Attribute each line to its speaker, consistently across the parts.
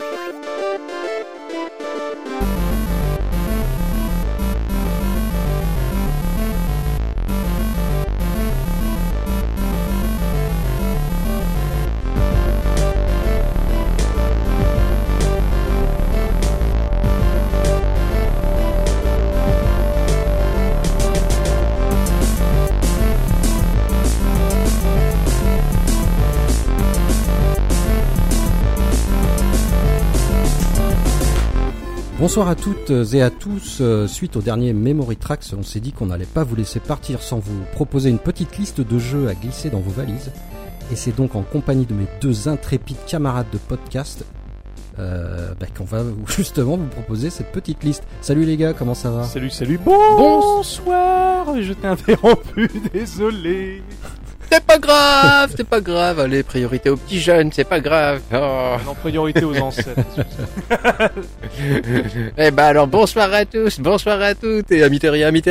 Speaker 1: Bye. Bonsoir à toutes et à tous. Euh, suite au dernier Memory Tracks, on s'est dit qu'on n'allait pas vous laisser partir sans vous proposer une petite liste de jeux à glisser dans vos valises. Et c'est donc en compagnie de mes deux intrépides camarades de podcast euh, bah, qu'on va justement vous proposer cette petite liste. Salut les gars, comment ça va?
Speaker 2: Salut, salut, bonsoir Je t'ai interrompu, désolé
Speaker 3: c'est pas grave, c'est pas grave. Allez, priorité aux petits jeunes, c'est pas grave.
Speaker 2: Oh. Non, priorité aux ancêtres.
Speaker 3: eh ben alors, bonsoir à tous, bonsoir à toutes, et amis et amis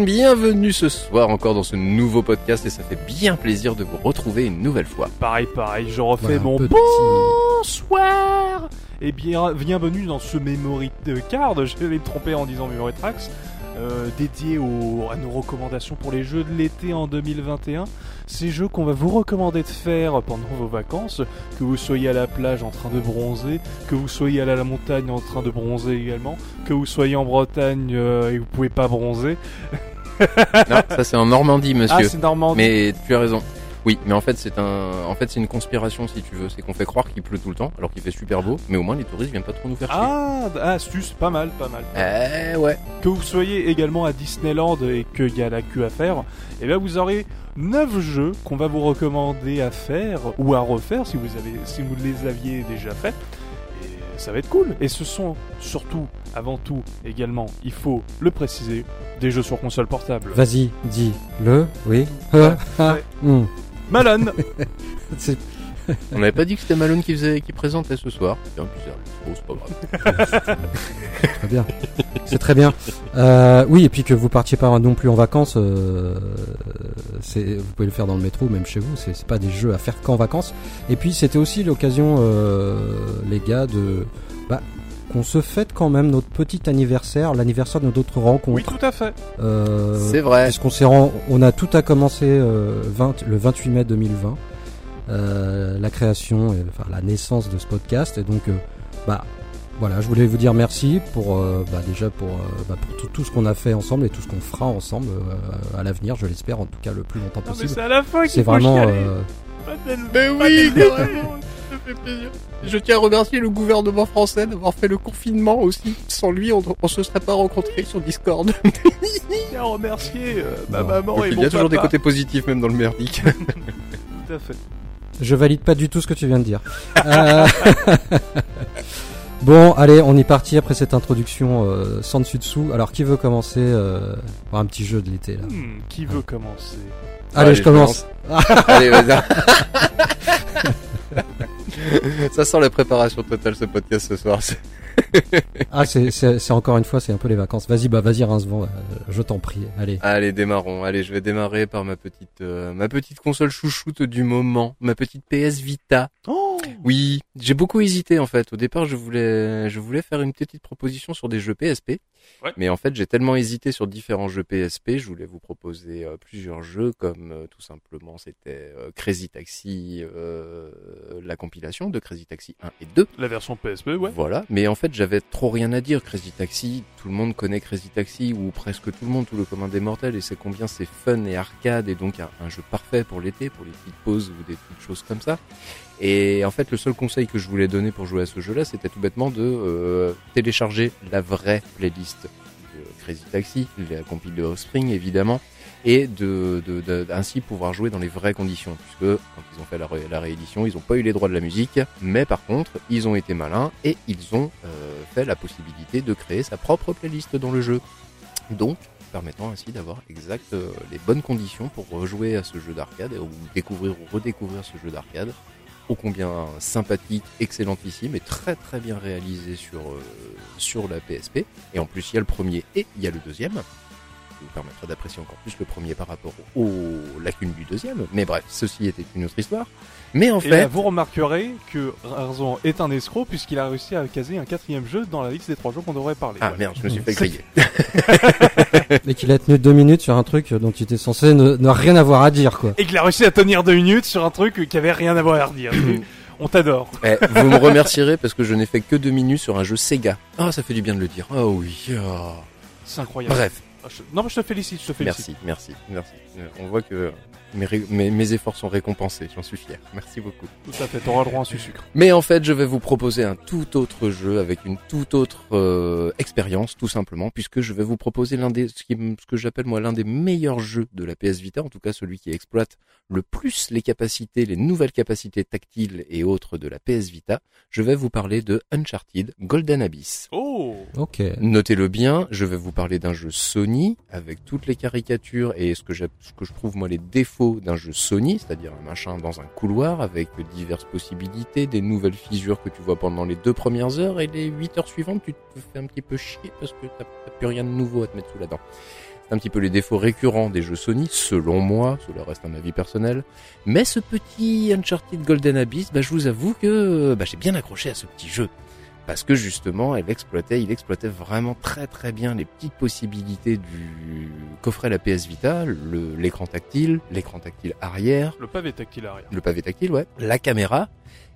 Speaker 3: bienvenue ce soir encore dans ce nouveau podcast, et ça fait bien plaisir de vous retrouver une nouvelle fois.
Speaker 2: Pareil, pareil, je refais mon bonsoir et bien, bienvenue dans ce memory card. Je vais me tromper en disant memory tracks. Euh, dédié à nos recommandations pour les jeux de l'été en 2021. Ces jeux qu'on va vous recommander de faire pendant vos vacances, que vous soyez à la plage en train de bronzer, que vous soyez à la montagne en train de bronzer également, que vous soyez en Bretagne euh, et vous pouvez pas bronzer.
Speaker 3: non, ça c'est en Normandie, monsieur. Ah,
Speaker 2: c'est Normandie.
Speaker 3: Mais tu as raison. Oui, mais en fait c'est un, en fait c'est une conspiration si tu veux, c'est qu'on fait croire qu'il pleut tout le temps, alors qu'il fait super beau, mais au moins les touristes viennent pas trop nous faire chier.
Speaker 2: Ah, astuce, pas mal, pas mal.
Speaker 3: Eh ouais.
Speaker 2: Que vous soyez également à Disneyland et qu'il y a la queue à faire, et eh bien vous aurez 9 jeux qu'on va vous recommander à faire ou à refaire si vous avez, si vous les aviez déjà fait. Et ça va être cool. Et ce sont surtout, avant tout, également, il faut le préciser, des jeux sur console portable.
Speaker 1: Vas-y, dis-le, oui.
Speaker 2: Hmm. Malone
Speaker 3: On n'avait pas dit que c'était Malone qui, faisait, qui présentait ce soir. C'est bizarre. c'est pas
Speaker 1: grave. très bien. C'est très bien. Euh, oui, et puis que vous partiez pas non plus en vacances, euh, vous pouvez le faire dans le métro, même chez vous. C'est pas des jeux à faire qu'en vacances. Et puis c'était aussi l'occasion, euh, les gars, de bah, qu'on se fête quand même notre petit anniversaire, l'anniversaire de notre rencontre.
Speaker 2: Oui, tout à fait.
Speaker 3: Euh, c'est vrai.
Speaker 1: Parce qu'on s'est on a tout a commencé euh, le 28 mai 2020, euh, la création, enfin la naissance de ce podcast. Et donc, bah voilà, je voulais vous dire merci pour bah, déjà pour, bah, pour tout, ce qu'on a fait ensemble et tout ce qu'on fera ensemble à l'avenir, je l'espère en tout cas le plus longtemps possible.
Speaker 2: C'est à la fin
Speaker 1: C'est vraiment.
Speaker 3: Mais oui, je tiens à remercier le gouvernement français d'avoir fait le confinement aussi. Sans lui, on, ne se serait pas rencontrés sur Discord.
Speaker 2: Je tiens à remercier euh, ma maman et
Speaker 3: Il y a toujours des côtés positifs même dans le merdique.
Speaker 2: Tout à fait.
Speaker 1: Je valide pas du tout ce que tu viens de dire. Euh, bon, allez, on est parti après cette introduction euh, sans dessus dessous. Alors, qui veut commencer euh, par un petit jeu de l'été là
Speaker 2: hmm, Qui veut commencer?
Speaker 1: Allez, je commence.
Speaker 3: allez, vas-y. Ça sent la préparation totale ce podcast ce soir.
Speaker 1: ah, c'est encore une fois, c'est un peu les vacances. Vas-y, bah vas-y, Rincevent, euh, je t'en prie. Allez.
Speaker 3: Allez, démarrons. Allez, je vais démarrer par ma petite, euh, ma petite console chouchoute du moment, ma petite PS Vita.
Speaker 2: Oh
Speaker 3: oui, j'ai beaucoup hésité en fait. Au départ, je voulais, je voulais faire une petite proposition sur des jeux PSP. Mais en fait, j'ai tellement hésité sur différents jeux PSP, je voulais vous proposer euh, plusieurs jeux comme euh, tout simplement c'était euh, Crazy Taxi, la compilation de Crazy Taxi 1 et 2.
Speaker 2: La version PSP, ouais.
Speaker 3: Voilà, mais en fait j'avais trop rien à dire. Crazy Taxi, tout le monde connaît Crazy Taxi ou presque tout le monde, tout le commun des mortels et c'est combien c'est fun et arcade et donc un, un jeu parfait pour l'été, pour les petites pauses ou des petites choses comme ça. Et en fait, le seul conseil que je voulais donner pour jouer à ce jeu-là, c'était tout bêtement de euh, télécharger la vraie playlist de Crazy Taxi, la compil de Offspring évidemment, et de, de, ainsi pouvoir jouer dans les vraies conditions, puisque quand ils ont fait la, la réédition, ils n'ont pas eu les droits de la musique, mais par contre, ils ont été malins et ils ont euh, fait la possibilité de créer sa propre playlist dans le jeu. Donc, permettant ainsi d'avoir exact euh, les bonnes conditions pour rejouer à ce jeu d'arcade ou découvrir ou redécouvrir ce jeu d'arcade ô combien sympathique, excellentissime et très très bien réalisé sur, euh, sur la PSP. Et en plus, il y a le premier et il y a le deuxième. Qui vous permettra d'apprécier encore plus le premier par rapport aux lacunes du deuxième. Mais bref, ceci était une autre histoire. Mais en
Speaker 2: Et
Speaker 3: fait,
Speaker 2: là, vous remarquerez que Rarzan est un escroc puisqu'il a réussi à caser un quatrième jeu dans la liste des trois jeux qu'on devrait parler.
Speaker 3: ah
Speaker 2: Voilà.
Speaker 3: merde, je me suis fait griller.
Speaker 1: Et qu'il a tenu deux minutes sur un truc dont il était censé ne, ne rien avoir à dire, quoi.
Speaker 2: Et qu'il a réussi à tenir deux minutes sur un truc qui avait rien à voir à redire. On t'adore.
Speaker 3: Eh, vous me remercierez parce que je n'ai fait que deux minutes sur un jeu Sega. Ah, ça fait du bien de le dire. Ah oui. ah.
Speaker 2: C'est incroyable.
Speaker 3: Bref,
Speaker 2: je- Non, je te félicite, je te félicite.
Speaker 3: merci, merci, merci. Euh, On voit que mes, mes, mes efforts sont récompensés, j'en suis fier. Merci beaucoup.
Speaker 2: Tout à fait, t'auras le droit à un sucre.
Speaker 3: Mais en fait, je vais vous proposer un tout autre jeu avec une toute autre euh, expérience, tout simplement, puisque je vais vous proposer l'un des, ce, qui ce que j'appelle moi l'un des meilleurs jeux de la PS Vita, en tout cas celui qui exploite le plus les capacités, les nouvelles capacités tactiles et autres de la PS Vita. Je vais vous parler de Uncharted Golden Abyss.
Speaker 2: Oh
Speaker 1: Ok.
Speaker 3: Notez-le bien, je vais vous parler d'un jeu Sony avec toutes les caricatures et ce que, ce que je trouve moi les défauts d'un jeu Sony, c'est-à-dire un machin dans un couloir avec diverses possibilités, des nouvelles fissures que tu vois pendant les deux premières heures et les huit heures suivantes tu te fais un petit peu chier parce que t'as plus rien de nouveau à te mettre sous la dent. C'est un petit peu les défauts récurrents des jeux Sony, selon moi, cela reste un avis personnel. Mais ce petit Uncharted Golden Abyss, bah, je vous avoue que bah, j'ai bien accroché à ce petit jeu parce que justement elle exploitait, il exploitait vraiment très très bien les petites possibilités du qu'offrait la PS Vita, le- l'écran tactile, l'écran tactile arrière,
Speaker 2: Le pavé tactile arrière.
Speaker 3: le pavé tactile, ouais, la caméra.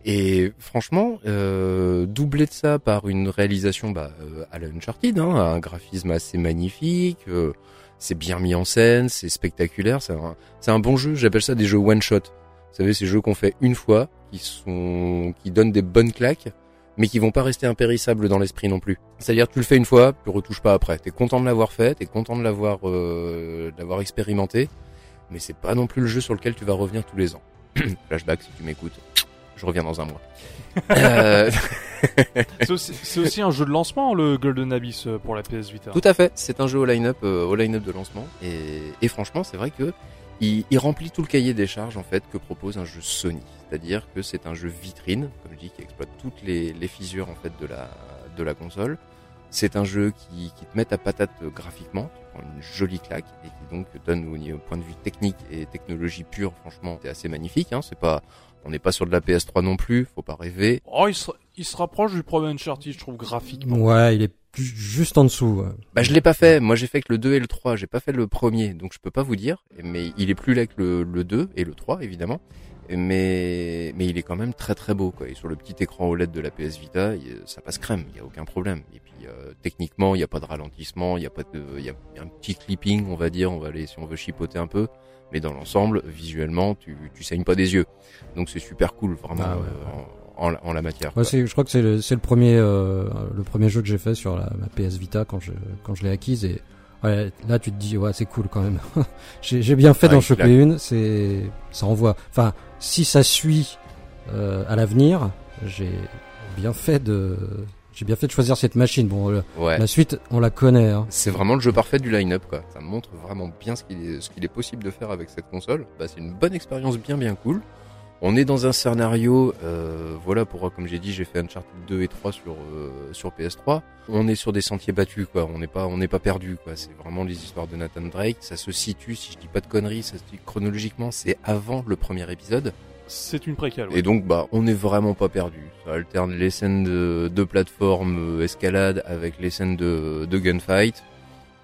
Speaker 3: Et franchement, euh, doublé de ça par une réalisation bah, euh, à la Uncharted, hein, un graphisme assez magnifique, euh, c'est bien mis en scène, c'est spectaculaire, c'est un, un bon jeu. J'appelle ça des jeux one shot. Vous savez, ces jeux qu'on fait une fois, qui sont, qui donnent des bonnes claques, mais qui vont pas rester impérissables dans l'esprit non plus. C'est-à-dire, tu le fais une fois, tu retouches pas après. T'es content de l'avoir fait, t'es content de l'avoir, euh, de l'avoir expérimenté, mais c'est pas non plus le jeu sur lequel tu vas revenir tous les ans. Flashback, si tu m'écoutes, je reviens dans un mois. Euh,
Speaker 2: C'est aussi, c'est aussi un jeu de lancement, le Golden Abyss euh, pour la PS Vita.
Speaker 3: Tout à fait, c'est un jeu au line-up, euh, au line-up de lancement, et, et franchement, c'est vrai que il, il remplit tout le cahier des charges en fait que propose un jeu Sony. C'est-à-dire que c'est un jeu vitrine, comme je dis, qui exploite toutes les, les fissures en fait de la de la console. C'est un jeu qui, qui te met à patate graphiquement, tu prends une jolie claque et qui donc donne au niveau- point de vue technique et technologie pure, franchement, c'est assez magnifique. Hein, c'est pas, on n'est pas sur de la PS3 non plus, faut pas rêver.
Speaker 2: Oh, il se, il se rapproche du premier Uncharted, je trouve, graphiquement.
Speaker 1: Ouais, il est juste en dessous.
Speaker 3: Bah je l'ai pas fait, moi j'ai fait que le 2 et le 3, j'ai pas fait le premier, donc je peux pas vous dire, mais il est plus laid que le, le 2 et le 3 évidemment, mais mais il est quand même très très beau quoi, et sur le petit écran OLED de la PS Vita, ça passe crème, il y a aucun problème, et puis euh, techniquement il y a pas de ralentissement, il y a pas de, il y a un petit clipping on va dire, on va aller si on veut chipoter un peu, mais dans l'ensemble visuellement tu tu saignes pas des yeux, donc c'est super cool vraiment
Speaker 1: Ah ouais,
Speaker 3: euh, en, en la- en la matière.
Speaker 1: Ouais, je crois que c'est le, le premier, euh, le premier jeu que j'ai fait sur la, ma PS Vita quand je, quand je l'ai acquise et ouais, là tu te dis ouais c'est cool quand même. j'ai, bien fait
Speaker 3: Ouais,
Speaker 1: d'en choper une, c'est, ça envoie. Enfin, si ça suit euh, à l'avenir, j'ai bien fait de, j'ai bien fait de choisir cette machine. Bon, la suite on la connaît. Hein.
Speaker 3: C'est vraiment le jeu parfait du line-up, quoi. Ça montre vraiment bien ce qu'il est, ce qu'il est possible de faire avec cette console. Bah, c'est une bonne expérience bien bien cool. On est dans un scénario, euh, voilà pourquoi, comme j'ai dit, j'ai fait Uncharted 2 et 3 sur euh, sur PS3. On est sur des sentiers battus, quoi. On n'est pas on n'est pas perdu, quoi. C'est vraiment les histoires de Nathan Drake. Ça se situe, si je dis pas de conneries, ça se situe chronologiquement, c'est avant le premier épisode.
Speaker 2: C'est une préquelle. ouais.
Speaker 3: Et donc, bah, on n'est vraiment pas perdu. Ça alterne les scènes de, de plateforme euh, escalade avec les scènes de, de gunfight.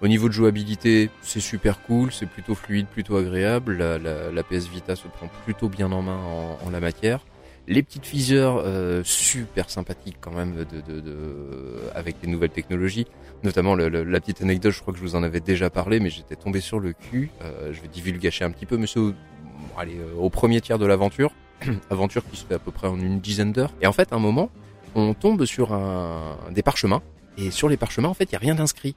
Speaker 3: Au niveau de jouabilité, c'est super cool, c'est plutôt fluide, plutôt agréable. La, la, la PS Vita se prend plutôt bien en main en, en la matière. Les petites fissures euh, super sympathiques quand même de, de, de, avec les nouvelles technologies. Notamment la petite anecdote, je crois que je vous en avais déjà parlé, mais j'étais tombé sur le cul. Euh, je vais divulgacher un petit peu, monsieur. Allez, euh, au premier tiers de l'aventure, aventure qui se fait à peu près en une dizaine d'heures. Et en fait, à un moment, on tombe sur un, des parchemins. Et sur les parchemins, en fait, il y a rien d'inscrit.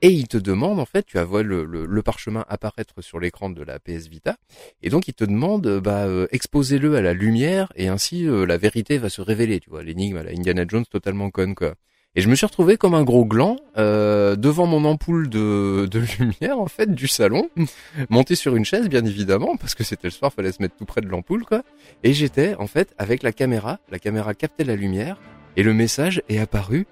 Speaker 3: Et il te demande, en fait, tu vois le, le, le parchemin apparaître sur l'écran de la PS Vita, et donc il te demande, euh, bah, euh, exposez-le à la lumière, et ainsi euh, la vérité va se révéler, tu vois, l'énigme à la Indiana Jones totalement conne, quoi. Et je me suis retrouvé comme un gros gland euh, devant mon ampoule de, de lumière, en fait, du salon, monté sur une chaise, bien évidemment, parce que c'était le soir, fallait se mettre tout près de l'ampoule, quoi. Et j'étais, en fait, avec la caméra, la caméra captait la lumière, et le message est apparu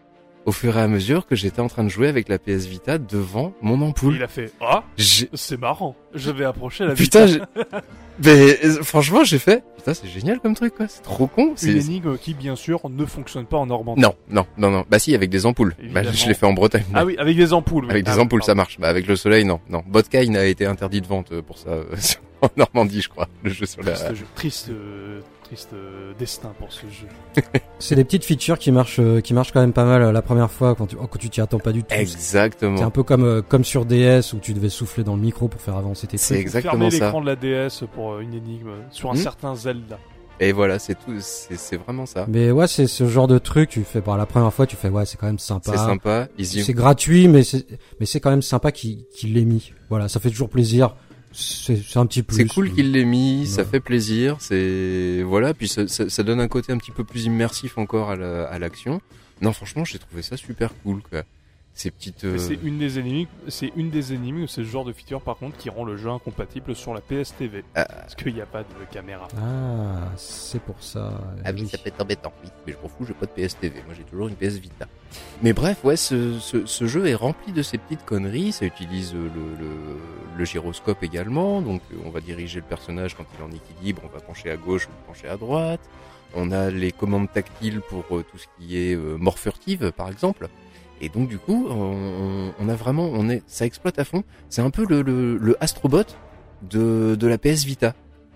Speaker 3: au fur et à mesure que j'étais en train de jouer avec la PS Vita devant mon ampoule.
Speaker 2: Il a fait Ah, c'est marrant. Je vais approcher la
Speaker 3: Putain,
Speaker 2: Vita.
Speaker 3: j'ai- mais euh, franchement, j'ai fait. Putain, c'est génial comme truc, quoi. C'est trop con.
Speaker 2: Une
Speaker 3: C'est
Speaker 2: énigme qui, bien sûr, ne fonctionne pas en Normandie.
Speaker 3: non, non, non, non. Bah si, avec des ampoules. Bah, je l'ai fait en Bretagne.
Speaker 2: Ah oui, avec des ampoules. oui.
Speaker 3: Avec des
Speaker 2: Ah
Speaker 3: ampoules, ça marche. Bah avec le soleil, non, non. Vodka, a été interdit de vente euh, pour ça euh, en Normandie, je crois. Le jeu sur la.
Speaker 2: Triste, jeu. triste, euh, triste euh, destin pour ce jeu.
Speaker 1: C'est des petites features qui marchent, euh, qui marchent quand même pas mal euh, la première fois quand tu, oh, quand tu t'y attends pas du tout. C'est
Speaker 3: Exactement.
Speaker 1: un peu comme, comme sur DS où tu devais souffler dans le micro pour faire avancer tes
Speaker 3: C'est
Speaker 1: trucs.
Speaker 3: exactement
Speaker 2: Fermer
Speaker 3: ça.
Speaker 2: l'écran de la DS pour une énigme sur un
Speaker 3: Hmm.
Speaker 2: certain Zelda.
Speaker 3: Et voilà, c'est tout. C'est c'est vraiment ça.
Speaker 1: Mais ouais, c'est ce genre de truc, tu fais, bah, la première fois, tu fais, ouais, c'est quand même sympa.
Speaker 3: C'est sympa.
Speaker 1: C'est gratuit, mais c'est, mais c'est quand même sympa qu'il, qu'il l'ait mis. Voilà, ça fait toujours plaisir. C'est, un petit plus.
Speaker 3: C'est cool qu'il l'ait mis, ça fait plaisir, c'est voilà, puis ça, ça, ça donne un côté un petit peu plus immersif encore à la- à l'action. non, franchement, j'ai trouvé ça super cool, quoi. Ces petites. euh,
Speaker 2: C'est une des énigmes, c'est une des énigmes, c'est ce genre de feature par contre qui rend le jeu incompatible sur la PS TV.
Speaker 3: Ah.
Speaker 2: Parce qu'il n'y a pas de caméra.
Speaker 1: Ah, c'est pour ça.
Speaker 3: Ah oui,
Speaker 1: oui.
Speaker 3: ça peut être embêtant, oui. Mais je m'en fous, j'ai pas de PS TV. Moi, j'ai toujours une PS Vita. Mais bref, ouais, ce, ce, ce jeu est rempli de ces petites conneries. Ça utilise euh, le, le, le gyroscope également. Donc, euh, on va diriger le personnage quand il est en équilibre. On va pencher à gauche ou pencher à droite. On a les commandes tactiles pour euh, tout ce qui est euh, mort furtive, par exemple. Et donc, du coup, on, on a vraiment, on est, ça exploite à fond. C'est un peu le, le, le Astrobot de, de la PS Vita.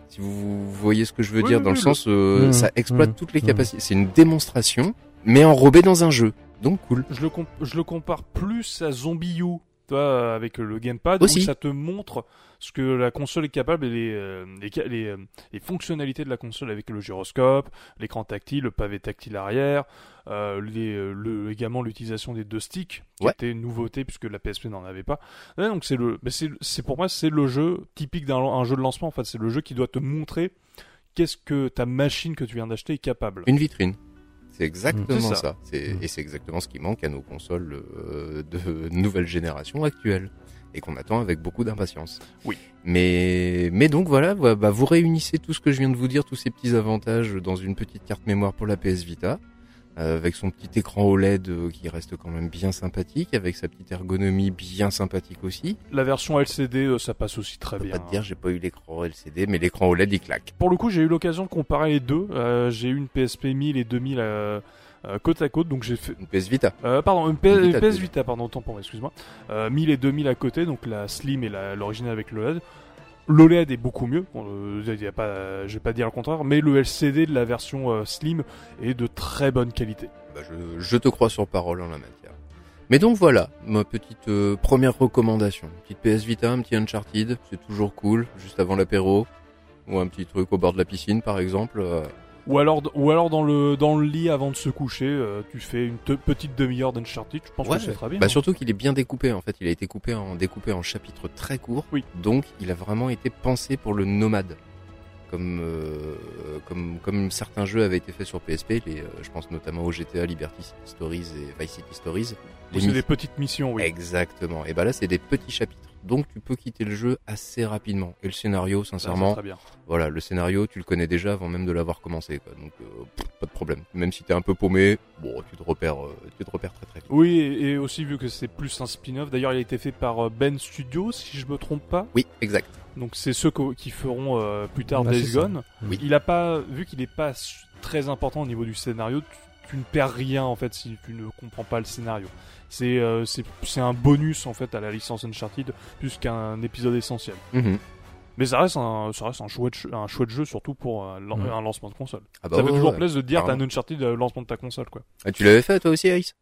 Speaker 3: Si vous voyez ce que je veux
Speaker 2: Oui,
Speaker 3: dire,
Speaker 2: oui,
Speaker 3: dans le
Speaker 2: oui,
Speaker 3: sens, euh,
Speaker 1: Mmh,
Speaker 3: ça exploite
Speaker 1: mmh,
Speaker 3: toutes les
Speaker 1: mmh.
Speaker 3: capacités. C'est une démonstration, mais enrobée dans un jeu. Donc cool.
Speaker 2: Je le, comp- je le compare plus à Zombie U, toi, euh, avec le gamepad,
Speaker 3: Aussi.
Speaker 2: où ça te montre ce que la console est capable et les, euh, les, ca- les, euh, les fonctionnalités de la console avec le gyroscope, l'écran tactile, le pavé tactile arrière, euh, les, le, également l'utilisation des deux sticks, qui
Speaker 3: Ouais.
Speaker 2: était une nouveauté puisque la PSP n'en avait pas. Donc c'est le, mais c'est, pour moi c'est le jeu typique d'un un jeu de lancement. En fait, c'est le jeu qui doit te montrer qu'est-ce que ta machine que tu viens d'acheter est capable.
Speaker 3: Une vitrine. C'est exactement
Speaker 2: ça.
Speaker 3: ça. C'est-
Speaker 1: Mmh.
Speaker 3: Et c'est exactement ce qui manque à nos consoles euh, de nouvelle génération actuelle. Et qu'on attend avec beaucoup d'impatience.
Speaker 2: Oui.
Speaker 3: Mais, mais donc voilà, bah, bah, vous réunissez tout ce que je viens de vous dire, tous ces petits avantages dans une petite carte mémoire pour la PS Vita. Euh, avec son petit écran OLED euh, qui reste quand même bien sympathique, avec sa petite ergonomie bien sympathique aussi.
Speaker 2: La version LCD, euh, ça passe aussi très bien.
Speaker 3: pas te dire, j'ai pas eu l'écran LCD, mais l'écran OLED il claque.
Speaker 2: Pour le coup, j'ai eu l'occasion de comparer les deux. Euh, j'ai eu une PSP 1000 et 2000 euh, euh, côte à côte, donc j'ai fait.
Speaker 3: Une PS Vita.
Speaker 2: Euh, pardon, une, P-
Speaker 3: Une Vita,
Speaker 2: une PS. Vita, pardon, autant pour moi, excuse-moi. Euh, 1000 et 2000 à côté, donc la Slim et l'original avec l'OLED. L'OLED est beaucoup mieux, euh, je vais pas dire le contraire, mais le LCD de la version euh, Slim est de très bonne qualité.
Speaker 3: Bah, je, te crois sur parole en la matière. Mais donc voilà, ma petite euh, première recommandation. Petite PS Vita, un petit Uncharted, c'est toujours cool, juste avant l'apéro. Ou un petit truc au bord de la piscine par exemple.
Speaker 2: Ou alors, ou alors dans le dans le lit avant de se coucher, euh, tu fais une te- petite demi-heure d'Uncharted. Je pense
Speaker 3: Ouais.
Speaker 2: que c'est très bien.
Speaker 3: Bah
Speaker 2: hein.
Speaker 3: surtout qu'il est bien découpé en fait, il a été coupé en découpé en chapitres très courts.
Speaker 2: Oui.
Speaker 3: Donc il a vraiment été pensé pour le nomade. Comme euh, comme comme certains jeux avaient été faits sur PSP, les, euh, je pense notamment au GTA Liberty Stories et Vice City Stories.
Speaker 2: C'est des petites missions, oui.
Speaker 3: Exactement. Et bah là c'est des petits chapitres. Donc tu peux quitter le jeu assez rapidement. Et le scénario,
Speaker 2: Ça, c'est
Speaker 3: sincèrement,
Speaker 2: très bien.
Speaker 3: voilà, le scénario tu le connais déjà avant même de l'avoir commencé. Quoi. Donc euh, pff, pas de problème. Même si t'es un peu paumé, bon tu te repères, euh, tu te repères très très vite.
Speaker 2: Oui, et aussi vu que c'est plus un spin-off. D'ailleurs, il a été fait par euh, Ben Studio, si je me trompe pas.
Speaker 3: Oui, exact.
Speaker 2: Donc c'est ceux qui feront euh, plus tard
Speaker 1: Bah,
Speaker 2: Days. Gone.
Speaker 3: Oui.
Speaker 2: Il a pas, vu qu'il est pas très important au niveau du scénario, tu, tu ne perds rien en fait si tu ne comprends pas le scénario. C'est euh, c'est un bonus en fait à la licence Uncharted plus qu'un épisode essentiel.
Speaker 3: Mhm.
Speaker 2: Mais ça reste un ça reste un chouette jeu- un chouette jeu surtout pour euh, lan-
Speaker 1: Mhm.
Speaker 2: un lancement de console.
Speaker 3: Ah bah
Speaker 2: ça fait
Speaker 3: ouais,
Speaker 2: toujours
Speaker 3: ouais.
Speaker 2: plaisir de dire t'as un. Uncharted euh, lancement de ta console quoi.
Speaker 3: Ah, tu l'avais fait toi aussi, Ice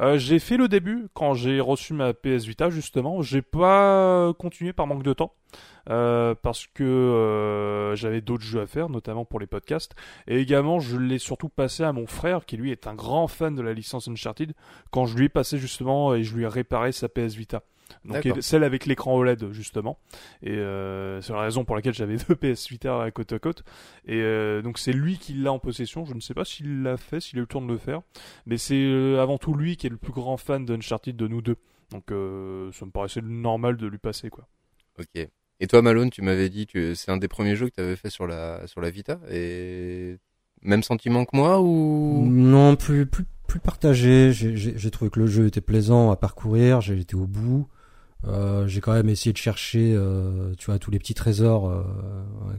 Speaker 2: Euh, j'ai fait le début quand j'ai reçu ma PS Vita justement. J'ai pas continué par manque de temps euh, parce que euh, j'avais d'autres jeux à faire, notamment pour les podcasts. Et également, je l'ai surtout passé à mon frère qui lui est un grand fan de la licence Uncharted. Quand je lui ai passé justement et je lui ai réparé sa PS Vita. Donc celle avec l'écran OLED justement. Et euh, c'est la raison pour laquelle j'avais deux PS Vita côte à côte. Et euh, donc c'est lui qui l'a en possession. Je ne sais pas s'il l'a fait, s'il a eu le temps de le faire. Mais c'est euh, avant tout lui qui est le plus grand fan d'Uncharted de nous deux. Donc euh, ça me paraissait normal de lui passer quoi.
Speaker 3: Ok. Et toi, Malone, tu m'avais dit que c'est un des premiers jeux que tu avais fait sur la sur la Vita et même sentiment que moi ou?
Speaker 1: Non, plus, plus, plus partagé. J'ai- J'ai j'ai trouvé que le jeu était plaisant à parcourir. J'ai été au bout. Euh, j'ai quand même essayé de chercher, euh, tu vois, tous les petits trésors euh,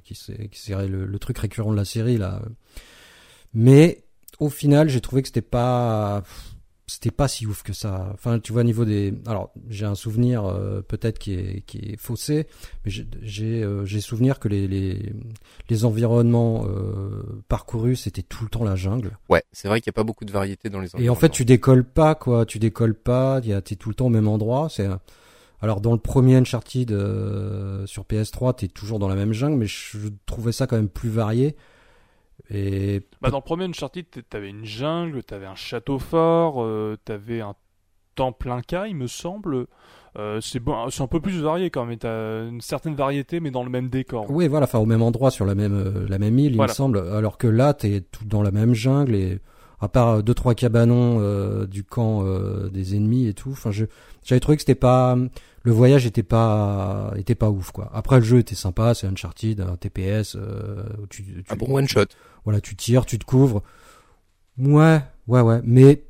Speaker 1: qui, c'est- qui serait le, le truc récurrent de la série là. Mais au final, j'ai trouvé que c'était pas, c'était pas si ouf que ça. Enfin, tu vois, au niveau des, alors j'ai un souvenir euh, peut-être qui est qui est faussé, mais j'ai j'ai euh, souvenir que les les, les environnements euh, parcourus c'était tout le temps la jungle.
Speaker 3: Ouais, c'est vrai qu'il n'y a pas beaucoup de variété dans les
Speaker 1: Et en fait, tu décolles pas, quoi. Tu décolles pas. Il y a, t'es tout le temps au même endroit. C'est, alors dans le premier Uncharted euh, sur PS3, t'es toujours dans la même jungle, mais je trouvais ça quand même plus varié. Et
Speaker 2: Bah, dans le premier Uncharted, t'avais une jungle, t'avais un château fort, euh, t'avais un temple inca, il me semble. Euh, c'est bon, c'est un peu plus varié quand même. T'as une certaine variété, mais dans le même décor.
Speaker 1: oui, voilà, enfin au même endroit sur la même la même île, il me semble. Alors que là, t'es tout dans la même jungle et à part euh, deux trois cabanons euh, du camp euh, des ennemis et tout. Enfin, je j'avais trouvé que c'était pas le voyage était pas était pas ouf quoi. Après le jeu était sympa, c'est Uncharted, un TPS. Euh, où tu, tu,
Speaker 3: Un bon one shot.
Speaker 1: voilà, tu tires, tu te couvres. Ouais, ouais, ouais, mais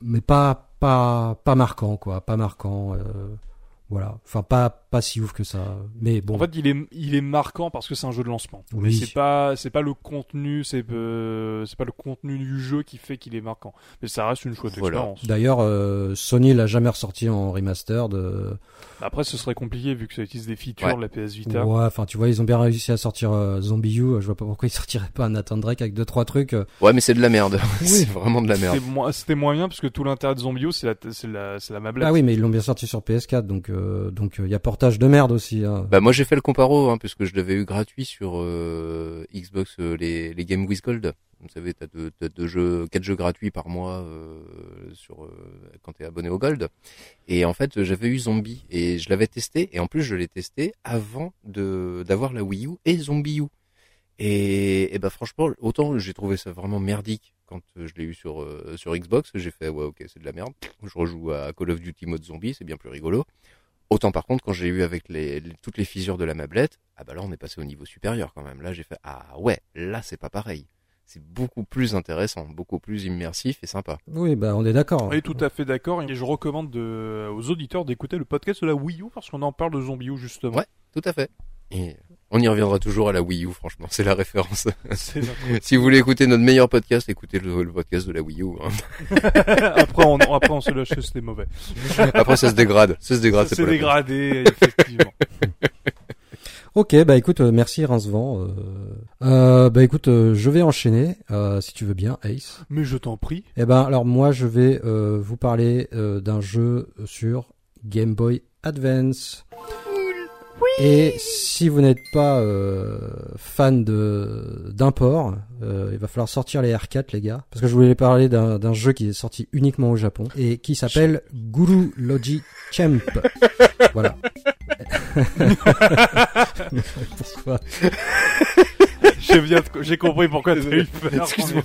Speaker 1: mais pas pas pas marquant quoi, pas marquant. euh, voilà, enfin pas pas si ouf que ça. Mais bon,
Speaker 2: En fait, il est, il est marquant parce que c'est un jeu de lancement.
Speaker 1: Oui.
Speaker 2: Mais c'est pas, c'est pas le contenu, c'est, euh, c'est pas le contenu du jeu qui fait qu'il est marquant. Mais ça reste une chouette
Speaker 3: Voilà.
Speaker 2: expérience.
Speaker 1: d'ailleurs, euh, Sony l'a jamais ressorti en remastered. euh,
Speaker 2: Après, ce serait compliqué vu que ça utilise des features
Speaker 3: Ouais.
Speaker 2: de la PS Vita.
Speaker 1: ouais, enfin tu vois, ils ont bien réussi à sortir euh, Zombie U. Je vois pas pourquoi ils sortiraient pas un Nathan Drake avec deux trois trucs. euh.
Speaker 3: Ouais, mais c'est de la merde. c'est vraiment de la merde.
Speaker 2: C'était moins bien parce que tout l'intérêt de Zombie U, c'est la, c'est la, c'est la mablette.
Speaker 1: Ah oui, mais ils l'ont bien sorti sur PS4, donc euh, donc il y a portage de merde aussi. Hein.
Speaker 3: Bah moi j'ai fait le comparo hein, puisque je l'avais eu gratuit sur euh, Xbox euh, les, les Game with Gold. Vous savez t'as deux, t'as deux jeux quatre jeux gratuits par mois euh, sur euh, quand t'es abonné au Gold. Et en fait j'avais eu Zombie et je l'avais testé et en plus je l'ai testé avant de d'avoir la Wii U et Zombie U. Et, et bah franchement autant j'ai trouvé ça vraiment merdique quand euh, je l'ai eu sur euh, sur Xbox j'ai fait ouais ok c'est de la merde. Je rejoue à Call of Duty mode zombie c'est bien plus rigolo. Autant par contre, quand j'ai eu avec les, les- toutes les fissures de la mablette, ah bah là on est passé au niveau supérieur quand même. Là j'ai fait ah ouais, là c'est pas pareil. C'est beaucoup plus intéressant, beaucoup plus immersif et sympa.
Speaker 1: Oui, bah on est d'accord.
Speaker 2: Oui, tout à fait d'accord. Et je recommande de, aux auditeurs d'écouter le podcast de la Wii U parce qu'on en parle de Zombie U justement.
Speaker 3: Ouais. Tout à fait. Et on y reviendra toujours à la Wii U, franchement, c'est la référence. Si vous voulez écouter notre meilleur podcast, écoutez le, le podcast de la Wii U. hein.
Speaker 2: après, on, après, on se lâche, c'était mauvais.
Speaker 3: Après ça se dégrade, ça se dégrade.
Speaker 2: Ça
Speaker 3: c'est
Speaker 2: s'est dégradé, effectivement.
Speaker 1: Ok, bah écoute, euh, merci Rincevent. Euh, euh, bah écoute, euh, je vais enchaîner, euh, si tu veux bien, Ace.
Speaker 2: Mais je t'en prie.
Speaker 1: Eh ben, alors moi, je vais euh, vous parler euh, d'un jeu sur Game Boy Advance. Et si vous n'êtes pas euh, fan de d'import, euh, il va falloir sortir les R4 les gars, parce que je voulais parler d'un d'un jeu qui est sorti uniquement au Japon et qui s'appelle Guru Logi Champ. voilà. Pourquoi
Speaker 2: J'ai bien, j'ai compris pourquoi t'as eu peur.
Speaker 3: Excuse-moi.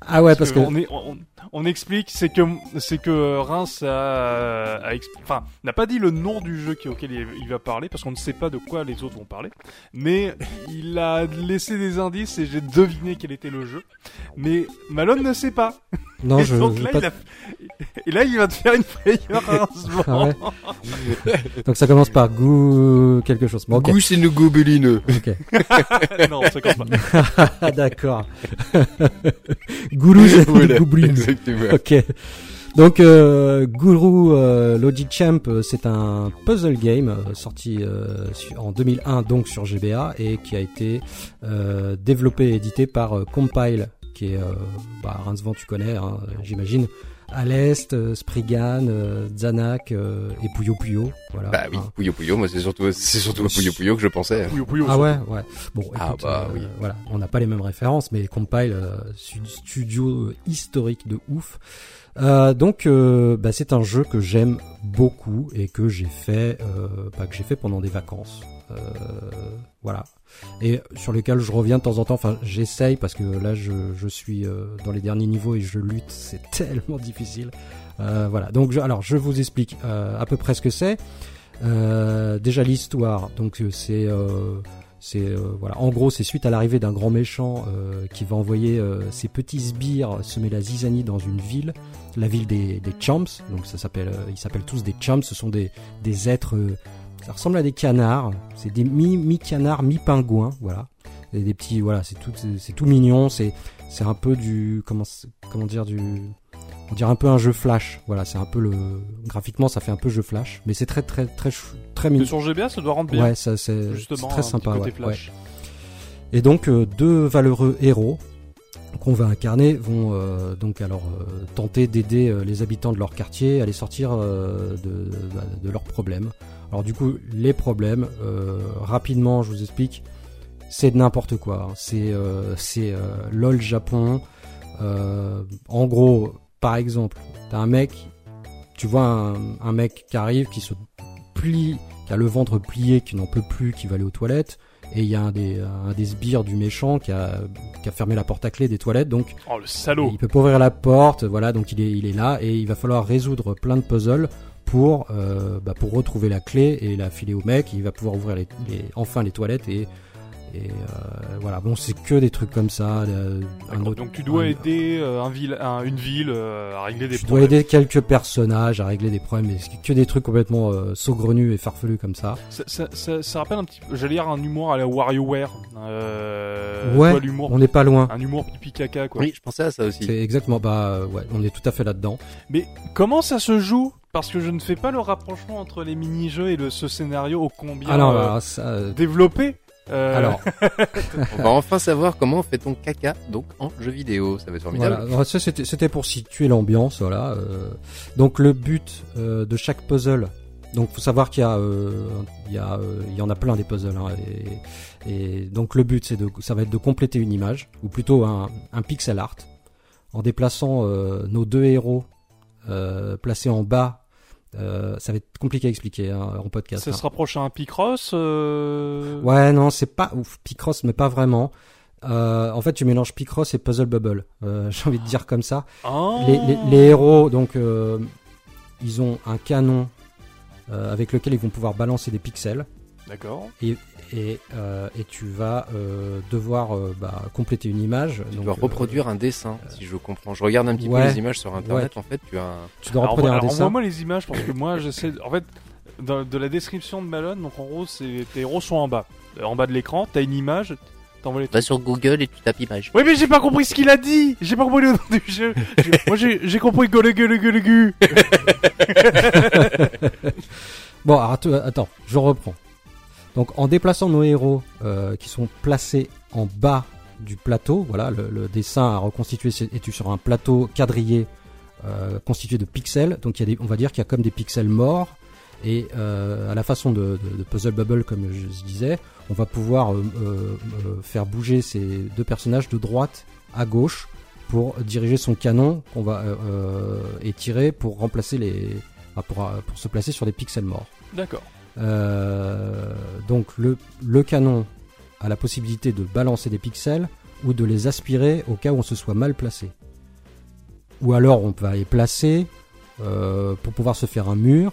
Speaker 1: Ah ouais, parce que
Speaker 2: on, est, on, on explique, c'est que c'est que Reims a, a enfin n'a pas dit le nom du jeu qui- auquel il, il va parler parce qu'on ne sait pas de quoi les autres vont parler, mais il a laissé des indices et j'ai deviné quel était le jeu, mais Malone ne sait pas.
Speaker 1: non,
Speaker 2: et
Speaker 1: je,
Speaker 2: donc
Speaker 1: je
Speaker 2: là,
Speaker 1: pas-
Speaker 2: il a- et là, il va te faire une frayeur Reims.
Speaker 1: Ah ouais. donc ça commence par goût quelque chose. Bon, ok.
Speaker 3: Goose et nous gobelineux.
Speaker 1: ok.
Speaker 2: non, ça compte pas.
Speaker 1: D'accord. Gourou, c'est
Speaker 3: Voilà.
Speaker 1: Ok. Donc, euh, Guru euh, Logic Champ, euh, c'est un puzzle game euh, sorti euh, en 2001 donc sur GBA et qui a été développé et édité par Compile, qui est, bah, Rincevent tu connais, hein, j'imagine. À l'est, euh, Spriggan, euh, Zanak euh, et Puyo Puyo. Voilà.
Speaker 3: Bah oui,
Speaker 1: Hein.
Speaker 3: Puyo Puyo, moi c'est surtout, c'est surtout à Puyo Puyo que je pensais.
Speaker 2: Oui, oui,
Speaker 1: Ah ouais, ouais. Bon,
Speaker 3: Ah bah
Speaker 1: euh,
Speaker 3: oui.
Speaker 1: voilà, on n'a pas les mêmes références, mais Compile, euh, stu- studio historique de ouf. Euh, donc, euh, bah, c'est un jeu que j'aime beaucoup et que j'ai fait, euh, bah, que j'ai fait pendant des vacances. Voilà. Et sur lequel je reviens de temps en temps. Enfin, j'essaye parce que là, je, suis euh, dans les derniers niveaux et je lutte. C'est tellement difficile. Euh, voilà. Donc, je, alors, je vous explique euh, à peu près ce que c'est. Déjà l'histoire. Donc, c'est C'est voilà, en gros, c'est suite à l'arrivée d'un grand méchant qui va envoyer ses petits sbires semer la zizanie dans une ville, la ville des, des champs. Donc ça s'appelle, ils s'appellent tous des champs. Ce sont des des êtres, ça ressemble à des canards. C'est des mi mi canards, mi pingouins, voilà. Et des petits, voilà, c'est tout, c'est- tout mignon. C'est c'est un peu du comment dire du on dirait un peu un jeu flash voilà c'est un peu le graphiquement ça fait un peu jeu flash mais c'est très très très très mignon
Speaker 2: sur GBA, ça doit rendre bien.
Speaker 1: ouais ça c'est très sympa
Speaker 2: côté
Speaker 1: ouais, ouais.
Speaker 2: flash.
Speaker 1: et donc euh, deux valeureux héros qu'on va incarner vont euh, donc alors euh, tenter d'aider euh, les habitants de leur quartier à les sortir de, bah, de leurs problèmes. Alors du coup, les problèmes, euh, rapidement, je vous explique, c'est de n'importe quoi. hein. C'est euh, c'est euh, LOL Japon. Euh, en gros, par exemple, t'as un mec, tu vois un, un mec qui arrive, qui se plie, qui a le ventre plié, qui n'en peut plus, qui va aller aux toilettes et il y a un des, un des sbires du méchant qui a, qui a fermé la porte à clé des toilettes, donc
Speaker 2: Oh, le salaud.
Speaker 1: il peut pas ouvrir la porte, voilà, donc il est, il est là, et il va falloir résoudre plein de puzzles pour, euh, bah, pour retrouver la clé et la filer au mec, il va pouvoir ouvrir les, les- enfin les toilettes, et, et euh, voilà, bon, c'est que des trucs comme ça. euh, un
Speaker 2: D'accord,
Speaker 1: autre-
Speaker 2: Donc tu dois
Speaker 1: un-
Speaker 2: aider euh, un ville, un- une ville euh, à régler des
Speaker 1: tu dois
Speaker 2: problèmes.
Speaker 1: aider quelques personnages à régler des problèmes, mais c'est que des trucs complètement euh, saugrenus et farfelus comme ça.
Speaker 2: Ça, ça, ça- ça rappelle un petit peu, j'allais dire un humour à la WarioWare. Euh,
Speaker 1: Ouais,
Speaker 2: tu vois, l'humour,
Speaker 1: On n'est pas loin.
Speaker 2: un humour pipi caca quoi.
Speaker 3: Oui, je pensais à ça aussi.
Speaker 1: C'est exactement, bah ouais, on est tout à fait là-dedans.
Speaker 2: Mais comment ça se joue? Parce que je ne fais pas le rapprochement entre les mini-jeux et le, ce scénario ô combien
Speaker 1: Alors,
Speaker 2: euh,
Speaker 1: alors, ça, euh,
Speaker 2: développé. Euh,
Speaker 1: alors
Speaker 3: On va enfin savoir comment on fait ton caca donc en jeu vidéo. Ça va être formidable.
Speaker 1: Voilà, ça c'était c'était pour situer l'ambiance, voilà. euh. donc le but euh, de chaque puzzle, donc faut savoir qu'il y a, euh, il y a, euh, il y en a plein des puzzles, hein, et, et donc le but c'est de, ça va être de compléter une image, ou plutôt un, un pixel art, en déplaçant euh, nos deux héros euh, placés en bas. Euh, ça va être compliqué à expliquer hein, en podcast.
Speaker 2: ça
Speaker 1: hein.
Speaker 2: se rapproche à un Picross. Euh...
Speaker 1: Ouais, non, c'est pas ouf. Picross, mais pas vraiment. Euh, en fait, tu mélanges Picross et Puzzle Bubble. J'ai envie de dire comme ça.
Speaker 2: Ah.
Speaker 1: Les, les- les héros, donc, ils ont un canon avec lequel ils vont pouvoir balancer des pixels.
Speaker 2: D'accord.
Speaker 1: Et, et, euh, et tu vas euh, devoir euh, bah, compléter une image.
Speaker 3: Tu
Speaker 1: donc,
Speaker 3: dois
Speaker 1: euh,
Speaker 3: reproduire un dessin, si je comprends. Je regarde un petit
Speaker 1: ouais.
Speaker 3: peu les images sur internet. En fait, tu as un...
Speaker 1: tu dois
Speaker 2: Alors,
Speaker 1: reproduire un
Speaker 2: alors,
Speaker 1: dessin.
Speaker 2: envoie-moi les images parce que moi j'essaie. En fait, dans, de la description de Malone, donc en gros, c'est tes héros sont en bas, Euh, en bas de l'écran. T'as une image. T'envoies les.
Speaker 3: Va sur Google et tu tapes image.
Speaker 2: Oui, mais j'ai pas compris ce qu'il a dit. J'ai pas compris le nom du jeu. Moi, j'ai compris gueule gueule gueule gueule.
Speaker 1: Bon, alors, att- attends, je reprends. Donc, en déplaçant nos héros euh, qui sont placés en bas du plateau, voilà, le, dessin à reconstituer est sur un plateau quadrillé euh, constitué de pixels. Donc, il y a on va dire qu'il y a comme des pixels morts. Et euh, à la façon de, Puzzle Bubble, comme je disais, on va pouvoir faire bouger ces deux personnages de droite à gauche pour diriger son canon qu'on va et tirer pour remplacer les, pour, pour se placer sur des pixels morts.
Speaker 2: D'accord.
Speaker 1: Euh, donc le, canon a la possibilité de balancer des pixels ou de les aspirer au cas où on se soit mal placé. Ou alors on va les placer euh, pour pouvoir se faire un mur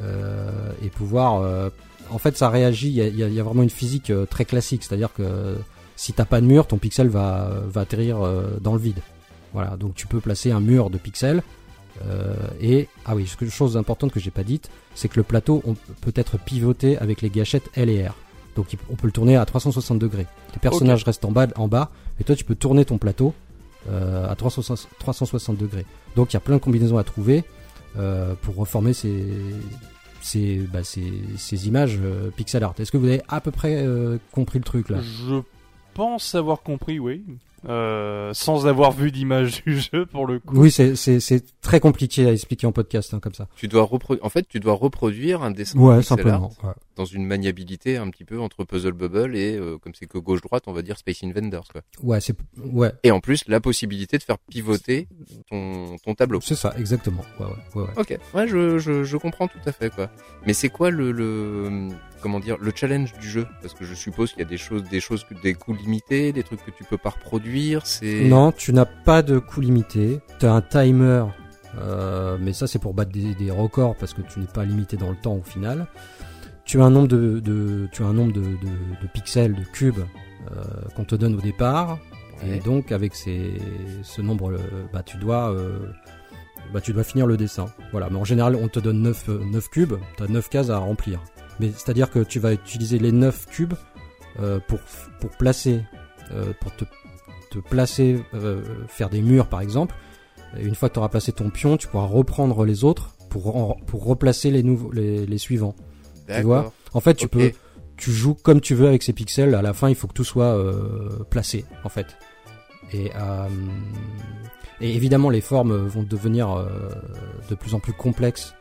Speaker 1: euh, et pouvoir... en fait ça réagit, il y a, vraiment une physique très classique, c'est-à-dire que si t'as pas de mur, ton pixel va, va atterrir dans le vide. Voilà, donc tu peux placer un mur de pixels. Euh, et ah oui, chose d'importante que j'ai pas dite, c'est que le plateau on peut être pivoté avec les gâchettes L et R. Donc on peut le tourner à 360 degrés. Les personnages restent en bas, en bas, et toi tu peux tourner ton plateau euh, à 360, 360 degrés. Donc il y a plein de combinaisons à trouver euh, pour reformer ces, ces, bah, ces, ces images pixel art. Est-ce que vous avez à peu près compris le truc là?
Speaker 2: Je pense avoir compris, oui. Euh, sans avoir vu d'image du jeu pour le coup.
Speaker 1: Oui, c'est- c'est c'est très compliqué à expliquer en podcast hein, comme ça.
Speaker 3: Tu dois reproduire. En fait, tu dois reproduire un dessin
Speaker 1: Ouais, simplement.
Speaker 3: art
Speaker 1: ouais.
Speaker 3: dans une maniabilité un petit peu entre Puzzle Bubble et euh, comme c'est que gauche droite, on va dire Space Invaders quoi.
Speaker 1: Ouais, c'est ouais,
Speaker 3: Et en plus, la possibilité de faire pivoter ton ton tableau.
Speaker 1: c'est ça, exactement. Ouais, ouais, ouais, ouais.
Speaker 3: Ok, ouais, je, je, je comprends tout à fait quoi. Mais c'est quoi le, le comment dire le challenge du jeu Parce que je suppose qu'il y a des choses, des choses, que- des coûts limités, des trucs que tu peux pas reproduire. C'est
Speaker 1: Non, tu n'as pas de coût limité. Tu as un timer, euh, mais ça c'est pour battre des, des records parce que tu n'es pas limité dans le temps au final. tu as un nombre de, de tu as un nombre de, de, de pixels, de cubes euh, qu'on te donne au départ,
Speaker 3: Ouais.
Speaker 1: et donc avec ces, ce nombre, euh, bah tu dois euh, bah tu dois finir le dessin. Voilà, mais en général on te donne 9, euh, 9 cubes, tu as 9 cases à remplir. Mais c'est-à-dire que tu vas utiliser les 9 cubes euh, pour pour placer euh, pour te te placer euh, faire des murs par exemple. Et une fois que tu auras placé ton pion, tu pourras reprendre les autres pour en- pour replacer les nouveaux les, les suivants. vois?
Speaker 3: D'accord.
Speaker 1: En fait, tu peux tu joues comme tu veux avec ces pixels. À la fin, il faut que tout soit euh, placé, en fait. Et, euh, et évidemment, les formes vont devenir euh, de plus en plus complexes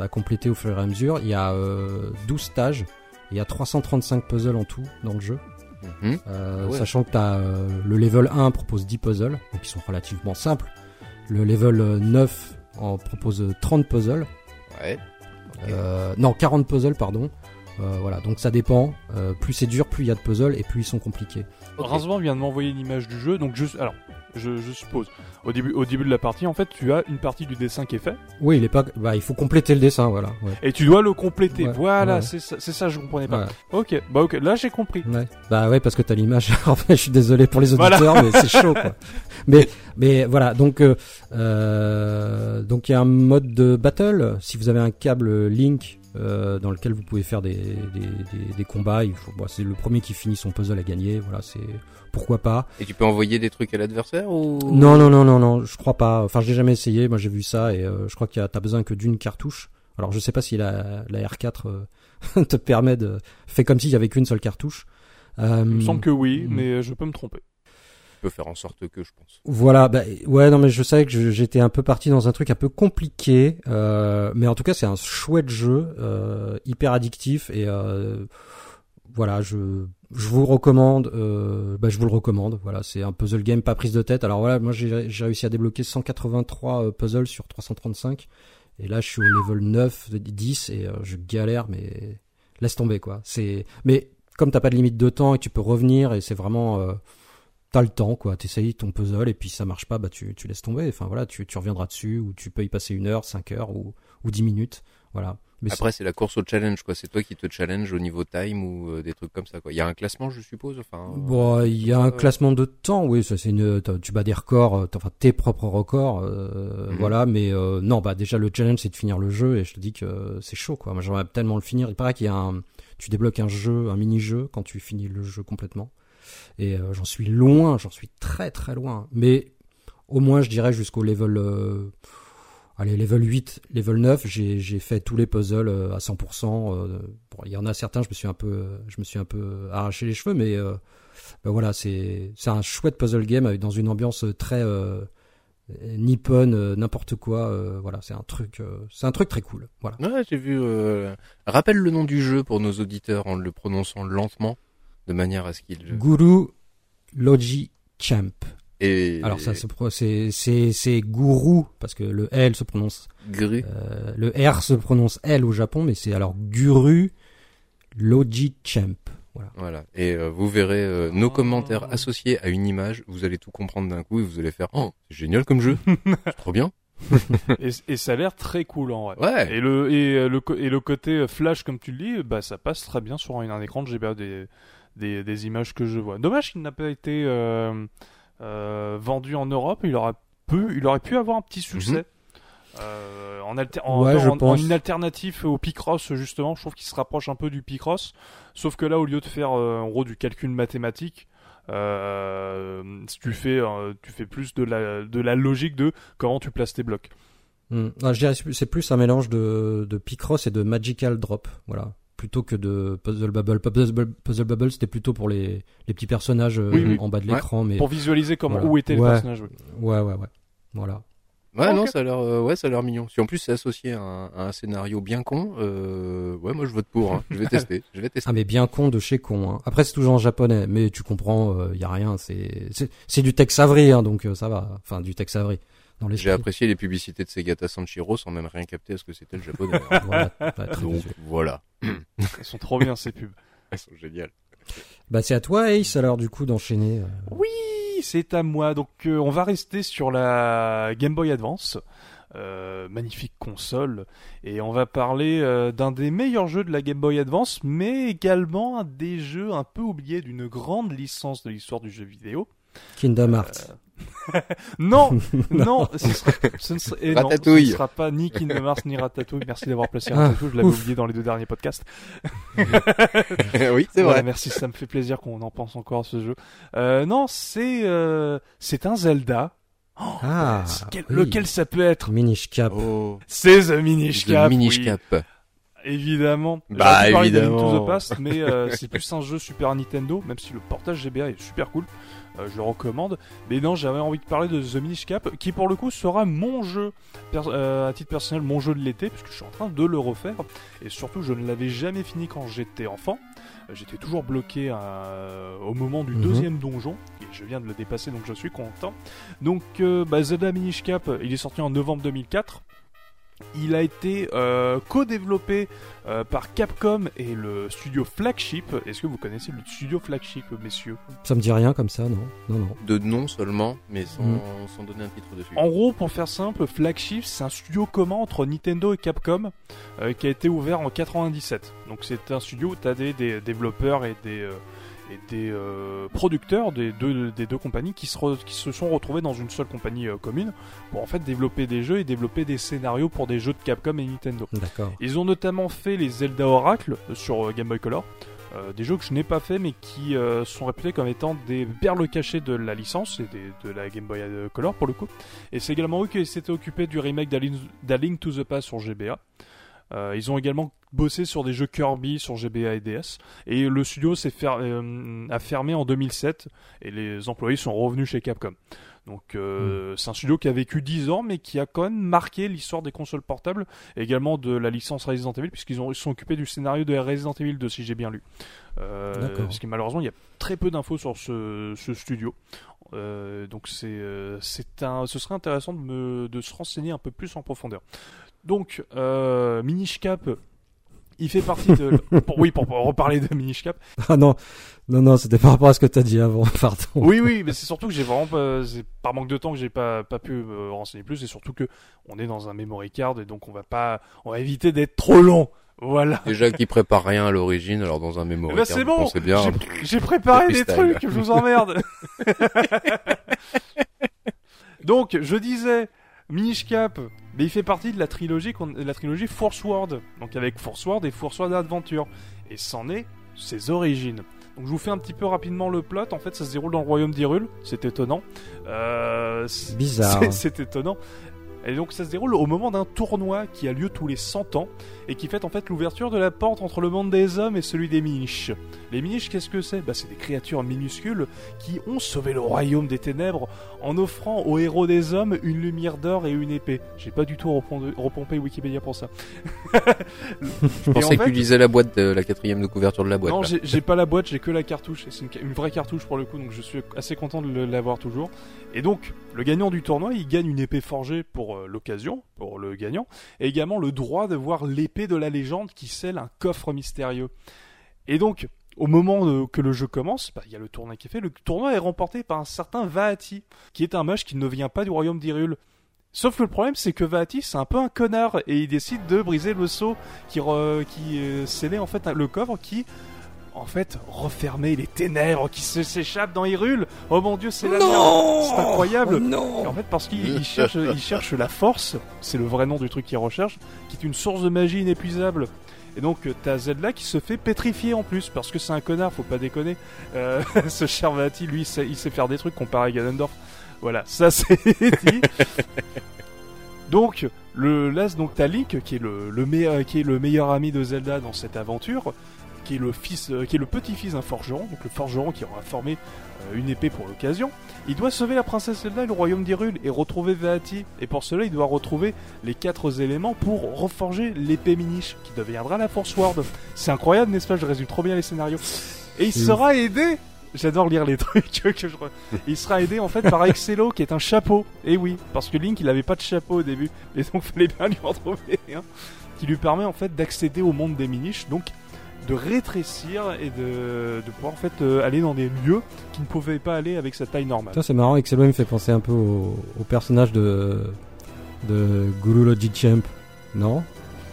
Speaker 1: à compléter au fur et à mesure. Il y a euh, 12 stages. et Il y a 335 puzzles en tout dans le jeu.
Speaker 3: Mhm.
Speaker 1: Euh,
Speaker 3: Ouais.
Speaker 1: Sachant que t'as, euh, le level 1 propose 10 puzzles, donc ils sont relativement simples. Le level euh, 9 en propose 30 puzzles.
Speaker 3: Ouais.
Speaker 1: Euh, non, 40 puzzles, pardon. Euh, voilà, donc ça dépend. Euh, plus c'est dur, plus il y a de puzzles et plus ils sont compliqués.
Speaker 3: Ok.
Speaker 2: Rincevent vient de m'envoyer une image du jeu, donc je, alors, je, je suppose, au début, au début de la partie, en fait, tu as une partie du dessin qui est fait,
Speaker 1: Oui, il est pas. Bah, il faut compléter le dessin, voilà. Ouais.
Speaker 2: et tu dois le compléter.
Speaker 1: Ouais,
Speaker 2: voilà,
Speaker 1: ouais.
Speaker 2: c'est ça, c'est ça, je comprenais pas.
Speaker 1: Ouais,
Speaker 2: Ok, bah ok, là j'ai compris.
Speaker 1: ouais. Bah ouais, parce que t'as l'image. en fait, je suis désolé pour les
Speaker 2: Voilà.
Speaker 1: auditeurs, mais c'est chaud, quoi. Mais, mais voilà, donc, euh, euh, donc il y a un mode de battle. Si vous avez un câble Link. Euh, dans lequel vous pouvez faire des, des, des, des combats, il faut, bon, c'est le premier qui finit son puzzle à gagner, voilà, c'est pourquoi pas.
Speaker 3: Et tu peux envoyer des trucs à l'adversaire ou?
Speaker 1: Non, non, non, non, non, je crois pas. Enfin, j'ai jamais essayé. Moi, j'ai vu ça et euh, je crois qu'il y a, t'as besoin que d'une cartouche. Alors, je sais pas si la, la R4 euh, te permet de, fait comme s'il y avait qu'une seule cartouche. Euh,
Speaker 2: Il me semble que oui,
Speaker 1: mm.
Speaker 2: mais je peux me tromper.
Speaker 3: Peux faire en sorte que, je pense.
Speaker 1: Voilà, bah, ouais, non, mais je savais que j'étais un peu parti dans un truc un peu compliqué, euh, mais en tout cas, c'est un chouette jeu, euh, hyper addictif et euh, voilà, je je vous recommande, euh, bah, je vous le recommande. Voilà, c'est un puzzle game pas prise de tête. Alors voilà, moi j'ai réussi à débloquer 183 euh, puzzles sur 335 et là je suis au level 9, 10 et euh, je galère, mais laisse tomber quoi. C'est mais comme t'as pas de limite de temps et tu peux revenir et c'est vraiment t'as le temps quoi t'essayes ton puzzle et puis ça marche pas bah tu, tu laisses tomber enfin voilà tu, tu reviendras dessus ou tu peux y passer une heure cinq heures ou, ou dix minutes voilà mais
Speaker 3: Après, c'est la course au challenge, quoi. C'est toi qui te challenge au niveau time ou euh, des trucs comme ça, quoi. Il y a un classement, je suppose. Enfin. euh,
Speaker 1: bon il y a un classement de temps oui ça c'est une tu bats des records euh, enfin tes propres records euh,
Speaker 3: Mhm.
Speaker 1: voilà mais euh, non bah déjà le challenge c'est de finir le jeu et je te dis que c'est chaud quoi moi j'aimerais tellement le finir il paraît qu'il y a un tu débloques un jeu un mini jeu quand tu finis le jeu complètement et euh, j'en suis loin j'en suis très très loin mais au moins je dirais jusqu'au level euh, allez level 8 level 9 j'ai fait tous les puzzles euh, à 100% euh, bon, il y en a certains je me suis un peu je me suis un peu arraché les cheveux mais ben voilà c'est un chouette puzzle game dans une ambiance très nippon n'importe quoi voilà c'est un truc c'est un truc très cool voilà
Speaker 3: j'ai vu. Rappelle le nom du jeu pour nos auditeurs en le prononçant lentement, de manière à ce qu'il.
Speaker 1: Guru Logi Champ
Speaker 3: Et
Speaker 1: alors ça se pro- c'est c'est c'est Guru parce que le L se prononce
Speaker 3: Gru.
Speaker 1: euh, le R se prononce L au Japon mais c'est alors Guru Logi Champ voilà
Speaker 3: Voilà. Et euh, vous verrez euh, nos commentaires associés à une image. Vous allez tout comprendre d'un coup et vous allez faire. Oh, c'est génial comme jeu. c'est trop bien.
Speaker 2: Et, et ça a l'air très cool en vrai.
Speaker 3: Ouais.
Speaker 2: Et le, et, euh, le, et le côté euh, flash, comme tu le dis, bah, ça passe très bien sur un, un écran de GBA des, des, des images que je vois. Dommage qu'il n'a pas été euh, euh, vendu en Europe. Il aurait, pu, il aurait pu avoir un petit succès. Euh, en, alter- en,
Speaker 1: Ouais, je
Speaker 2: en- en
Speaker 1: pense.
Speaker 2: une alternative au Picross justement, je trouve qu'il se rapproche un peu du Picross, sauf que là au lieu de faire euh, en gros du calcul mathématique, euh, tu fais euh, tu fais plus de la de la logique de comment tu places tes blocs.
Speaker 1: Hmm. Ah, je dirais que c'est plus un mélange de, de Picross et de Magical Drop, voilà. Plutôt que de Puzzle Bubble. Puzzle, Bubble- Puzzle Bubble, c'était plutôt pour les, les petits personnages euh,
Speaker 2: Oui, oui.
Speaker 1: en bas de
Speaker 3: Ouais.
Speaker 1: l'écran, mais
Speaker 2: Pour visualiser comment
Speaker 1: Voilà.
Speaker 2: où étaient les personnages.
Speaker 1: ouais, ouais, ouais. Voilà.
Speaker 3: Ouais, non, ça a l'air, euh, ouais, ça a l'air mignon. Si en plus c'est associé à un, à un scénario bien con, euh, ouais, moi je vote pour. hein. Je vais tester. Je vais tester.
Speaker 1: Ah, mais bien con de chez con. Hein. Après, c'est toujours en japonais, mais tu comprends, il y a rien. C'est c'est c'est du Tex Avery, hein, donc euh, ça va. Enfin, du Tex Avery dans les.
Speaker 3: J'ai apprécié les publicités de Segata Sanshiro sans même rien capter à ce que c'était le japonais.
Speaker 1: Voilà, très
Speaker 3: Donc voilà.
Speaker 2: Elles sont trop bien ces pubs.
Speaker 3: Elles sont géniales.
Speaker 1: Bah, c'est à toi, Ace, alors du coup d'enchaîner. euh.
Speaker 2: Oui, c'est à moi. Donc euh, on va rester sur la Game Boy Advance. Euh, magnifique console. Et on va parler euh, d'un des meilleurs jeux de la Game Boy Advance, mais également un des jeux un peu oubliés d'une grande licence de l'histoire du jeu vidéo.
Speaker 1: Kingdom Hearts.
Speaker 2: non, non, ce sera, ce ne sera, et non, ce ne sera pas ni Kingdom Hearts ni Ratatouille. Merci d'avoir placé
Speaker 1: Ah,
Speaker 2: Ratatouille, je l'avais oublié dans les deux derniers podcasts.
Speaker 3: oui, c'est
Speaker 2: Voilà,
Speaker 3: vrai.
Speaker 2: merci, ça me fait plaisir qu'on en pense encore à ce jeu. Euh, non, c'est euh, c'est un Zelda.
Speaker 1: Ah,
Speaker 2: C'est quel-
Speaker 1: oui.
Speaker 2: Lequel ça peut être
Speaker 1: Minish Cap.
Speaker 3: Oh,
Speaker 2: C'est The Minish
Speaker 3: The
Speaker 2: Cap.
Speaker 3: Minish
Speaker 2: oui.
Speaker 3: Cap.
Speaker 2: Évidemment.
Speaker 3: Bah,
Speaker 2: parler de Link
Speaker 3: évidemment.
Speaker 2: to the Past, mais euh, c'est plus un jeu Super Nintendo, même si le portage GBA est super cool. Euh, je le recommande. Mais non, j'avais envie de parler de The Minish Cap, qui pour le coup sera mon jeu, euh, à titre personnel, mon jeu de l'été, puisque je suis en train de le refaire. Et surtout, je ne l'avais jamais fini quand j'étais enfant. Euh, J'étais toujours bloqué euh, au moment du
Speaker 1: Mhm.
Speaker 2: deuxième donjon, et je viens de le dépasser, donc je suis content. Donc, euh, bah, Zelda Minish Cap, il est sorti en novembre 2004. Il a été euh, co-développé euh, par Capcom et le studio Flagship. Est-ce que vous connaissez le studio Flagship, messieurs?
Speaker 1: Ça me dit rien comme ça, non Non, non.
Speaker 3: De nom seulement, mais sans,
Speaker 1: Mm.
Speaker 3: sans donner un titre dessus.
Speaker 2: En gros, pour faire simple, Flagship, c'est un studio commun entre Nintendo et Capcom euh, qui a été ouvert en 97. Donc c'est un studio où tu as des, des développeurs et des, euh, et des euh, producteurs des deux, des deux compagnies qui se, re- qui se sont retrouvés dans une seule compagnie euh, commune pour en fait développer des jeux et développer des scénarios pour des jeux de Capcom et Nintendo.
Speaker 1: D'accord.
Speaker 2: Ils ont notamment fait les Zelda Oracle sur euh, Game Boy Color. Euh, des jeux que je n'ai pas fait mais qui euh, sont réputés comme étant des perles cachées de la licence et des- de la Game Boy Color pour le coup. Et c'est également eux qui s'étaient occupés du remake d'A Link to the Past sur GBA. Euh, ils ont également bossé sur des jeux Kirby sur GBA et DS. Et le studio s'est fer- euh, a fermé en 2007 et les employés sont revenus chez Capcom. Donc euh, c'est un studio qui a vécu 10 ans mais qui a quand même marqué l'histoire des consoles portables et également de la licence Resident Evil puisqu'ils ont, ils sont occupés du scénario de Resident Evil 2 si j'ai bien lu. Euh, parce que malheureusement il y a très peu d'infos sur ce, ce studio. Euh, donc c'est c'est un ce serait intéressant de me de se renseigner un peu plus en profondeur. Donc euh, Minish Cap il fait partie de pour- oui pour, pour reparler de Minish Cap.
Speaker 1: Ah non, non, non, c'était par rapport à ce que t'as dit avant, pardon.
Speaker 2: Oui oui, mais c'est surtout que j'ai vraiment pas c'est par manque de temps que j'ai pas pas pu me renseigner plus et surtout que on est dans un memory card et donc on va pas on va éviter d'être trop long. Voilà.
Speaker 3: Déjà qu'ils préparent rien à l'origine, alors dans un mémoire.
Speaker 2: Eh ben, c'est bon.
Speaker 3: C'est bien.
Speaker 2: J'ai- J'ai préparé des trucs, je vous emmerde. Donc, je disais, Minish Cap, mais il fait partie de la trilogie, la trilogie Force World. Donc avec Force World et Force World Adventure. Et c'en est ses origines. Donc je vous fais un petit peu rapidement le plot. En fait, ça se déroule dans le royaume d'Hyrule. C'est étonnant. Euh, c'est-
Speaker 1: Bizarre.
Speaker 2: C'est étonnant. Et donc ça se déroule au moment d'un tournoi qui a lieu tous les 100 ans et qui fait en fait l'ouverture de la porte entre le monde des hommes et celui des Minish. Les Minish, qu'est-ce que c'est? Bah, C'est des créatures minuscules qui ont sauvé le royaume des ténèbres en offrant aux héros des hommes une lumière d'or et une épée. J'ai pas du tout repompé, Wikipédia pour ça.
Speaker 3: Je pensais que tu lisais la boîte, de, la quatrième de couverture de la boîte.
Speaker 2: Non, j'ai pas la boîte, j'ai que la cartouche. C'est une, vraie cartouche pour le coup, donc je suis assez content de l'avoir toujours. Et donc, le gagnant du tournoi, il gagne une épée forgée pour euh, l'occasion, pour le gagnant, et également le droit de voir l'épée de la légende qui scelle un coffre mystérieux. Et donc, au moment que le jeu commence, bah, il y a le tournoi qui est fait. Le tournoi est remporté par un certain Vaati, qui est un mage qui ne vient pas du royaume d'Hyrule. Sauf que le problème, c'est que Vaati, c'est un peu un connard, et il décide de briser le seau qui, re- qui euh, scellait en fait le coffre qui en fait, refermer les ténèbres qui se- s'échappent dans Hyrule. Oh mon dieu, c'est la merde. C'est incroyable.
Speaker 1: Oh non
Speaker 2: Et en fait, parce qu'il il cherche, il cherche la force, c'est le vrai nom du truc qu'il recherche, qui est une source de magie inépuisable. Et donc, euh, t'as Zelda qui se fait pétrifier en plus, parce que c'est un connard, faut pas déconner. Euh, ce cher Vati, lui, il sait, il sait faire des trucs comparé à Ganondorf. Voilà, ça c'est dit. Donc, le, là, donc t'as Link, qui est le, le meilleur, qui est le meilleur ami de Zelda dans cette aventure, qui est le fils, euh, qui est le petit-fils d'un forgeron, donc le forgeron qui aura formé euh, une épée pour l'occasion. Il doit sauver la princesse Zelda et le royaume d'Hyrule et retrouver Vaati. Et pour cela, il doit retrouver les quatre éléments pour reforger l'épée Minish, qui deviendra la Force Ward. C'est incroyable, n'est-ce pas? Je résume trop bien les scénarios. Et il
Speaker 1: C'est
Speaker 2: sera aidé J'adore lire les trucs que je... re- Il sera aidé en fait par Excello qui est un chapeau. Et oui, parce que Link il avait pas de chapeau au début. Et donc fallait bien lui en trouver un. Qui lui permet en fait d'accéder au monde des Minish. Donc de rétrécir et de, de pouvoir en fait euh, aller dans des lieux qui ne pouvaient pas aller avec sa taille normale.
Speaker 1: Ça c'est marrant, Excello il me fait penser un peu au, au personnage de de Guru Champ. Non?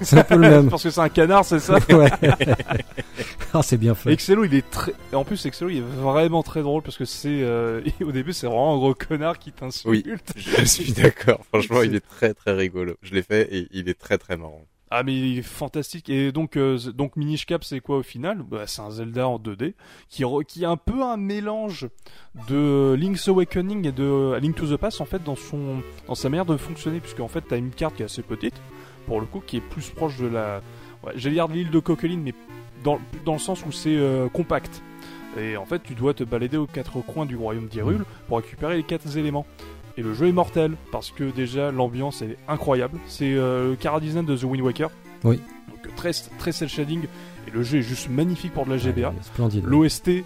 Speaker 1: C'est un peu le même.
Speaker 2: Parce que c'est un canard, c'est ça?
Speaker 1: Ouais. ah, c'est bien fait.
Speaker 2: Excello, il est très. En plus, Excello, il est vraiment très drôle parce que c'est. euh, Au début, c'est vraiment un gros connard qui t'insulte.
Speaker 3: Oui. Je suis d'accord. Franchement, il est très très rigolo. Je l'ai fait et il est très très marrant.
Speaker 2: Ah mais il est fantastique. Et donc euh, donc Minish Cap c'est quoi au final? Bah, C'est un Zelda en 2D qui re- qui est un peu un mélange de Link's Awakening et de Link to the Past en fait dans son dans sa manière de fonctionner puisque en fait t'as une carte qui est assez petite pour le coup qui est plus proche de la ouais, j'allais dire de l'île de Coqueline mais dans dans le sens où c'est euh, compact. Et en fait tu dois te balader aux quatre coins du royaume d'Hyrule pour récupérer les quatre éléments. Et le jeu est mortel parce que déjà l'ambiance est incroyable. C'est euh, le Cara design de The Wind Waker.
Speaker 1: Oui.
Speaker 2: Donc très très cel shading et le jeu est juste magnifique pour de la GBA.
Speaker 1: Ouais, splendide.
Speaker 2: L'OST,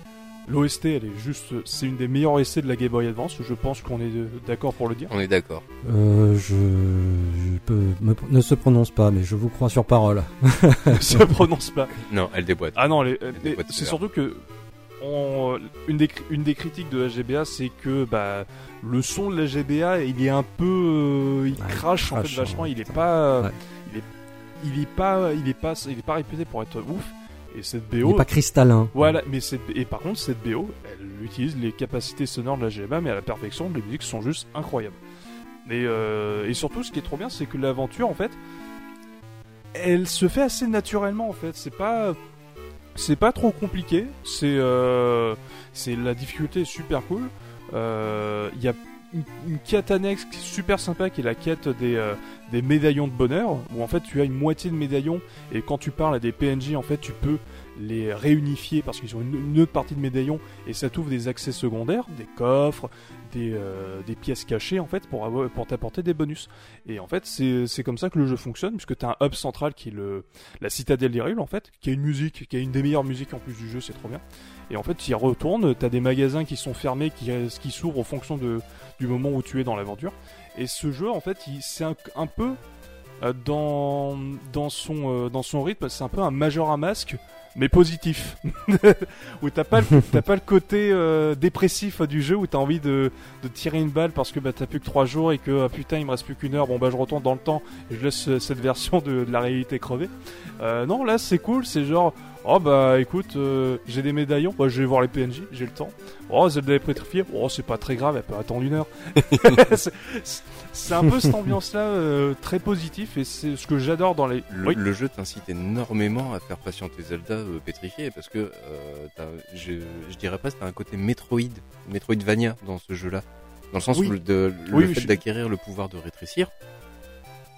Speaker 2: l'OST, elle est juste, c'est une des meilleures OST de la Game Boy Advance. Je pense qu'on est euh, d'accord pour le dire.
Speaker 3: On est d'accord.
Speaker 1: Euh, je, je peux, me- ne se prononce pas, mais je vous crois sur parole.
Speaker 2: Ne se prononce pas.
Speaker 3: Non, elle déboîte.
Speaker 2: Ah non, c'est surtout que on- une, des, cri- une des critiques de la GBA, c'est que bah, le son de la GBA, il est un peu, euh, il
Speaker 1: Ouais, il
Speaker 2: crache en fait vachement. Il est pas,
Speaker 1: Ouais.
Speaker 2: il est, il est pas, il est pas, il est pas réputé pour être ouf. Et cette
Speaker 1: Il
Speaker 2: BO,
Speaker 1: n'est pas cristallin.
Speaker 2: Voilà, mais cette, et par contre, cette BO, elle utilise les capacités sonores de la GBA, mais à la perfection, les musiques sont juste incroyables. Et, euh, et surtout, ce qui est trop bien, c'est que l'aventure, en fait, elle se fait assez naturellement, en fait. C'est pas, c'est pas trop compliqué. C'est, euh, c'est la difficulté est super cool. Euh, Il y a une, quête annexe qui est super sympa, qui est la quête des, euh, des médaillons de bonheur, où en fait tu as une moitié de médaillons, et quand tu parles à des PNJ, en fait tu peux les réunifier parce qu'ils ont une, autre partie de médaillons et ça t'ouvre des accès secondaires, des coffres, des, euh, pièces cachées en fait pour, t'apporter des bonus. Et en fait c'est comme ça que le jeu fonctionne puisque tu as un hub central qui est la citadelle d'Hyrule en fait, qui a une musique, qui a une des meilleures musiques en plus du jeu, c'est trop bien. Et en fait tu y retournes, tu as des magasins qui sont fermés, qui, qui s'ouvrent en fonction de, du moment où tu es dans l'aventure. Et ce jeu en fait c'est un, peu dans, dans, son, euh, dans son rythme, c'est un peu un major à masque mais positif. où t'as pas, le- pas le côté euh, dépressif euh, du jeu où t'as envie de, de tirer une balle parce que bah, t'as plus que 3 jours et que ah, putain il me reste plus qu'une heure, bon bah je retourne dans le temps et je laisse euh, cette version de, de la réalité crever. Euh, non, là c'est cool, c'est genre. Oh bah écoute, euh, j'ai des médaillons, bah, je vais voir les PNJ, j'ai le temps. Oh Zelda est pétrifiée, oh c'est pas très grave, elle peut attendre une heure. c'est un peu cette ambiance là très positif et c'est ce que j'adore dans les.
Speaker 3: Le,
Speaker 2: Oui.
Speaker 3: le jeu t'incite énormément à faire patienter Zelda euh, pétrifié parce que euh, je, je dirais pas t'as un côté Metroid, Metroidvania dans ce jeu-là, dans le sens
Speaker 2: Oui.
Speaker 3: où le, de- le
Speaker 2: Oui,
Speaker 3: fait
Speaker 2: je-
Speaker 3: d'acquérir le pouvoir de rétrécir,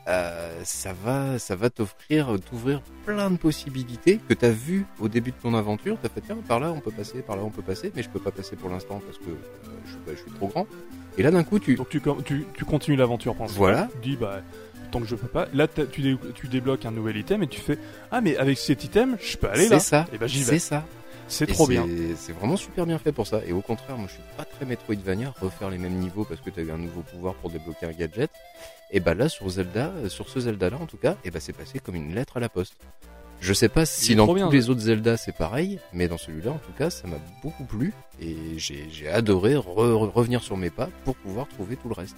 Speaker 3: euh, ça va, ça va t'offrir, t'ouvrir plein de possibilités que t'as vu au début de ton aventure. T'as fait tiens par là on peut passer, par là on peut passer, mais je peux pas passer pour l'instant parce que euh, je suis trop grand. Et là d'un coup tu,
Speaker 2: Donc tu, tu, tu continues l'aventure principale.
Speaker 3: Voilà.
Speaker 2: Tu dis bah tant que je peux pas. Là tu, dé- tu débloques un nouvel item et tu fais ah mais avec cet item je peux aller
Speaker 3: c'est
Speaker 2: là.
Speaker 3: ça,
Speaker 2: Et bah j'y
Speaker 3: c'est
Speaker 2: vais.
Speaker 3: ça.
Speaker 2: C'est trop bien.
Speaker 3: C'est vraiment super bien fait pour ça. Et au contraire, moi je suis pas très Metroidvania, refaire les mêmes niveaux parce que tu as eu un nouveau pouvoir pour débloquer un gadget. Et bah là sur Zelda, euh, sur ce Zelda là en tout cas, et bah c'est passé comme une lettre à la poste. Je sais pas si dans tous
Speaker 2: bien,
Speaker 3: les autres Zelda c'est pareil, mais dans celui-là en tout cas ça m'a beaucoup plu et j'ai adoré re- re- revenir sur mes pas pour pouvoir trouver tout le reste.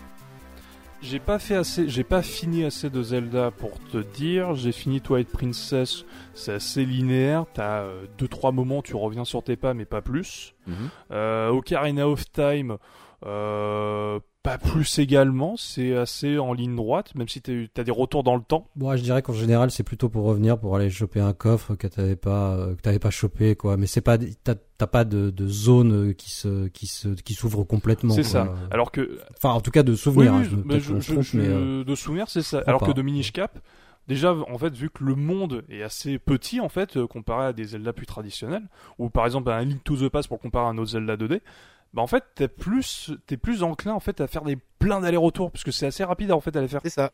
Speaker 2: J'ai pas fait assez, j'ai pas fini assez de Zelda pour te dire. J'ai fini Twilight Princess, c'est assez linéaire. T'as euh, deux trois moments, tu reviens sur tes pas, mais pas plus. Euh, Ocarina of Time, euh, pas plus également. C'est assez en ligne droite, même si t'as as des retours dans le temps.
Speaker 1: Moi, je dirais qu'en général, c'est plutôt pour revenir, pour aller choper un coffre que t'avais pas, euh, que t'avais pas chopé, quoi. Mais c'est pas, t'as pas de, de zone qui se, qui se, qui s'ouvre complètement.
Speaker 2: C'est ça. Alors que
Speaker 1: Enfin, en tout cas, de souvenir.
Speaker 2: Oui,
Speaker 1: hein, je
Speaker 2: je- je-
Speaker 1: trompe, mais, euh,
Speaker 2: de souvenir, c'est ça. Alors que de Minish Cap, déjà, en fait, vu que le monde est assez petit, en fait, euh, comparé à des Zelda plus traditionnels, ou par exemple à un Link to the Past pour comparer à un autre Zelda 2D, bah en fait, t'es plus, t'es plus enclin en fait à faire des plein d'allers-retours, parce que c'est assez rapide en fait à les faire.
Speaker 3: C'est ça.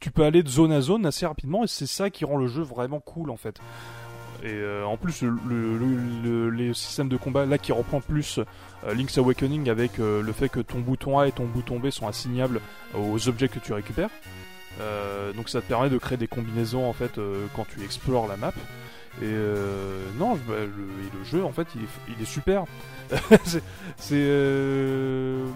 Speaker 2: Tu peux aller de zone à zone assez rapidement, et c'est ça qui rend le jeu vraiment cool en fait. Et euh, en plus, le, le, le- les systèmes de combat là qui reprend plus euh, Link's Awakening avec euh, le fait que ton bouton A et ton bouton B sont assignables aux objets que tu récupères. Donc ça te permet de créer des combinaisons en fait quand tu explores la map. Et euh, non, bah, le, jeu en fait il est, super. c'est euh,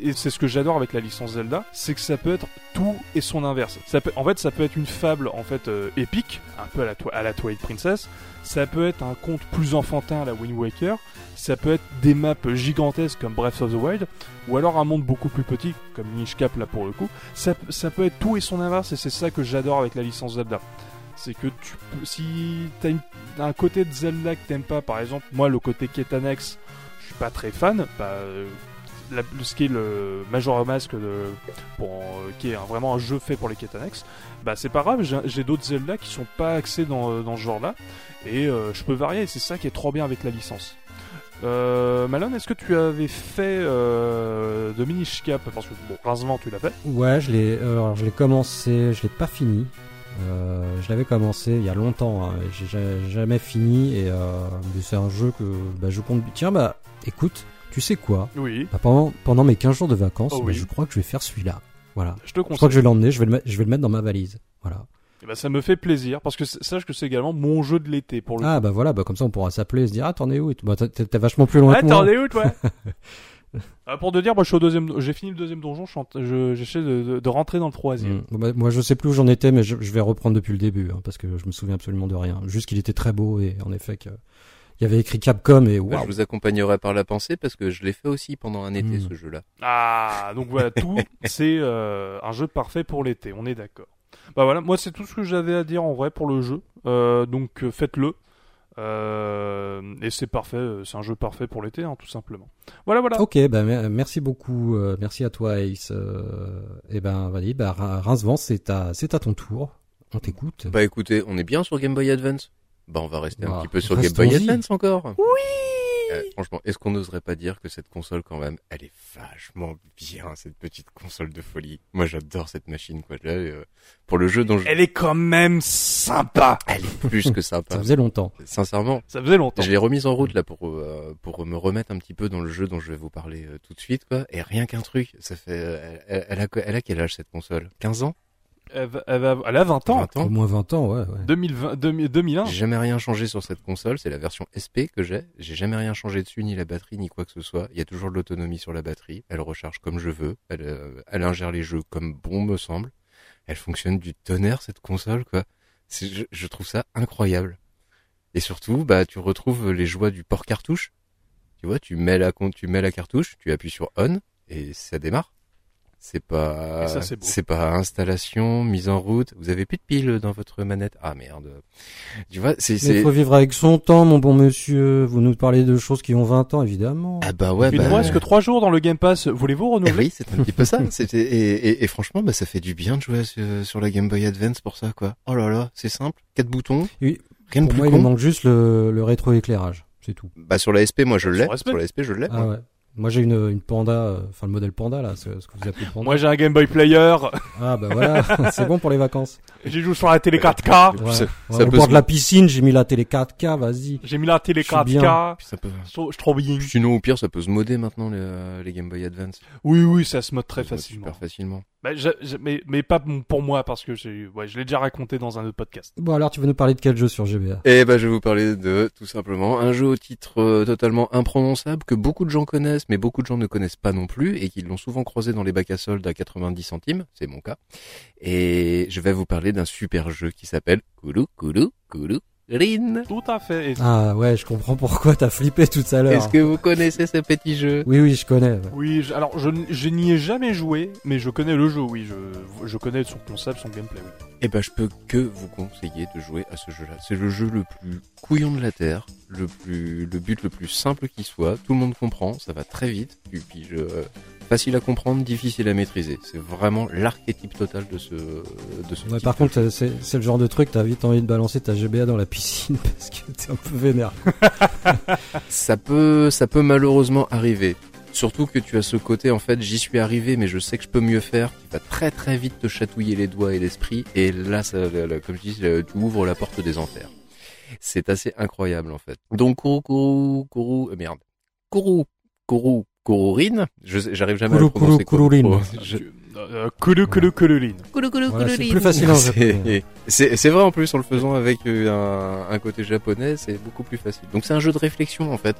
Speaker 2: et c'est ce que j'adore avec la licence Zelda, c'est que ça peut être tout et son inverse. Ça peut, en fait, ça peut être une fable en fait euh, épique, un peu à la, Twilight Princess. Ça peut être un conte plus enfantin à la Wind Waker. Ça peut être des maps gigantesques comme Breath of the Wild, ou alors un monde beaucoup plus petit comme Minish Cap là pour le coup. Ça peut être tout et son inverse, et c'est ça que j'adore avec la licence Zelda. C'est que si t'as une- un côté de Zelda que t'aimes pas, par exemple, moi le côté Ketanex, je suis pas très fan. Bah, euh, la- ce qui est le Majora Mask pour, euh, qui est vraiment un jeu fait pour les Ketanex, bah c'est pas grave, j'ai- d'autres Zelda qui sont pas axés dans, euh, dans ce genre-là, et euh, je peux varier, et c'est ça qui est trop bien avec la licence. Euh, Malone, est-ce que tu avais fait euh, de Minish Cap? Parce que bon, Rincevent, tu l'as fait.
Speaker 1: Ouais, je l'ai, euh, alors je l'ai commencé, je l'ai pas fini. Euh, je l'avais commencé il y a longtemps, hein, et j'ai ja- jamais fini et euh, c'est un jeu que bah, je compte. Tiens bah, écoute, tu sais quoi?
Speaker 2: Oui,
Speaker 1: Bah, pendant pendant mes 15 jours de vacances,
Speaker 2: Oh
Speaker 1: bah,
Speaker 2: oui.
Speaker 1: je crois que je vais faire celui-là. Voilà.
Speaker 2: je te
Speaker 1: Je crois
Speaker 2: conseille.
Speaker 1: que je vais l'emmener, je vais le mettre, je vais le mettre dans ma valise. Voilà.
Speaker 2: Eh ben, ça me fait plaisir, parce que sache que c'est également mon jeu de l'été pour le
Speaker 1: Ah bah voilà, bah comme ça on pourra s'appeler et se dire ah t'en es où et. Bah, t'es- vachement plus loin
Speaker 2: Ah, t'en es où, toi? Ah, Pour te dire, moi, je suis au deuxième. J'ai fini le deuxième donjon. je je- J'essaie de, de- de rentrer dans le troisième.
Speaker 1: Mm. Bah, moi je sais plus où j'en étais mais je, je vais reprendre depuis le début hein, parce que je me souviens absolument de rien. Juste qu'il était très beau et en effet que il y avait écrit Capcom et
Speaker 3: Bah,
Speaker 1: waouh.
Speaker 3: Je vous accompagnerai par la pensée parce que je l'ai fait aussi pendant un été
Speaker 1: Mm.
Speaker 3: ce jeu-là.
Speaker 2: Ah, donc voilà, tout, c'est euh, un jeu parfait pour l'été. On est d'accord. Bah voilà, moi c'est tout ce que j'avais à dire en vrai pour le jeu. Euh, donc euh, faites-le. Euh, et c'est parfait, euh, c'est un jeu parfait pour l'été, hein, tout simplement. Voilà, voilà.
Speaker 1: Ok, bah, mer- merci beaucoup, euh, merci à toi Ace. Euh, et ben vas-y, bah, Ra- Rincevent, c'est à, c'est à ton tour. On t'écoute.
Speaker 3: Bah écoutez, on est bien sur Game Boy Advance. Bah on va rester un
Speaker 1: Ah,
Speaker 3: petit peu sur Game Boy. Advance encore. Oui. Franchement, est-ce qu'on n'oserait pas dire que cette console quand même, elle est vachement bien cette petite console de folie? Moi j'adore cette machine quoi. Là, euh, pour le jeu dont je...
Speaker 2: Elle est quand même sympa.
Speaker 3: elle est plus que
Speaker 1: Ça
Speaker 3: sympa.
Speaker 1: faisait longtemps.
Speaker 3: Sincèrement,
Speaker 2: Ça faisait longtemps.
Speaker 3: je l'ai remise en route là pour euh, pour me remettre un petit peu dans le jeu dont je vais vous parler euh, tout de suite quoi. Et rien qu'un truc, ça fait, euh, elle, elle a elle a quel âge cette console? 15 ans?
Speaker 2: Elle, va- elle va- elle a 20 ans.
Speaker 3: 20 ans
Speaker 1: Au moins 20 ans, ouais. ouais.
Speaker 2: 2020, 2000 2001.
Speaker 3: J'ai jamais rien changé sur cette console, c'est la version SP que j'ai. J'ai jamais rien changé dessus, ni la batterie, ni quoi que ce soit. Il y a toujours de l'autonomie sur la batterie. Elle recharge comme je veux. Elle, euh, elle ingère les jeux comme bon me semble. Elle fonctionne du tonnerre cette console quoi. Je, je trouve ça incroyable. Et surtout, bah tu retrouves les joies du port cartouche. Tu vois, tu mets la tu mets la cartouche, tu appuies sur on et ça démarre. C'est pas,
Speaker 2: c'est
Speaker 3: pas installation, mise en route. Vous avez plus de piles dans votre manette? Ah merde. Tu vois, c'est,
Speaker 1: il faut vivre avec son temps, mon bon monsieur. Vous nous parlez de choses qui ont 20 ans, évidemment.
Speaker 3: ah bah ouais,
Speaker 2: Il
Speaker 3: bah,
Speaker 2: ne reste que 3 jours dans le Game Pass. Voulez-vous
Speaker 3: Eh
Speaker 2: renouveler?
Speaker 3: oui, c'est un petit peu ça. Et, et, et franchement, bah ça fait du bien de jouer sur, sur la Game Boy Advance pour ça quoi. Oh là là, c'est simple, quatre boutons,
Speaker 1: Oui.
Speaker 3: rien de
Speaker 1: Pour
Speaker 3: plus
Speaker 1: moi, il
Speaker 3: con.
Speaker 1: lui manque juste le, le rétroéclairage. C'est tout.
Speaker 3: Bah sur la SP, moi je l'ai. Sur la SP, je l'ai.
Speaker 1: Ah ouais. Moi, j'ai une, une panda, euh, enfin le modèle panda, là, ce, ce que vous appelez panda.
Speaker 2: Moi j'ai un Game Boy Player.
Speaker 1: Ah bah voilà, c'est bon pour les vacances.
Speaker 2: J'ai joué sur la télé 4K.
Speaker 3: Puis
Speaker 1: Ouais.
Speaker 3: ça-
Speaker 1: Ouais,
Speaker 3: ça
Speaker 1: au
Speaker 3: peut
Speaker 1: bord
Speaker 3: se-
Speaker 1: de la piscine, j'ai mis la télé 4K, vas-y.
Speaker 2: J'ai mis la télé
Speaker 1: Je suis bien.
Speaker 2: 4K.
Speaker 3: Puis ça peut.
Speaker 2: Je trouve je trouve bien.
Speaker 3: Sinon, au pire, ça peut se modder maintenant les, euh, les Game Boy Advance.
Speaker 2: Oui, oui, ça se mode très
Speaker 3: Ça se mode
Speaker 2: facilement.
Speaker 3: Super facilement.
Speaker 2: Bah, je- je- mais, mais pas pour moi parce que ouais, je l'ai déjà raconté dans un autre podcast.
Speaker 1: Bon alors, tu veux nous parler de quel jeu sur GBA
Speaker 3: Et bah, je vais vous parler de tout simplement un jeu au titre euh, totalement imprononçable que beaucoup de gens connaissent, mais beaucoup de gens ne connaissent pas non plus et qui l'ont souvent croisé dans les bacs à soldes à 90 centimes. C'est mon cas. Et je vais vous parler d'un super jeu qui s'appelle Kulu Kulu Kulu Rin.
Speaker 2: Tout à fait.
Speaker 1: Ah ouais, je comprends pourquoi t'as flippé tout à l'heure.
Speaker 3: Est-ce que vous connaissez ce petit jeu?
Speaker 1: Oui, oui, je connais. ouais.
Speaker 2: Oui, je- alors je n'y ai jamais joué, mais je connais le jeu, oui. Je, je connais son concept, son gameplay, oui.
Speaker 3: Eh ben, je peux que vous conseiller de jouer à ce jeu-là. C'est le jeu le plus couillon de la terre, le plus, le but le plus simple qui soit. Tout le monde comprend, ça va très vite. Et puis, je, euh, facile à comprendre, difficile à maîtriser. C'est vraiment l'archétype total de ce, de ce
Speaker 1: Ouais, par contre, euh, c'est c'est le genre de truc, t'as vite envie de balancer ta GBA dans la piscine parce que t'es un peu vénère.
Speaker 3: ça peut, ça peut malheureusement arriver. Surtout que tu as ce côté, en fait, j'y suis arrivé, mais je sais que je peux mieux faire, qui va très très vite te chatouiller les doigts et l'esprit, et là, ça, comme je dis, là, tu ouvres la porte des enfers. C'est assez incroyable, en fait. Donc, Kourou, Kourou, Kourou, euh, merde. Kourou, Kourou, Kourourine, j'arrive jamais à
Speaker 1: Kourou,
Speaker 3: le prononcer.
Speaker 1: Kourou, Kourourine.
Speaker 3: Kourou. Je-
Speaker 2: Euh, Kulu Kulu Kululine.
Speaker 3: Kourou, Kourou,
Speaker 1: Voilà, c'est plus facile en japonais.
Speaker 3: C'est- C'est c'est vrai en plus en le faisant avec euh, un, un côté japonais, c'est beaucoup plus facile. Donc c'est un jeu de réflexion en fait.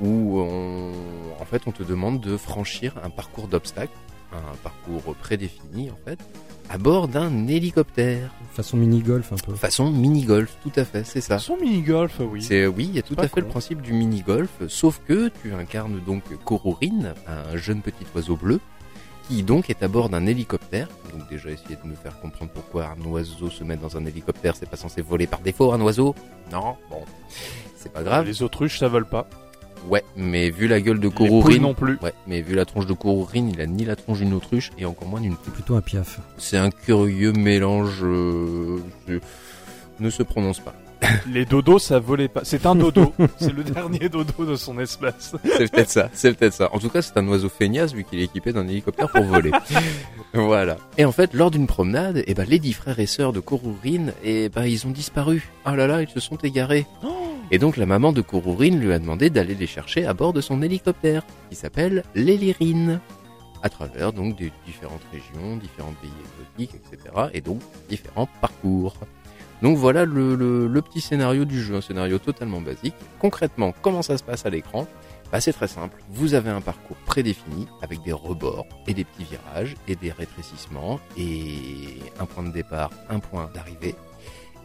Speaker 3: où on, en fait on te demande de franchir un parcours d'obstacles, un parcours prédéfini en fait, à bord d'un hélicoptère.
Speaker 1: Façon mini-golf un peu.
Speaker 3: Façon mini-golf, tout à fait, c'est ça.
Speaker 2: Son mini-golf, oui.
Speaker 3: C'est oui, il y a tout
Speaker 2: Pas
Speaker 3: à fait le principe du mini-golf, sauf que tu incarnes donc Kororine, un jeune petit oiseau bleu, qui donc est à bord d'un hélicoptère. Donc déjà essayer de me faire comprendre pourquoi un oiseau se met dans un hélicoptère, c'est pas censé voler par défaut un oiseau Non, bon, c'est pas grave.
Speaker 2: Les autruches, ça vole pas.
Speaker 3: Ouais, mais vu la gueule de Kororine,
Speaker 2: non plus.
Speaker 3: ouais, mais vu la tronche de Kororine, il a ni la tronche d'une autruche et encore moins d'une
Speaker 1: C'est plutôt un piaf.
Speaker 3: C'est un curieux mélange. euh, je- ne se prononce pas.
Speaker 2: Les dodos, ça volait pas. C'est un dodo. c'est le dernier dodo de son espèce.
Speaker 3: C'est peut-être ça, c'est peut-être ça. En tout cas, c'est un oiseau feignasse vu qu'il est équipé d'un hélicoptère pour voler. voilà. Et en fait, lors d'une promenade, eh ben, les dix frères et sœurs de Kororine, eh ben, ils ont disparu. Oh là là, ils se sont égarés. Et donc, la maman de Kororine lui a demandé d'aller les chercher à bord de son hélicoptère, qui s'appelle l'Élérine. À travers, donc, des différentes régions, différents pays exotiques, etc. Et donc, différents parcours. Donc voilà le petit scénario du jeu, un scénario totalement basique. Concrètement, comment ça se passe à l'écran? Bah, C'est très simple. Vous avez un parcours prédéfini avec des rebords et des petits virages et des rétrécissements et un point de départ, un point d'arrivée.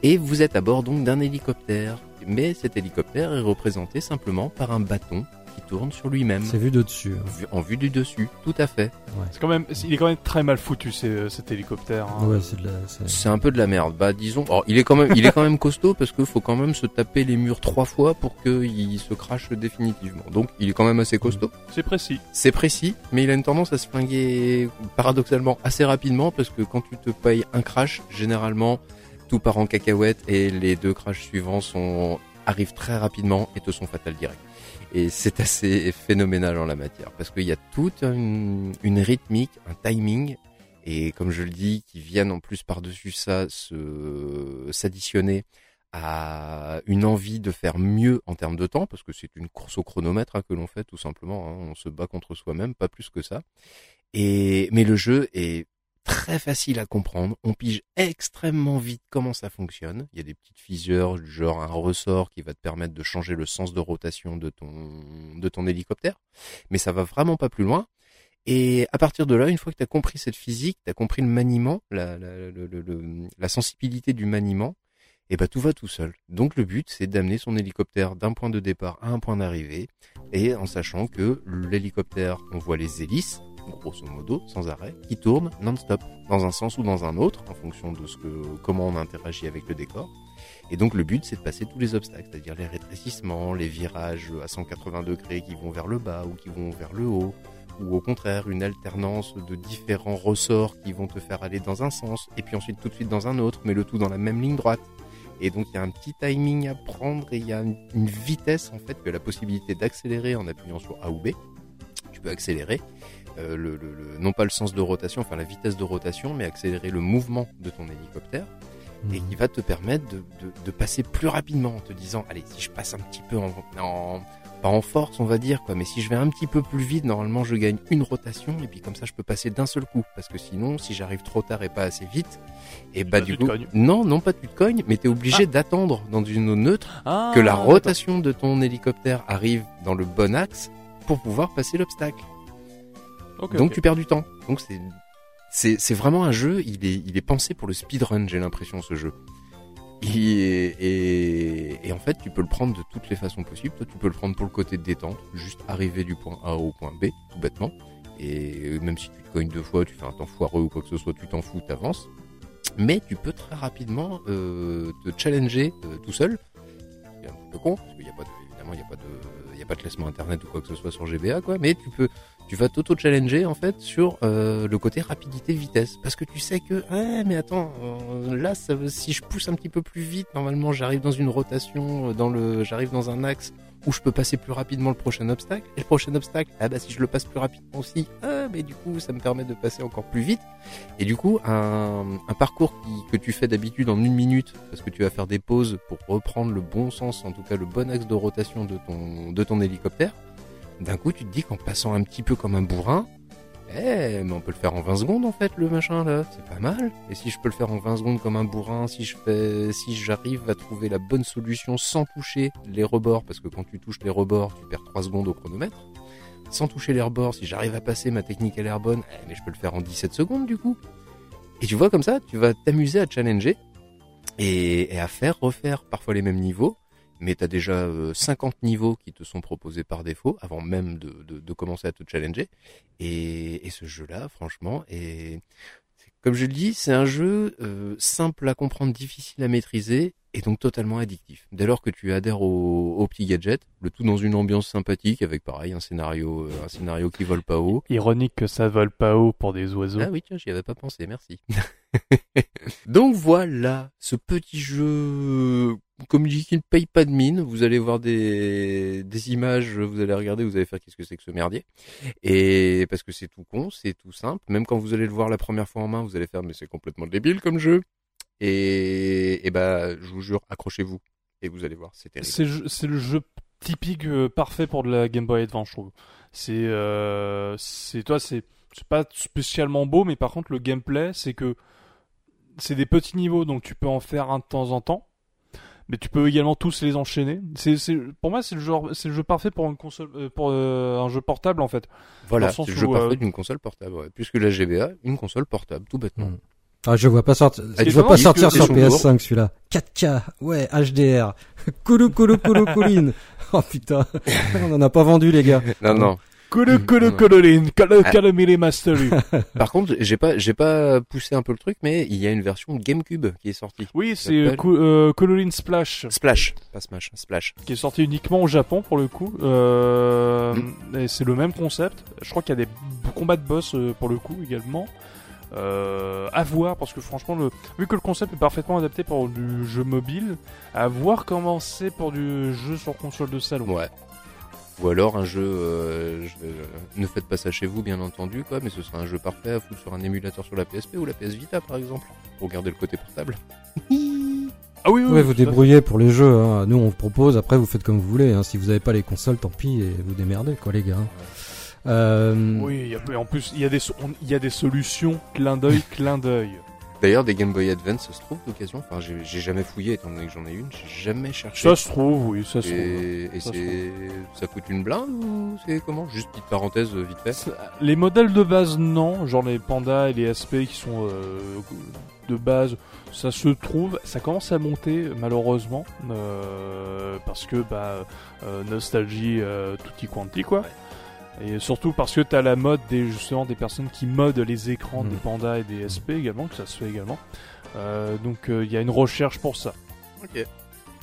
Speaker 3: Et vous êtes à bord donc d'un hélicoptère. Mais cet hélicoptère est représenté simplement par un bâton qui tourne sur lui-même.
Speaker 1: C'est vu de dessus. hein.
Speaker 3: Vu- En vue du dessus, tout à fait.
Speaker 2: C'est quand même, il est quand même très mal foutu c'est- cet hélicoptère. hein.
Speaker 1: Ouais, c'est de la. c'est-
Speaker 3: C'est un peu de la merde. Bah disons, oh, il est quand même, il est quand même costaud parce qu'il faut quand même se taper les murs trois fois pour qu'il se crache définitivement. Donc il est quand même assez costaud.
Speaker 2: C'est précis.
Speaker 3: C'est précis, mais il a une tendance à se flinguer paradoxalement assez rapidement parce que quand tu te payes un crash, généralement tout part en cacahuète et les deux crashs suivants sont arrivent très rapidement et te sont fatals direct. Et c'est assez phénoménal en la matière parce qu'il y a toute une, une rythmique, un timing et comme je le dis, qui viennent en plus par-dessus ça se s'additionner à une envie de faire mieux en termes de temps, parce que c'est une course au chronomètre hein, que l'on fait tout simplement. hein. On se bat contre soi-même, pas plus que ça. Et mais le jeu est très facile à comprendre. On pige extrêmement vite comment ça fonctionne. Il y a des petites fissures, genre un ressort qui va te permettre de changer le sens de rotation de ton de ton hélicoptère, mais ça va vraiment pas plus loin. Et à partir de là, une fois que tu as compris cette physique, tu as compris le maniement, la, la, sensibilité du maniement, et bah tout va tout seul. Donc le but, c'est d'amener son hélicoptère d'un point de départ à un point d'arrivée, et en sachant que l'hélicoptère, on voit les hélices, grosso modo, sans arrêt, qui tournent non-stop, dans un sens ou dans un autre, en fonction de ce que, comment on interagit avec le décor. Et donc le but, c'est de passer tous les obstacles, c'est-à-dire les rétrécissements, les virages à 180 degrés qui vont vers le bas ou qui vont vers le haut, ou au contraire une alternance de différents ressorts qui vont te faire aller dans un sens, et puis ensuite tout de suite dans un autre, mais le tout dans la même ligne droite. Et donc il y a un petit timing à prendre et il y a une, vitesse en fait, as la possibilité d'accélérer en appuyant sur A ou B. Tu peux accélérer, le, le- le- non pas le sens de rotation, enfin la vitesse de rotation, mais accélérer le mouvement de ton hélicoptère. Et qui va te permettre de, de- de passer plus rapidement en te disant allez si je passe un petit peu en, en- pas en force on va dire quoi mais si je vais un petit peu plus vite normalement je gagne une rotation et puis comme ça je peux passer d'un seul coup. Parce que sinon si j'arrive trop tard et pas assez vite et bah du
Speaker 2: tu te
Speaker 3: coup
Speaker 2: cognes.
Speaker 3: non non pas tu te cognes mais t'es obligé d'attendre dans une eau neutre
Speaker 2: Ah,
Speaker 3: que la rotation de ton hélicoptère arrive dans le bon axe pour pouvoir passer l'obstacle Donc tu perds du temps. Donc c'est c'est c'est vraiment un jeu. Il est il est pensé pour le speedrun. J'ai l'impression ce jeu. Est- et, et en fait, tu peux le prendre de toutes les façons possibles. Toi, tu peux le prendre pour le côté de détente, juste arriver du point A au point B, tout bêtement. Et même si tu te cognes deux fois, tu fais un temps foireux ou quoi que ce soit, tu t'en fous, t'avances. Mais tu peux très rapidement euh, te challenger euh, tout seul. C'est un peu con, parce qu'il n'y a pas de, évidemment, il n'y a pas de, il y a pas de classement internet ou quoi que ce soit sur GBA, quoi. Mais tu peux, tu vas t'auto-challenger en fait sur euh, le côté rapidité-vitesse. Parce que tu sais que, ah, mais attends, euh, là, si je pousse un petit peu plus vite, normalement, j'arrive dans une rotation, euh, dans le, j'arrive dans un axe où je peux passer plus rapidement le prochain obstacle. Et le prochain obstacle, ah bah si je le passe plus rapidement aussi, ah, mais du coup, ça me permet de passer encore plus vite. Et du coup, un, parcours que tu fais d'habitude en une minute, parce que tu vas faire des pauses pour reprendre le bon sens, en tout cas le bon axe de rotation de ton, de ton hélicoptère, d'un coup, tu te dis qu'en passant un petit peu comme un bourrin, Eh, mais on peut le faire en 20 secondes en fait, le machin là, c'est pas mal. Et si je peux le faire en 20 secondes comme un bourrin, si je fais, si j'arrive à trouver la bonne solution sans toucher les rebords, parce que quand tu touches les rebords, tu perds 3 secondes au chronomètre. Sans toucher les rebords, si j'arrive à passer ma technique à l'air bonne, eh, mais je peux le faire en 17 secondes du coup. Et tu vois comme ça, tu vas t'amuser à challenger et à faire refaire parfois les mêmes niveaux mais tu as déjà euh, 50 niveaux qui te sont proposés par défaut avant même de, de, de commencer à te challenger. Et, et ce jeu-là, franchement, est, comme je le dis, c'est un jeu euh, simple à comprendre, difficile à maîtriser et donc totalement addictif. Dès lors que tu adhères au, au petit gadget, le tout dans une ambiance sympathique avec pareil un scénario, euh, un scénario qui vole pas haut.
Speaker 2: Ironique que ça vole pas haut pour des oiseaux.
Speaker 3: Ah oui, tiens, j'y avais pas pensé, merci. donc voilà, ce petit jeu comme je dis, qui ne paye pas de mine. Vous allez voir des, des images, vous allez regarder, vous allez faire qu'est-ce que c'est que ce merdier. Et parce que c'est tout con, c'est tout simple. Même quand vous allez le voir la première fois en main, vous allez faire mais c'est complètement débile comme jeu. Et, et bah, je vous jure, accrochez-vous et vous allez voir, c'est terrible.
Speaker 2: C'est le jeu typique euh, parfait pour de la Game Boy Advance, je trouve. C'est, euh, c'est toi, c'est c'est pas spécialement beau, mais par contre le gameplay, c'est que c'est des petits niveaux, donc tu peux en faire un de temps en temps mais tu peux également tous les enchaîner. C'est, c'est, pour moi, c'est le genre, c'est le jeu parfait pour une console, euh, pour euh, un jeu portable en fait.
Speaker 3: Voilà, c'est le jeu où, parfait euh... d'une console portable. Ouais. Puisque la GBA, une console portable, tout bêtement.
Speaker 1: Mm. Ah, je vois pas sortir, je vois pas sortir sur PS5 celui-là. 4K, ouais, HDR. Koulou koulou koulou kouline. Oh putain, on en a pas vendu les gars.
Speaker 3: Non non.
Speaker 2: Koulou koulou koulouline, Calamity Mastery.
Speaker 3: Par contre, j'ai pas, j'ai pas poussé un peu le truc, mais il y a une version GameCube qui est sortie.
Speaker 2: Oui, c'est euh, Koulouline Splash.
Speaker 3: Splash, pas Smash, Splash.
Speaker 2: Qui est sorti uniquement au Japon pour le coup. Euh, mm. c'est le même concept. Je crois qu'il y a des combats de boss euh, pour le coup également. Euh, à voir parce que franchement le vu que le concept est parfaitement adapté pour du jeu mobile à voir comment c'est pour du jeu sur console de salon
Speaker 3: ouais ou alors un jeu euh, je, ne faites pas ça chez vous bien entendu quoi mais ce sera un jeu parfait à foutre sur un émulateur sur la PSP ou la PS Vita par exemple pour garder le côté portable
Speaker 2: ah oui, oui,
Speaker 1: ouais, vous débrouillez pour les jeux hein. nous on vous propose après vous faites comme vous voulez hein. si vous n'avez pas les consoles tant pis et vous démerdez quoi les gars ouais.
Speaker 2: Euh... Oui, y a, en plus, il y, a des, il y a des solutions clin d'œil, clin d'œil.
Speaker 3: D'ailleurs, des Game Boy Advance, ça se trouve d'occasion. Enfin, j'ai jamais fouillé, étant donné que j'en ai une, j'ai jamais cherché.
Speaker 2: Ça se trouve, oui, ça se trouve.
Speaker 3: Et ça, c'est, ça coûte une blinde ou c'est comment? Juste petite parenthèse vite fait.
Speaker 2: Les modèles de base, non. Genre les pandas et les SP qui sont euh, de base, ça se trouve. Ça commence à monter, malheureusement, euh, parce que bah euh, nostalgie euh, tutti quanti quoi. Ouais. Et surtout parce que tu as la mode des, justement des personnes qui modent les écrans mmh. des pandas et des SP également, que ça se fait également. Euh, donc il euh, y a une recherche pour ça.
Speaker 3: Ok.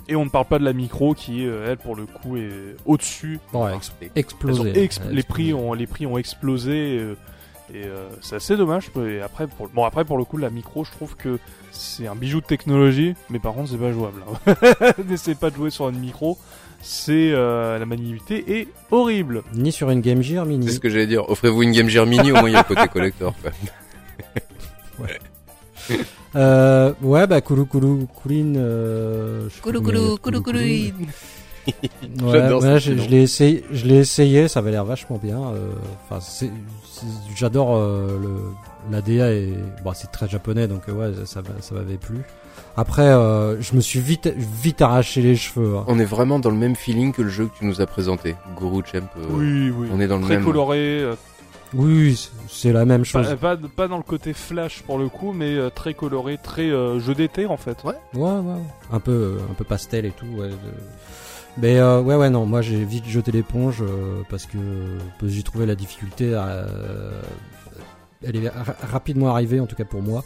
Speaker 2: Et on ne parle pas de la micro qui, euh, elle, pour le coup, est au-dessus.
Speaker 1: Ouais, explosé.
Speaker 2: Exp les, prix ont, les prix ont explosé. Et c'est assez dommage. Et après, pour, bon, après, pour le coup, la micro, je trouve que c'est un bijou de technologie, mais par contre, c'est pas jouable. Hein. N'essayez pas de jouer sur une micro c'est euh, la maniabilité est horrible.
Speaker 1: Ni sur une Game Gear Mini.
Speaker 3: C'est ce que j'allais dire. Offrez-vous une Game Gear Mini, au moins il y a le côté collector. Quoi.
Speaker 1: ouais. euh, ouais, bah Koulou Koulou Kouline. Euh,
Speaker 3: Koulou Koulou Koulou Kouline.
Speaker 1: ouais, ouais je, je l'ai essayé, je l'ai essayé, ça avait l'air vachement bien. Enfin, euh, j'adore euh, le la DA et bon, c'est très japonais donc ouais, ça ça m'avait plu. Après, euh, je me suis vite, vite arraché les cheveux. Hein.
Speaker 3: On est vraiment dans le même feeling que le jeu que tu nous as présenté, Guru Champ. Euh,
Speaker 2: oui, oui.
Speaker 3: On est dans le
Speaker 2: Très
Speaker 3: même.
Speaker 2: coloré. Euh,
Speaker 1: oui, c'est la même chose.
Speaker 2: Pas, pas, pas, dans le côté flash pour le coup, mais euh, très coloré, très euh, jeu d'été en fait.
Speaker 1: Ouais. Ouais, ouais. Un peu, un peu pastel et tout. Ouais. De... Mais euh, ouais, ouais, non. Moi, j'ai vite jeté l'éponge parce que j'ai trouvé la difficulté. À, elle est rapidement arrivée, en tout cas pour moi.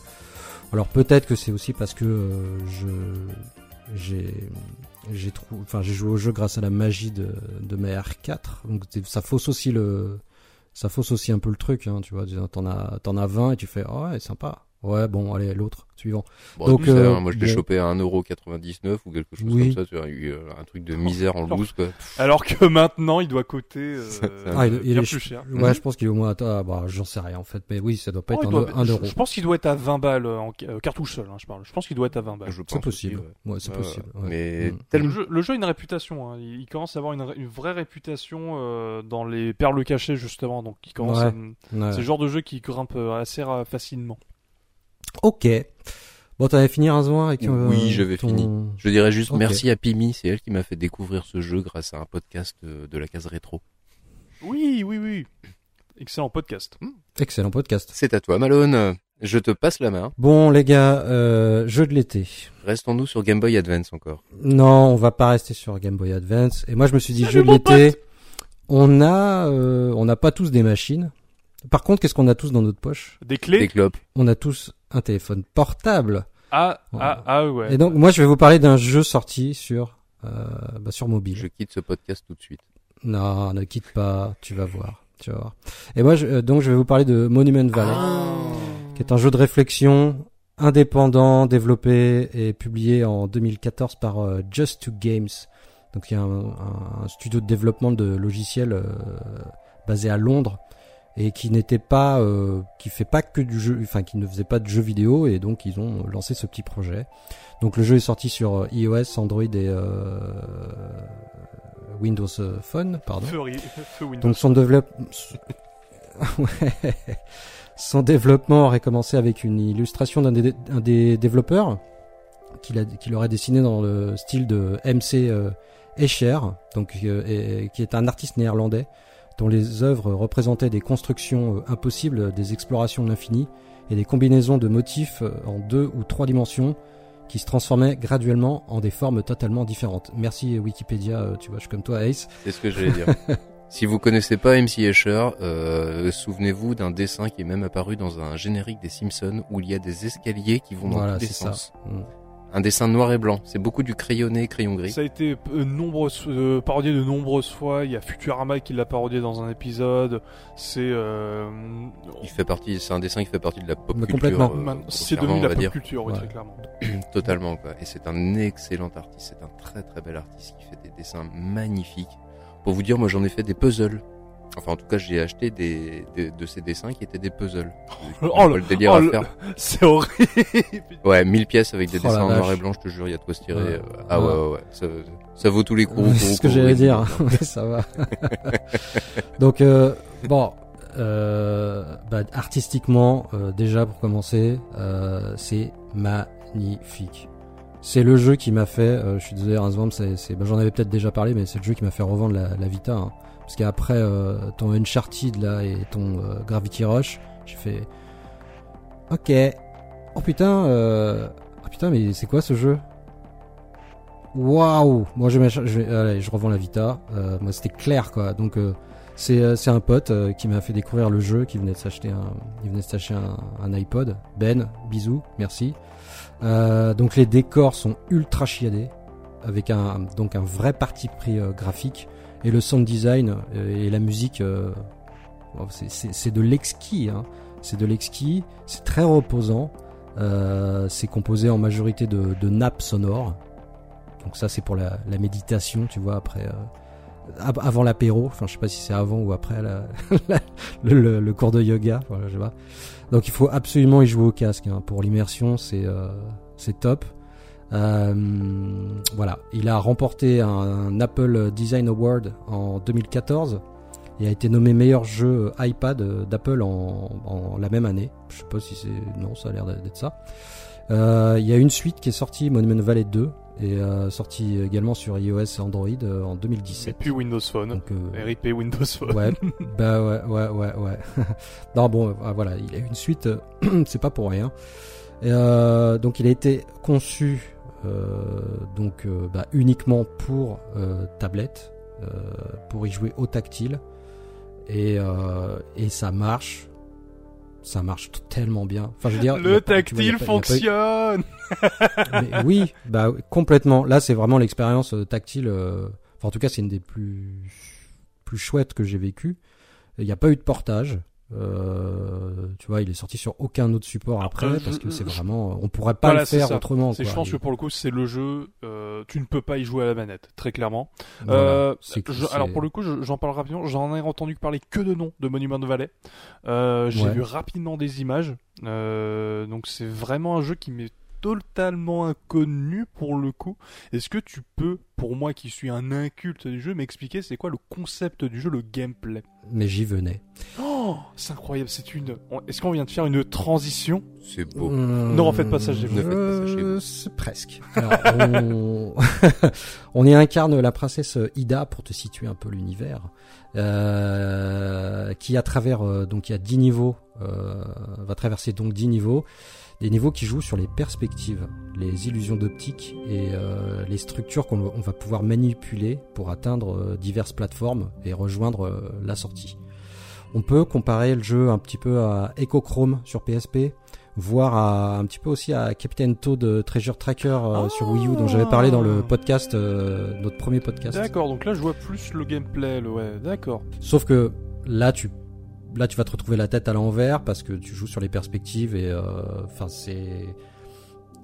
Speaker 1: Alors peut-être que c'est aussi parce que euh, je j'ai j'ai trouvé enfin j'ai joué au jeu grâce à la magie de de ma R4 donc ça fausse aussi le ça fausse aussi un peu le truc hein, tu vois. T'en as t'en as 20 et tu fais oh ouais sympa Ouais, bon, allez, l'autre, suivant.
Speaker 3: Bon,
Speaker 1: Donc, euh,
Speaker 3: hein, moi je l'ai chopé à 1,99€ ou quelque chose
Speaker 1: Oui.
Speaker 3: comme ça, tu vois, eu, euh, un truc de misère en
Speaker 2: Alors-
Speaker 3: loose quoi.
Speaker 2: Alors que maintenant, il doit coter euh,
Speaker 1: Ah, il- est-
Speaker 2: plus cher.
Speaker 1: Ouais, je pense qu'il est au moins à, ah, bah, j'en sais rien, en fait, mais oui, ça doit pas
Speaker 2: Oh,
Speaker 1: être
Speaker 2: il
Speaker 1: un,
Speaker 2: doit-
Speaker 1: un
Speaker 2: je-
Speaker 1: euro.
Speaker 2: Je, pense qu'il doit être à 20 balles en ca- euh, cartouche seul, hein, je parle. Je pense qu'il doit être à 20 balles.
Speaker 3: Je pense
Speaker 1: C'est possible.
Speaker 3: aussi, ouais.
Speaker 1: Ouais, c'est possible.
Speaker 3: Mais
Speaker 1: Mm.
Speaker 2: Le jeu, le jeu a une réputation. hein. Il, commence à avoir une, une vraie réputation euh, dans les perles cachées justement. Donc, il commence.
Speaker 1: Ouais.
Speaker 2: à-
Speaker 1: Ouais.
Speaker 2: C'est le genre de jeu qui grimpe assez facilement.
Speaker 1: Ok. Bon, t'avais fini un zoin avec euh,
Speaker 3: Oui, j'avais
Speaker 1: ton-
Speaker 3: fini. Je dirais juste merci à Pimi, c'est elle qui m'a fait découvrir ce jeu grâce à un podcast euh, de la case rétro.
Speaker 2: Oui, oui, oui. Excellent podcast.
Speaker 1: Excellent podcast.
Speaker 3: C'est à toi Malone, je te passe la main.
Speaker 1: Bon, les gars, euh, jeu de l'été.
Speaker 3: Restons-nous sur Game Boy Advance encore.
Speaker 1: Non, on va pas rester sur Game Boy Advance. Et moi, je me suis dit,
Speaker 2: Salut,
Speaker 1: jeu de l'été. On a, euh, on n'a pas tous des machines. Par contre, qu'est-ce qu'on a tous dans notre poche?
Speaker 2: Des clés?
Speaker 3: Des clopes.
Speaker 1: On a tous un téléphone portable.
Speaker 2: Ah, ah, ah ouais.
Speaker 1: Et donc, moi, je vais vous parler d'un jeu sorti sur, euh, bah, sur mobile.
Speaker 3: Je quitte ce podcast tout de suite.
Speaker 1: Non, ne quitte pas. Tu vas voir. Tu vas voir. Et moi, je, euh, donc, je vais vous parler de Monument Valley,
Speaker 3: Ah.
Speaker 1: qui est un jeu de réflexion indépendant, développé et publié en 2014 par euh, Just Two Games. Donc, il y a un, un- un studio de développement de logiciels euh, basé à Londres et qui n'était pas, euh, qui fait pas que du jeu, enfin, qui ne faisait pas de jeux vidéo et donc ils ont lancé ce petit projet. Donc, le jeu est sorti sur euh, iOS, Android et euh, Windows Phone, pardon.
Speaker 2: Feu, Windows.
Speaker 1: Donc son développement, Ouais. son développement aurait commencé avec une illustration d'un des, développeurs qu'il qu'il aurait dessiné dans le style de MC euh, Escher, donc euh, et- qui est un artiste néerlandais dont les œuvres représentaient des constructions euh, impossibles, des explorations de l'infini et des combinaisons de motifs euh, en deux ou trois dimensions qui se transformaient graduellement en des formes totalement différentes. Merci Wikipédia, euh, tu vois, je suis comme toi Ace.
Speaker 3: C'est ce que j'allais dire. si vous connaissez pas MC Escher, euh, souvenez-vous d'un dessin qui est même apparu dans un générique des Simpsons où il y a des escaliers qui vont dans
Speaker 1: Voilà,
Speaker 3: tous les
Speaker 1: c'est ça.
Speaker 3: Un dessin noir et blanc. C'est beaucoup du crayonné, crayon gris.
Speaker 2: Ça a été euh, nombreuses, euh, parodié de nombreuses fois. Il y a Futurama qui l'a parodié dans un épisode. C'est euh,
Speaker 3: Il fait partie, c'est un dessin qui fait partie de la pop culture.
Speaker 1: complètement.
Speaker 3: euh,
Speaker 2: c'est devenu la pop
Speaker 3: dire.
Speaker 2: culture, oui,
Speaker 1: Ouais.
Speaker 2: très clairement.
Speaker 3: Totalement quoi. Et c'est un excellent artiste. C'est un très très bel artiste qui fait des dessins magnifiques. Pour vous dire, moi j'en ai fait des puzzles. Enfin, en tout cas, j'ai acheté des, des- de ces dessins qui étaient des puzzles.
Speaker 2: Oh,
Speaker 3: le, délire
Speaker 2: oh,
Speaker 3: à faire.
Speaker 2: C'est horrible.
Speaker 3: Ouais, 1000 pièces avec des
Speaker 1: Oh
Speaker 3: dessins en noir et blanc, je te jure, il y a de quoi se tirer.
Speaker 1: Ouais.
Speaker 3: Ah
Speaker 1: ouais,
Speaker 3: Ouais. ouais. Ça, ça vaut tous les coups.
Speaker 1: C'est ce que j'allais dire. Ça va. Donc euh, bon, euh, bah, artistiquement, euh, déjà pour commencer, euh, c'est magnifique. C'est le jeu qui m'a fait. euh, je suis désolé, Razvam, c'est, c'est, bah, j'en avais peut-être déjà parlé, mais c'est le jeu qui m'a fait revendre la, la Vita. hein. Parce qu'après euh, ton Uncharted là et ton euh, Gravity Rush, j'ai fait. Ok. Oh putain. Euh... Oh putain, mais c'est quoi ce jeu? Waouh Moi je, allez, je revends la Vita. Euh, moi c'était clair quoi. Donc c'est un pote qui m'a fait découvrir le jeu, qui venait de s'acheter un il venait de s'acheter un, iPod. Ben, bisous, merci. Donc les décors sont ultra chiadés avec un donc un vrai parti pris graphique et le sound design euh, et la musique euh, bon, c'est- de l'exquis hein. C'est de l'exquis, c'est très reposant. Euh, c'est composé en majorité de, de nappes sonores. Donc ça c'est pour la, la méditation, tu vois, après euh, av- avant l'apéro. Enfin je sais pas si c'est avant ou après la, la- le, le- le cours de yoga. Voilà, je. Donc il faut absolument y jouer au casque hein. pour l'immersion, c'est euh, c'est top. Euh, voilà, il a remporté un, Apple Design Award en 2014 et a été nommé meilleur jeu iPad d'Apple en, en la même année. Je sais pas si c'est non, ça a l'air d'être ça. Euh, Il y a une suite qui est sortie, Monument Valley 2, et euh, sortie également sur iOS et Android euh, en
Speaker 2: Et
Speaker 1: 2017.
Speaker 2: puis Windows Phone.
Speaker 1: Donc, euh,
Speaker 2: RIP Windows Phone.
Speaker 1: Ouais, bah ouais, ouais, ouais, ouais. non, bon, euh, voilà, il a une suite, c'est pas pour rien. Et, euh, donc, il a été conçu donc euh, bah, uniquement pour euh, tablette, euh, pour y jouer au tactile, et euh, et ça marche. Ça marche tellement bien. Enfin, je veux dire,
Speaker 2: Le tactile
Speaker 1: pas- pas
Speaker 2: fonctionne.
Speaker 1: mais oui, bah complètement. Là, c'est vraiment l'expérience euh, tactile. euh, Enfin, en tout cas, c'est une des plus plus chouettes que j'ai vécues. Il n'y a pas eu de portage. Euh, tu vois, il est sorti sur aucun autre support après parce que c'est vraiment, on pourrait pas
Speaker 2: Voilà,
Speaker 1: le faire autrement. Quoi.
Speaker 2: je pense
Speaker 1: Et
Speaker 2: que pour le coup, c'est le jeu. euh, tu ne peux pas y jouer à la manette, très clairement.
Speaker 1: voilà,
Speaker 2: Euh, je- alors pour le coup, je- j'en parle rapidement. J'en ai entendu parler que de nom de Monument Valley. Euh, J'ai
Speaker 1: Ouais.
Speaker 2: vu rapidement des images. Euh, donc c'est vraiment un jeu qui m'est totalement inconnu pour le coup. Est-ce que tu peux, pour moi qui suis un inculte du jeu, m'expliquer c'est quoi le concept du jeu, le gameplay?
Speaker 1: Mais j'y venais.
Speaker 2: Oh, c'est incroyable. C'est une. on- Est-ce qu'on vient de faire une transition?
Speaker 3: C'est beau.
Speaker 2: Chez vous.
Speaker 3: Ne faites pas ça chez vous.
Speaker 1: euh, c'est presque. Alors, on... on y incarne la princesse Ida pour te situer un peu l'univers, euh, qui à travers euh, donc il y a 10 niveaux, euh, va traverser donc 10 niveaux, des niveaux qui jouent sur les perspectives, les illusions d'optique et euh, les structures qu'on on va pouvoir manipuler pour atteindre euh, diverses plateformes et rejoindre euh, la sortie. On peut comparer le jeu un petit peu à Echochrome sur PSP, voire à, un petit peu aussi à Captain Toad Treasure Tracker
Speaker 2: Ah.
Speaker 1: sur Wii U dont j'avais parlé dans le podcast, euh, notre premier podcast.
Speaker 2: D'accord. Donc là, je vois plus le gameplay. le- Ouais. D'accord.
Speaker 1: Sauf que là tu là tu vas te retrouver la tête à l'envers parce que tu joues sur les perspectives et euh, enfin c'est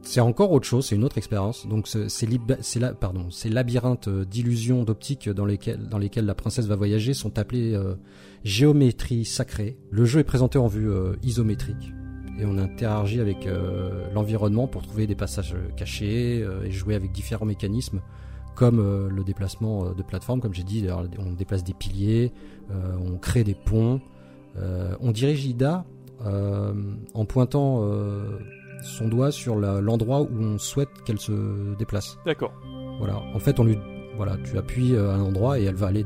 Speaker 1: c'est encore autre chose, c'est une autre expérience. Donc ces labyrinthes euh, d'illusions d'optique dans lesquels dans la princesse va voyager sont appelés euh, géométrie sacrée. Le jeu est présenté en vue isométrique et on interagit avec l'environnement pour trouver des passages cachés et jouer avec différents mécanismes comme le déplacement de plateforme, comme j'ai dit, on déplace des piliers, on crée des ponts, on dirige Ida euh, en pointant euh, son doigt sur l'endroit où on souhaite qu'elle se déplace.
Speaker 2: D'accord.
Speaker 1: Voilà. En fait, on lui, voilà, tu appuies euh, à un endroit et elle va aller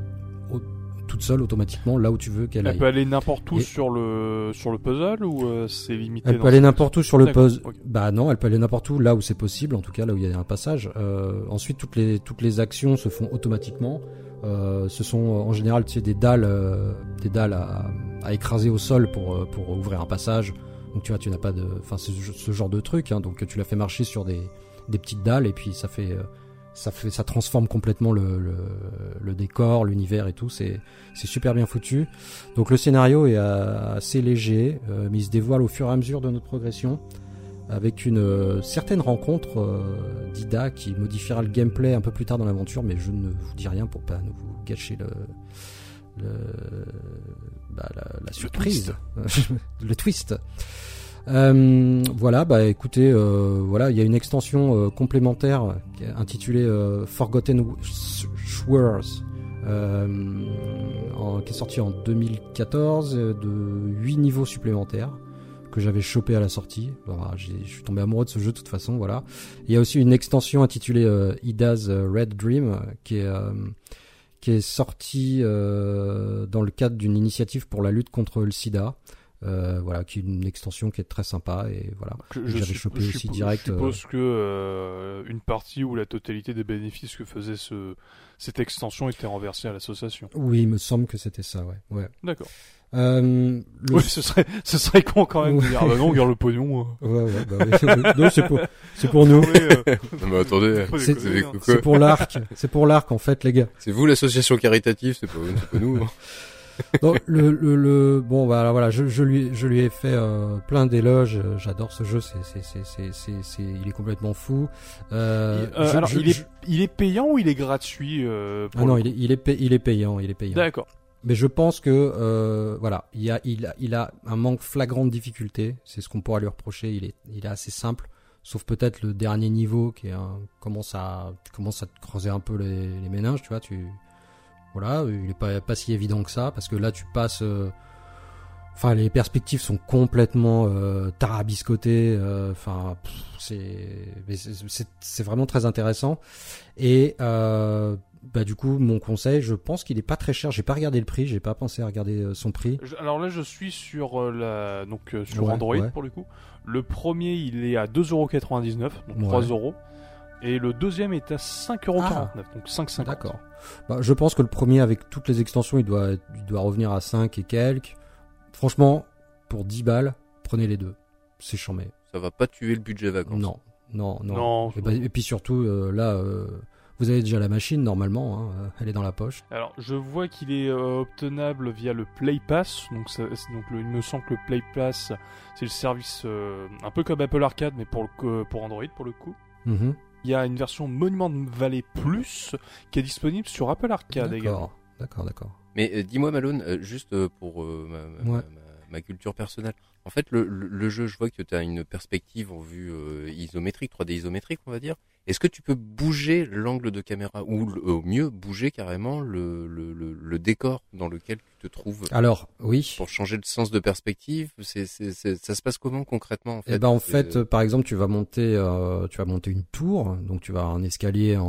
Speaker 1: au- toute seule automatiquement là où tu veux qu'elle
Speaker 2: Elle
Speaker 1: aille.
Speaker 2: peut aller n'importe où
Speaker 1: Et-
Speaker 2: sur le sur le puzzle ou euh, c'est limité
Speaker 1: Elle peut aller n'importe où sur le puzzle. Bah non, elle peut aller n'importe où là où c'est possible, en tout cas là où il y a un passage. Euh, ensuite, toutes les toutes les actions se font automatiquement. Euh, ce sont euh, en général tu sais, des dalles, euh, des dalles à, à écraser au sol pour euh, pour ouvrir un passage. Donc tu vois, tu n'as pas de, enfin ce, genre de truc. Hein, donc tu la fais marcher sur des des petites dalles et puis ça fait euh, ça fait ça transforme complètement le le, le décor, l'univers et tout. C'est super bien foutu. Donc le scénario est assez léger, euh, mais il se dévoile au fur et à mesure de notre progression, avec une certaine rencontre d'Ida qui modifiera le gameplay un peu plus tard dans l'aventure, mais je ne vous dis rien pour pas nous gâcher le, le bah, la, la surprise, le twist. Euh, voilà, bah écoutez, euh, voilà, il y a une extension euh, complémentaire qui est intitulée euh, Forgotten Shores, euh, en- qui est sortie en 2014, euh, de 8 niveaux supplémentaires que j'avais chopé à la sortie. Voilà, je suis tombé amoureux de ce jeu de toute façon, voilà. Il y a aussi une extension intitulée Ida's Red Dream, qui est euh, qui est sortie euh, dans le cadre d'une initiative pour la lutte contre le SIDA. Euh, voilà, qui est une extension qui est très sympa et voilà.
Speaker 2: Je,
Speaker 1: J'avais chopé
Speaker 2: je
Speaker 1: aussi
Speaker 2: suppo-
Speaker 1: direct,
Speaker 2: Je suppose que euh, une partie ou la totalité des bénéfices que faisait ce, cette extension était renversée à l'association.
Speaker 1: Oui, il me semble que c'était ça, ouais. ouais.
Speaker 2: D'accord.
Speaker 1: Euh, le-
Speaker 2: Oui, ce serait, ce serait con quand même de dire ah bah non, regarde le pognon. euh.
Speaker 1: Ouais, ouais, bah oui. non, c'est pour, c'est pour nous.
Speaker 2: Euh,
Speaker 3: Non, mais attendez,
Speaker 1: C'est-
Speaker 2: hein.
Speaker 1: C'est pour l'arc. C'est pour l'arc, en fait, les gars.
Speaker 3: c'est vous l'association caritative, c'est pas, c'est pas nous. hein.
Speaker 1: Donc, le, le, le, bon, voilà, voilà, je, je lui, je lui ai fait euh, plein d'éloges. J'adore ce jeu. C'est, c'est, c'est, c'est, c'est, c'est- il est complètement fou. Euh,
Speaker 2: Il- euh,
Speaker 1: je-
Speaker 2: alors,
Speaker 1: je-
Speaker 2: il, est,
Speaker 1: je-
Speaker 2: il est payant ou il est gratuit euh, pour
Speaker 1: ah non, il est, il est, pay- il est payant, il est payant.
Speaker 2: D'accord.
Speaker 1: Mais je pense que euh, voilà, il a, il a, il a un manque flagrant de difficulté. C'est ce qu'on pourra lui reprocher. Il est, il est assez simple, sauf peut-être le dernier niveau qui est un, commence à, à te creuser un peu les, les méninges, tu vois. Tu, voilà, il est pas, pas si évident que ça parce que là tu passes. euh, Enfin, les perspectives sont complètement euh, tarabiscotées. euh, Enfin, c'est c'est vraiment très intéressant. Et euh, bah du coup, mon conseil, je pense qu'il est pas très cher. J'ai pas regardé le prix, j'ai pas pensé à regarder euh, son prix.
Speaker 2: Je- Alors là, je suis sur euh, la donc euh, sur
Speaker 1: Ouais,
Speaker 2: Android
Speaker 1: ouais.
Speaker 2: pour le coup. Le premier, il est à 2,99€, donc
Speaker 1: Ouais.
Speaker 2: 3 euros. Et le deuxième est à 5,49€, donc 5,50€.
Speaker 1: D'accord. Bah, je pense que le premier, avec toutes les extensions, il doit, il doit revenir à 5 et quelques. Franchement, pour 10 balles, prenez les deux. C'est chambé.
Speaker 3: Ça va pas tuer le budget vacances.
Speaker 1: Non, non, non.
Speaker 2: Non,
Speaker 1: Et, bah, et puis surtout, euh, là, euh, Vous avez déjà la machine normalement, hein, euh, elle est dans la poche.
Speaker 2: Alors, je vois qu'il est euh, obtenable via le Play Pass. Donc, ça- c'est- donc le- il me semble que le Play Pass, c'est le service euh, un peu comme Apple Arcade, mais pour, le, co- pour Android pour le coup.
Speaker 1: Mhm.
Speaker 2: Il y a une version Monument Valley Plus qui est disponible sur Apple Arcade également.
Speaker 1: D'accord, d'accord, d'accord.
Speaker 3: Mais euh, dis-moi Malone, euh, juste euh, pour euh, ma, ma-
Speaker 1: Ouais.
Speaker 3: ma- ma culture personnelle. En fait, le, le- le jeu, je vois que tu as une perspective en vue euh, isométrique, 3D isométrique, on va dire. Est-ce que tu peux bouger l'angle de caméra ou le- au mieux bouger carrément le, le, le, le décor dans lequel tu te trouves?
Speaker 1: Alors, oui.
Speaker 3: pour changer le sens de perspective c'est, c'est, c'est- Ça se passe comment concrètement en fait?
Speaker 1: Eh ben en fait, euh, par exemple, tu vas monter, euh, tu vas monter une tour, donc tu vas avoir un escalier en,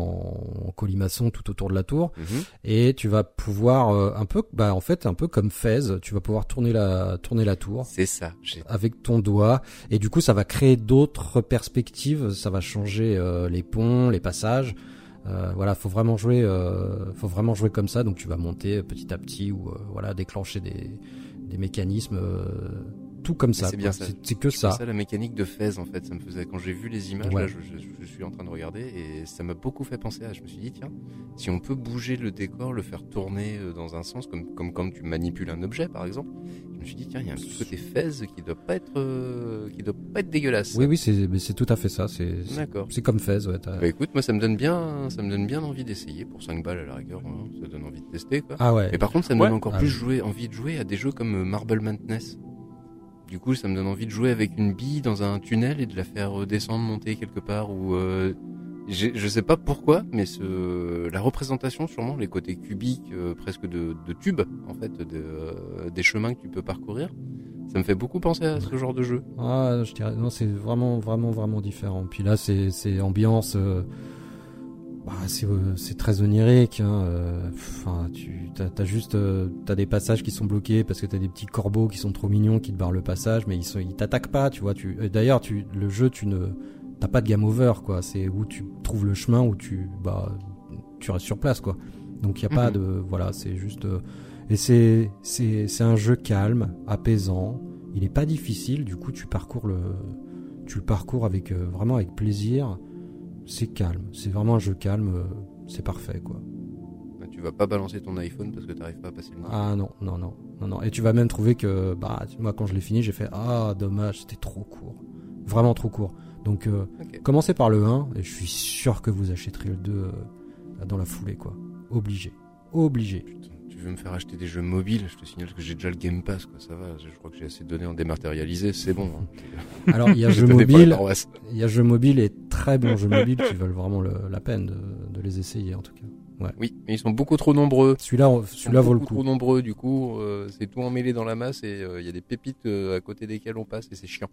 Speaker 1: en colimaçon tout autour de la tour,
Speaker 3: Mhm.
Speaker 1: et tu vas pouvoir euh, un peu, bah en fait un peu comme Fez, tu vas pouvoir tourner la tourner la tour
Speaker 3: C'est ça. J'ai...
Speaker 1: avec ton doigt, et du coup ça va créer d'autres perspectives, ça va changer euh, les ponts, les passages. Euh, voilà, faut vraiment jouer, euh, faut vraiment jouer comme ça. Donc tu vas monter petit à petit ou euh, voilà déclencher des, mécanismes, tout comme ça.
Speaker 3: c'est bien ça.
Speaker 1: C'est que
Speaker 3: C'est
Speaker 1: ça.
Speaker 3: ça la mécanique de Fez en fait. Ça me faisait quand j'ai vu les images
Speaker 1: Ouais.
Speaker 3: là, je, je- je suis en train de regarder et ça m'a beaucoup fait penser à. Je me suis dit tiens, si on peut bouger le décor, le faire tourner euh, dans un sens comme comme quand tu manipules un objet par exemple. Je me suis dit tiens, il y a un petit côté Fez qui doit pas être euh, qui doit pas être dégueulasse.
Speaker 1: Oui, oui, c'est tout à fait ça. C'est
Speaker 3: D'accord.
Speaker 1: c'est comme Fez. Ouais,
Speaker 3: Bah écoute, moi ça me donne bien, ça me donne bien envie d'essayer pour 5 balles à la rigueur. hein, ça donne envie de tester quoi.
Speaker 1: ah ouais.
Speaker 3: Mais par contre, ça me
Speaker 2: Ouais.
Speaker 3: donne encore
Speaker 1: Ah
Speaker 3: plus jouer, envie de jouer à des jeux comme euh, Marble Madness. Du coup, ça me donne envie de jouer avec une bille dans un tunnel et de la faire euh, descendre, monter quelque part. Ou euh, je sais pas pourquoi, mais la représentation, sûrement les côtés cubiques, euh, presque de, tubes en fait, euh, des chemins que tu peux parcourir. Ça me fait beaucoup penser à ce genre de jeu.
Speaker 1: Ah, je dirais non, c'est vraiment, vraiment, vraiment différent. Puis là, c'est ambiance. Bah, c'est euh, c'est très onirique. Hein, euh, Enfin, tu t'as as juste euh, t'as des passages qui sont bloqués parce que t'as des petits corbeaux qui sont trop mignons qui te barrent le passage, mais ils sont ils t'attaquent pas. Tu vois. Tu d'ailleurs, tu le jeu, tu ne t'as pas de game over quoi. C'est où tu trouves le chemin où tu bah tu restes sur place quoi. Donc il y a pas
Speaker 3: Mhm.
Speaker 1: de voilà, c'est juste et c'est c'est c'est un jeu calme, apaisant. Il est pas difficile, du coup tu parcours le tu le parcours avec vraiment avec plaisir. C'est calme, c'est vraiment un jeu calme, euh, c'est parfait quoi.
Speaker 3: Bah, Tu vas pas balancer ton iPhone parce que t'arrives pas à passer le niveau.
Speaker 1: Ah non, non non, non non. Et tu vas même trouver que bah moi quand je l'ai fini, j'ai fait ah dommage, c'était trop court. Vraiment trop court. Donc euh, commencez par le 1 et je suis sûr que vous achèterez le 2 euh, dans la foulée quoi. Obligé. Obligé.
Speaker 3: Putain, tu veux me faire acheter des jeux mobiles Je te signale que j'ai déjà le Game Pass, quoi. Ça va. Je crois que j'ai assez de données en dématérialisé. C'est bon. Hein.
Speaker 1: Alors il y a
Speaker 3: Je
Speaker 1: jeu
Speaker 3: tenais pas la
Speaker 1: mobile,
Speaker 3: paroisse.
Speaker 1: Il y a jeux mobiles et très bons jeux mobiles qui valent vraiment le- la peine de, de les essayer en tout cas.
Speaker 3: Oui, mais ils sont beaucoup trop nombreux.
Speaker 1: Celui-là, celui-là vaut le
Speaker 3: beaucoup
Speaker 1: coup.
Speaker 3: trop nombreux, du coup, euh, c'est tout emmêlé dans la masse et euh, il y a des pépites euh, à côté desquelles on passe et c'est chiant.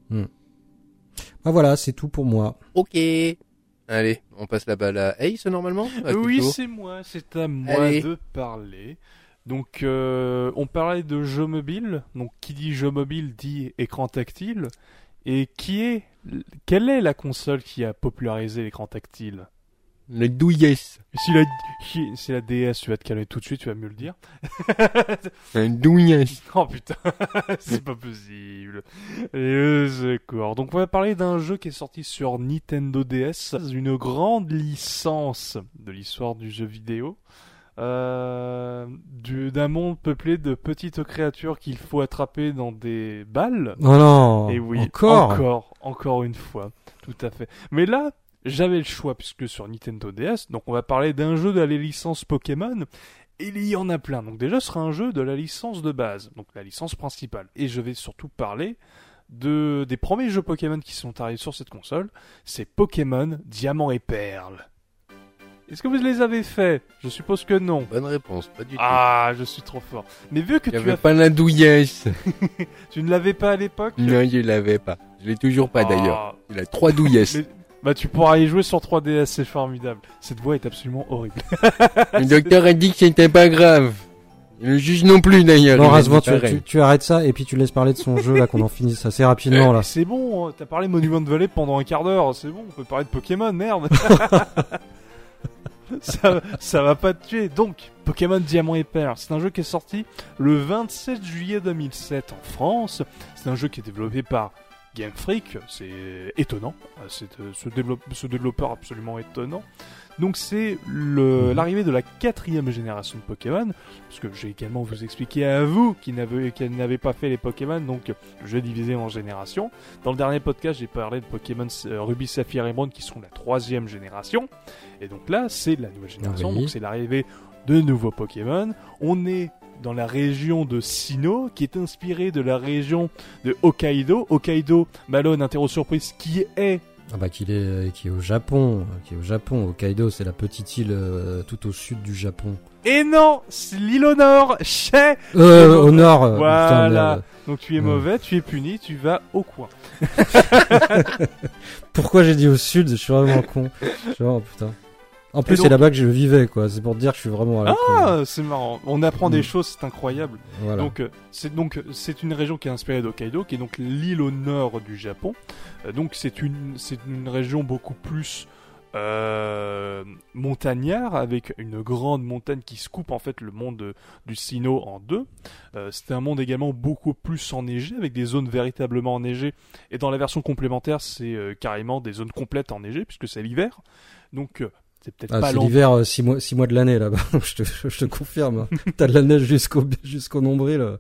Speaker 1: Ah, voilà, c'est tout pour moi.
Speaker 3: Ok. Allez, on passe la balle à Ace normalement? À
Speaker 2: oui, c'est moi, c'est à moi
Speaker 3: Allez.
Speaker 2: de parler. Donc, euh, on parlait de jeux mobiles. Donc, qui dit jeu mobile dit écran tactile. Et qui est, quelle est la console qui a popularisé l'écran tactile?
Speaker 3: Le douillesse.
Speaker 2: Si la, si- c'est la DS, tu vas te calmer tout de suite, tu vas mieux le dire.
Speaker 3: Un douillesse.
Speaker 2: Oh putain, c'est pas possible. Et secours. Donc on va parler d'un jeu qui est sorti sur Nintendo DS, une grande licence de l'histoire du jeu vidéo. Euh, du- d'un monde peuplé de petites créatures qu'il faut attraper dans des balles.
Speaker 1: Oh non
Speaker 2: Et oui,
Speaker 1: Encore
Speaker 2: encore, encore une fois, tout à fait. Mais là, j'avais le choix puisque sur Nintendo DS, donc on va parler d'un jeu de la licence Pokémon. Et il y en a plein. Donc déjà, ce sera un jeu de la licence de base, donc la licence principale. Et je vais surtout parler de des premiers jeux Pokémon qui sont arrivés sur cette console. C'est Pokémon Diamant et Perle. Est-ce que vous les avez faits? Je suppose que non.
Speaker 3: Bonne réponse, pas du tout.
Speaker 2: Ah, je suis trop fort. Mais vu que tu,
Speaker 3: avait
Speaker 2: as...
Speaker 3: pas la douillesse.
Speaker 2: tu ne l'avais pas à l'époque?
Speaker 3: Non, je l'avais pas. Je l'ai toujours pas d'ailleurs.
Speaker 2: Ah,
Speaker 3: Il a trois douillesses.
Speaker 2: Mais- Bah tu pourras y jouer sur 3DS, c'est formidable. Cette voix est absolument horrible.
Speaker 3: Le docteur a dit que c'était pas grave. Le juge non plus d'ailleurs.
Speaker 1: Non,
Speaker 3: il a
Speaker 1: Rasvan,
Speaker 3: dit
Speaker 1: tu,
Speaker 3: pareil.
Speaker 1: tu, tu arrêtes ça et puis tu laisses parler de son jeu là qu'on en finisse assez rapidement là.
Speaker 2: C'est bon, hein, t'as parlé Monument Valley pendant un quart d'heure, c'est bon, on peut parler de Pokémon, merde. ça, va pas te tuer. Donc, Pokémon Diamant et Perle, c'est un jeu qui est sorti le 27 juillet 2007 en France. C'est un jeu qui est développé par Game Freak, c'est étonnant, c'est euh, ce, développe- ce développeur absolument étonnant. Donc c'est
Speaker 1: Mhm.
Speaker 2: l'arrivée de la quatrième génération de Pokémon, parce que j'ai également vous expliqué à vous qui n'avez pas fait les Pokémon, donc je vais diviser en générations. Dans le dernier podcast, j'ai parlé de Pokémon euh, Ruby, Saphir et Emerald qui sont la troisième génération, et donc là c'est la nouvelle génération,
Speaker 1: Oui.
Speaker 2: donc c'est l'arrivée de nouveaux Pokémon. On est dans la région de Sinnoh, qui est inspirée de la région de Hokkaido. Hokkaido, Malone, interro surprise, qui est
Speaker 1: Ah bah qu'il est, qui est au Japon, qui est au Japon. Hokkaido, c'est la petite île euh, tout au sud du Japon.
Speaker 2: Et non, c'est l'île au nord, chez.
Speaker 1: Euh, au nord. euh,
Speaker 2: Voilà.
Speaker 1: putain.
Speaker 2: Donc tu es
Speaker 1: Ouais.
Speaker 2: mauvais, tu es puni, tu vas au coin.
Speaker 1: Pourquoi j'ai dit au sud? Je suis vraiment con. Je suis vraiment, putain. En plus,
Speaker 2: donc-
Speaker 1: c'est là-bas que je vivais, quoi. C'est pour te dire que je suis vraiment à la.
Speaker 2: Ah, c'est marrant. On apprend des
Speaker 1: Mm.
Speaker 2: choses, c'est incroyable.
Speaker 1: Voilà.
Speaker 2: Donc euh, c'est donc c'est une région qui est inspirée d'Hokkaido, qui est donc l'île au nord du Japon. Euh, donc c'est une c'est une région beaucoup plus euh, montagnard avec une grande montagne qui se coupe en fait le monde de- du Sinnoh en deux. Euh, c'est un monde également beaucoup plus enneigé avec des zones véritablement enneigées. Et dans la version complémentaire, c'est euh, carrément des zones complètes enneigées puisque c'est l'hiver. Donc euh, c'est peut-être
Speaker 1: Ah,
Speaker 2: pas
Speaker 1: l'hiver 6 mois, six mois de l'année là-bas. je, te, je te confirme. T'as de la neige jusqu'au jusqu'au nombril.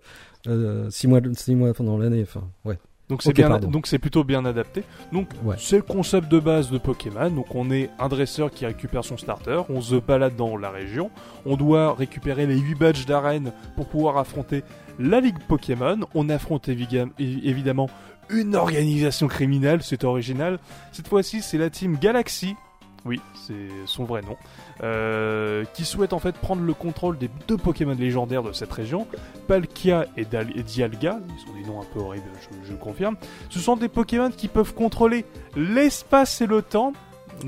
Speaker 1: 6 mois, de- six mois pendant l'année. Enfin, ouais.
Speaker 2: Donc c'est bien,
Speaker 1: pardon.
Speaker 2: donc c'est plutôt bien adapté. Donc
Speaker 1: Ouais.
Speaker 2: c'est le concept de base de Pokémon. Donc on est un dresseur qui récupère son starter, on se balade dans la région, on doit récupérer les 8 badges d'arène pour pouvoir affronter la ligue Pokémon. On affronte évi- évidemment une organisation criminelle, c'est original. Cette fois-ci c'est la team Galaxy. Oui, c'est son vrai nom. euh, qui souhaite en fait prendre le contrôle des deux Pokémon légendaires de cette région, Palkia et, Dal- et Dialga, ils sont des noms un peu horribles, je, je confirme. Ce sont des Pokémon qui peuvent contrôler l'espace et le temps.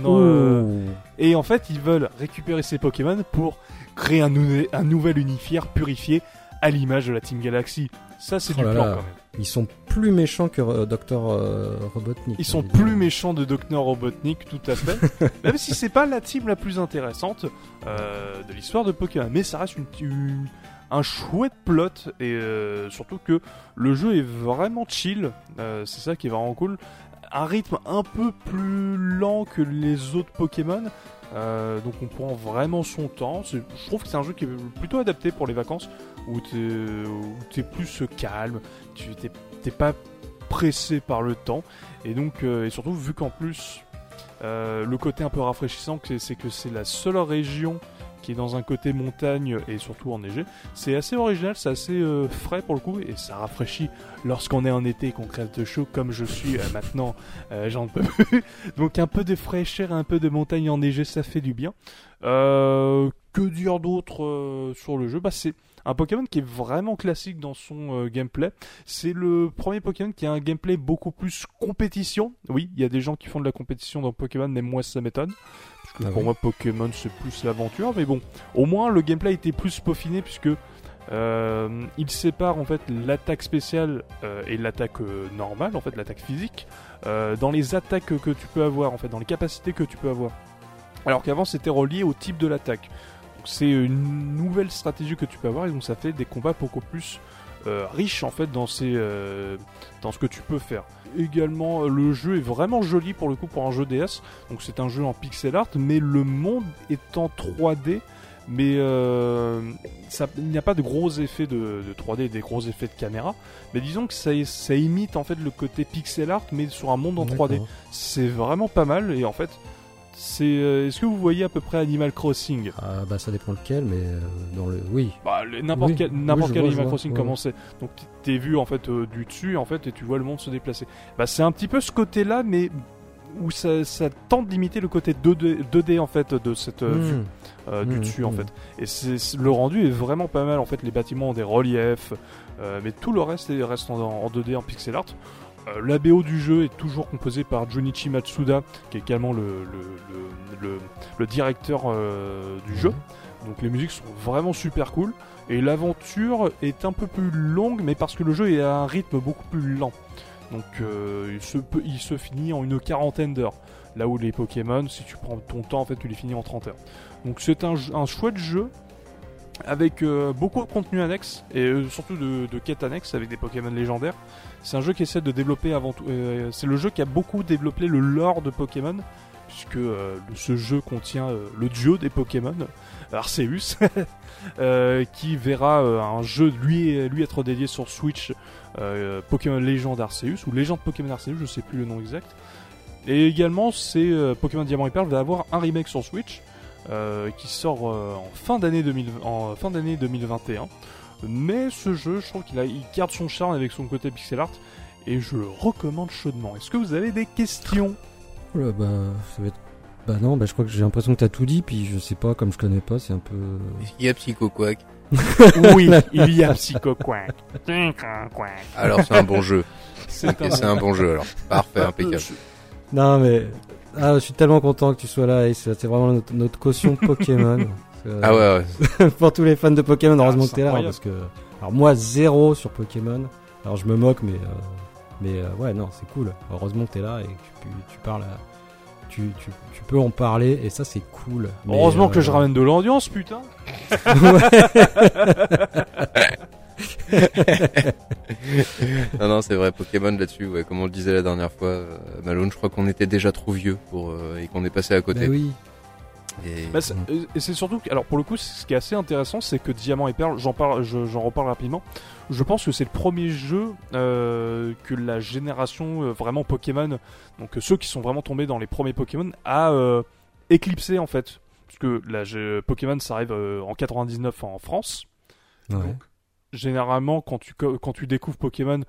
Speaker 2: Euh, et en fait, ils veulent récupérer ces Pokémon pour créer un, nou- un nouvel univers purifié à l'image de la Team Galaxy. Ça, c'est
Speaker 1: Oh
Speaker 2: du plan
Speaker 1: là.
Speaker 2: quand même.
Speaker 1: Ils sont plus méchants que euh, Dr euh, Robotnik.
Speaker 2: Ils sont
Speaker 1: évidemment.
Speaker 2: plus méchants de Dr. Robotnik, tout à fait. Même si c'est pas la team la plus intéressante euh, de l'histoire de Pokémon. Mais ça reste une, une- un chouette plot. Et euh, surtout que le jeu est vraiment chill. Euh, c'est ça qui est vraiment cool. Un rythme un peu plus lent que les autres Pokémon. Euh, donc on prend vraiment son temps. Je trouve que c'est un jeu qui est plutôt adapté pour les vacances. Où où t'es plus calme. Tu t'es pas pressé par le temps. Et donc, euh, et surtout, vu qu'en plus, euh, le côté un peu rafraîchissant, c'est- que c'est la seule région qui est dans un côté montagne et surtout enneigé. C'est assez original, c'est assez euh, frais pour le coup et ça rafraîchit lorsqu'on est en été et qu'on crève de chaud comme je suis maintenant, euh, j'en peux plus. Donc un peu de fraîcheur, un peu de montagne enneigée, ça fait du bien. Que dire d'autre sur le jeu? Bah c'est un Pokémon qui est vraiment classique dans son euh, gameplay. C'est le premier Pokémon qui a un gameplay beaucoup plus compétition. Oui, il y a des gens qui font de la compétition dans Pokémon, même moi ça m'étonne. Parce que
Speaker 1: Ah
Speaker 2: pour
Speaker 1: oui.
Speaker 2: moi Pokémon c'est plus l'aventure, mais bon, au moins le gameplay était plus peaufiné puisque euh, il sépare en fait l'attaque spéciale euh, et l'attaque euh, normale, en fait l'attaque physique, dans les attaques que tu peux avoir, en fait dans les capacités que tu peux avoir. Alors qu'avant c'était relié au type de l'attaque. Donc c'est une nouvelle stratégie que tu peux avoir et donc ça fait des combats beaucoup plus euh, riches en fait dans, ces, euh, dans ce que tu peux faire. Également, euh, le jeu est vraiment joli pour le coup pour un jeu DS. Donc c'est un jeu en pixel art, mais le monde est en 3D. Mais euh, ça- il n'y a pas de gros effets de, de 3D, des gros effets de caméra. Mais disons que ça, ça imite en fait le côté pixel art, mais sur un monde en 3D.
Speaker 1: D'accord.
Speaker 2: C'est vraiment pas mal. Et en fait, c'est. euh, Est-ce que vous voyez à peu près Animal Crossing?
Speaker 1: Ah, bah ça dépend lequel, mais euh, dans le. Oui.
Speaker 2: bah, n'importe
Speaker 1: Oui,
Speaker 2: quel, n'importe quel
Speaker 1: vois,
Speaker 2: Animal Crossing
Speaker 1: ouais.
Speaker 2: comment c'est? Donc t'es vu en fait euh, du dessus en fait et tu vois le monde se déplacer. Bah c'est un petit peu ce côté-là, mais où ça, ça tente d'imiter le côté 2D, 2D en fait de cette vue
Speaker 1: Hmm.
Speaker 2: du
Speaker 1: Mmh,
Speaker 2: dessus en
Speaker 1: mmh.
Speaker 2: fait. Et c'est, le rendu est vraiment pas mal en fait. Les bâtiments ont des reliefs, euh, mais tout le reste est- reste en, en 2D en pixel art. Euh, la BO du jeu est toujours composée par Junichi Matsuda, qui est également le, le, le, le- le directeur euh, du jeu. Donc les musiques sont vraiment super cool. Et l'aventure est un peu plus longue, mais parce que le jeu est à un rythme beaucoup plus lent. Donc euh, il, se peut- il se finit en une quarantaine d'heures. Là où les Pokémon, si tu prends ton temps, en fait, tu les finis en 30 heures. Donc c'est un, chouette jeu. avec euh, beaucoup de contenu annexe et euh, surtout de, de quêtes annexes avec des Pokémon légendaires. C'est un jeu qui essaie de développer avant tout. euh, c'est le jeu qui a beaucoup développé le lore de Pokémon, puisque euh, ce jeu contient euh, le duo des Pokémon, Arceus, qui verra un jeu lui, être dédié sur Switch, Pokémon Légende Arceus, ou Légende Pokémon Arceus, je sais plus le nom exact. Et également, c'est Pokémon Diamant et Perle va avoir un remake sur Switch qui sort en fin d'année 2000 en fin d'année 2021. Mais ce jeu, je trouve qu'il a, il garde son charme avec son côté pixel art et je le recommande chaudement. Est-ce que vous avez des questions?
Speaker 1: Oula, bah, ça va être. Bah non, bah je crois que j'ai l'impression que t'as tout dit, puis je sais pas, comme je connais pas, c'est un peu.
Speaker 3: Est-ce qu'il y a Psycho Quack
Speaker 2: Oui, il y a Psycho Quack.
Speaker 3: Alors c'est un bon jeu.
Speaker 2: C'est
Speaker 3: un bon jeu alors. Parfait, impeccable.
Speaker 1: Non mais. Ah, je suis tellement content que tu sois là, Ace. C'est vraiment notre, notre caution Pokémon. Euh,
Speaker 3: Ah ouais, ouais.
Speaker 1: pour tous les fans de Pokémon, heureusement
Speaker 2: c'est
Speaker 1: que t'es là, hein, parce que. Alors moi, zéro sur Pokémon. Alors je me moque, mais. euh, Mais euh, ouais, non, c'est cool. Heureusement que t'es là et que tu, tu parles à- Tu, tu, tu peux en parler et ça c'est cool. Mais,
Speaker 2: Heureusement
Speaker 1: euh,
Speaker 2: que je ramène de l'ambiance, putain.
Speaker 3: Non, non, c'est vrai, Pokémon là-dessus, ouais, comme on le disait la dernière fois, euh, Malone, je crois qu'on était déjà trop vieux pour, euh, et qu'on est passé à côté.
Speaker 1: Bah oui.
Speaker 3: Et-
Speaker 2: Bah, c'est- et c'est surtout que, alors pour le coup, ce qui est assez intéressant, c'est que Diamant et Perle, j'en parle, je- j'en reparle rapidement. Je pense que c'est le premier jeu euh, que la génération euh, vraiment Pokémon, donc euh, ceux qui sont vraiment tombés dans les premiers Pokémon, a euh, éclipsé en fait, parce que la Pokémon ça arrive en 99 en France.
Speaker 1: Ouais.
Speaker 2: Donc, généralement, quand tu, co- quand tu découvres Pokémon,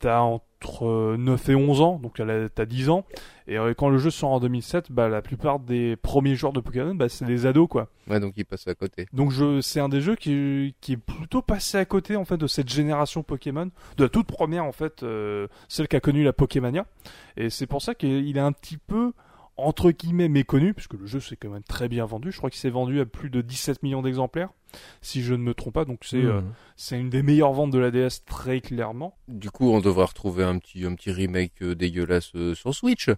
Speaker 2: t'as entre euh, 9 et 11 ans, donc t'as 10 ans. Et euh, quand le jeu sort en 2007, bah, la plupart des premiers joueurs de Pokémon, bah, c'est des ados, quoi.
Speaker 3: Ouais, donc il passe à côté.
Speaker 2: Donc je, c'est un des jeux qui, qui est plutôt passé à côté, en fait, de cette génération Pokémon, de la toute première, en fait, euh, celle qui a connu la Pokémania. Et c'est pour ça qu'il est un petit peu, entre guillemets, méconnu, puisque le jeu s'est quand même très bien vendu. Je crois qu'il s'est vendu à plus de 17 millions d'exemplaires, si je ne me trompe pas. Donc c'est, euh,
Speaker 1: Mmh.
Speaker 2: c'est une des meilleures ventes de la DS très clairement.
Speaker 3: Du coup, on devrait retrouver un petit, un petit remake euh, dégueulasse euh, sur Switch.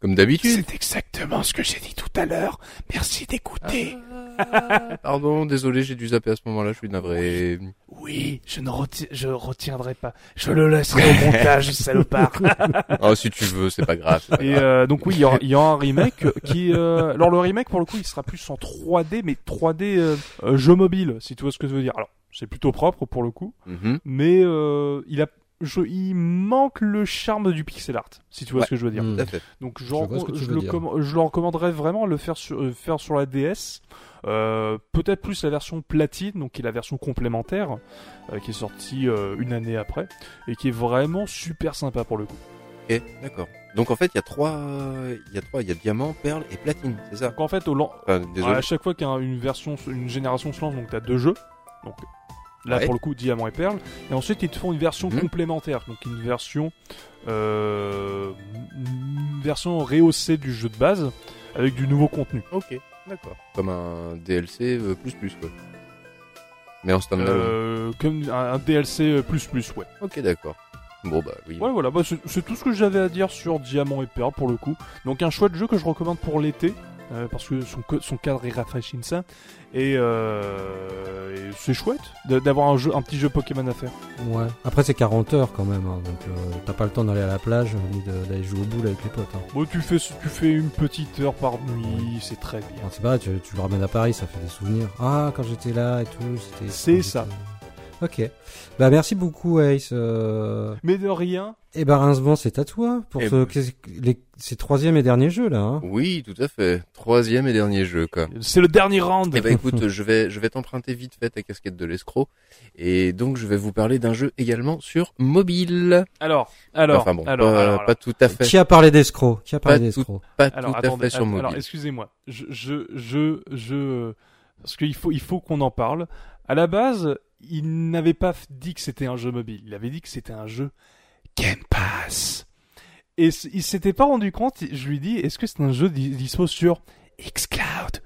Speaker 3: Comme d'habitude.
Speaker 2: exactement ce que j'ai dit tout à l'heure. Merci d'écouter.
Speaker 3: Pardon, désolé, j'ai dû zapper à ce moment-là, je suis navré.
Speaker 2: Oui, je ne reti- je retiendrai pas. Je le laisserai au montage, salopard.
Speaker 3: Oh, si tu veux, c'est pas grave. pas
Speaker 2: Et
Speaker 3: grave.
Speaker 2: euh, donc oui, il y aura, il y aura un remake qui... euh, alors le remake, pour le coup, il sera plus en 3D, mais 3D euh, euh, jeu mobile, si tu vois ce que je veux dire. Alors, c'est plutôt propre pour le coup,
Speaker 3: Mhm.
Speaker 2: mais euh, il a... Je, il manque le charme du pixel art, si tu vois
Speaker 3: Ouais.
Speaker 2: ce que je veux dire.
Speaker 1: Mmh.
Speaker 3: Fait.
Speaker 2: Donc je,
Speaker 1: Je
Speaker 2: le, je recommanderais vraiment de le faire sur, euh, faire sur la DS. Euh, Peut-être plus la version platine, donc qui est la version complémentaire, euh, qui est sortie euh, une année après, et qui est vraiment super sympa pour le coup.
Speaker 3: Ok, d'accord. Donc en fait, il y a trois, il y a trois, il y a diamant, perle et platine, c'est ça?
Speaker 2: Donc en fait, au lan-
Speaker 3: Enfin, désolé.
Speaker 2: à chaque fois qu'une version, une génération se lance, donc t'as deux jeux. Donc là
Speaker 3: Ouais.
Speaker 2: pour le coup, diamant et perle. Et ensuite ils te font une version
Speaker 3: Mhm.
Speaker 2: complémentaire, donc une version, euh, une version rehaussée du jeu de base avec du nouveau contenu.
Speaker 3: Ok, d'accord. Comme un DLC euh, plus plus quoi. Mais en standalone.
Speaker 2: Euh, comme un, un DLC plus plus, ouais.
Speaker 3: Ok, d'accord. Bon bah oui.
Speaker 2: Ouais, voilà, bah, c'est c'est tout ce que j'avais à dire sur Diamant et Perle pour le coup. Donc un chouette jeu que je recommande pour l'été. Euh, parce que son, cadre est rafraîchissant et, euh, et c'est chouette d'avoir un jeu un petit jeu Pokémon à faire.
Speaker 1: Ouais. Après, c'est 40 heures quand même, hein, donc euh, t'as pas le temps d'aller à la plage ni de- d'aller jouer au boule avec les potes. Hein.
Speaker 2: Bon, tu fais tu fais une petite heure par nuit, c'est très bien.
Speaker 1: C'est pas, tu, tu le ramènes à Paris, ça fait des souvenirs. Ah, quand j'étais là et tout, c'était.
Speaker 2: C'est ça.
Speaker 1: Ok. Bah merci beaucoup Ace. Euh...
Speaker 2: Mais de rien,
Speaker 1: Et bah Rincevent, c'est à toi pour
Speaker 3: Eh
Speaker 1: ce,
Speaker 3: ben.
Speaker 1: les, ces troisième et dernier jeux là. Hein.
Speaker 3: Oui, tout à fait. Troisième et dernier jeu quoi.
Speaker 2: c'est le dernier round.
Speaker 3: Eh ben écoute, je vais je vais t'emprunter vite fait ta casquette de l'escroc et donc je vais vous parler d'un jeu également sur mobile.
Speaker 2: Alors, alors,
Speaker 3: enfin bon,
Speaker 2: alors,
Speaker 3: pas,
Speaker 2: alors,
Speaker 3: pas tout à fait,
Speaker 1: Qui a parlé d'escroc? Qui a parlé
Speaker 3: Pas
Speaker 1: d'escroc?
Speaker 3: pas
Speaker 2: Alors,
Speaker 3: tout à fait sur mobile.
Speaker 2: alors excusez-moi, je, je, je, je, parce qu'il faut, il faut qu'on en parle. À la base, il n'avait pas dit que c'était un jeu mobile. Il avait dit que c'était un jeu Game Pass. Et il s'était pas rendu compte. Je lui dis, est-ce que c'est un jeu di- dispo sur xCloud?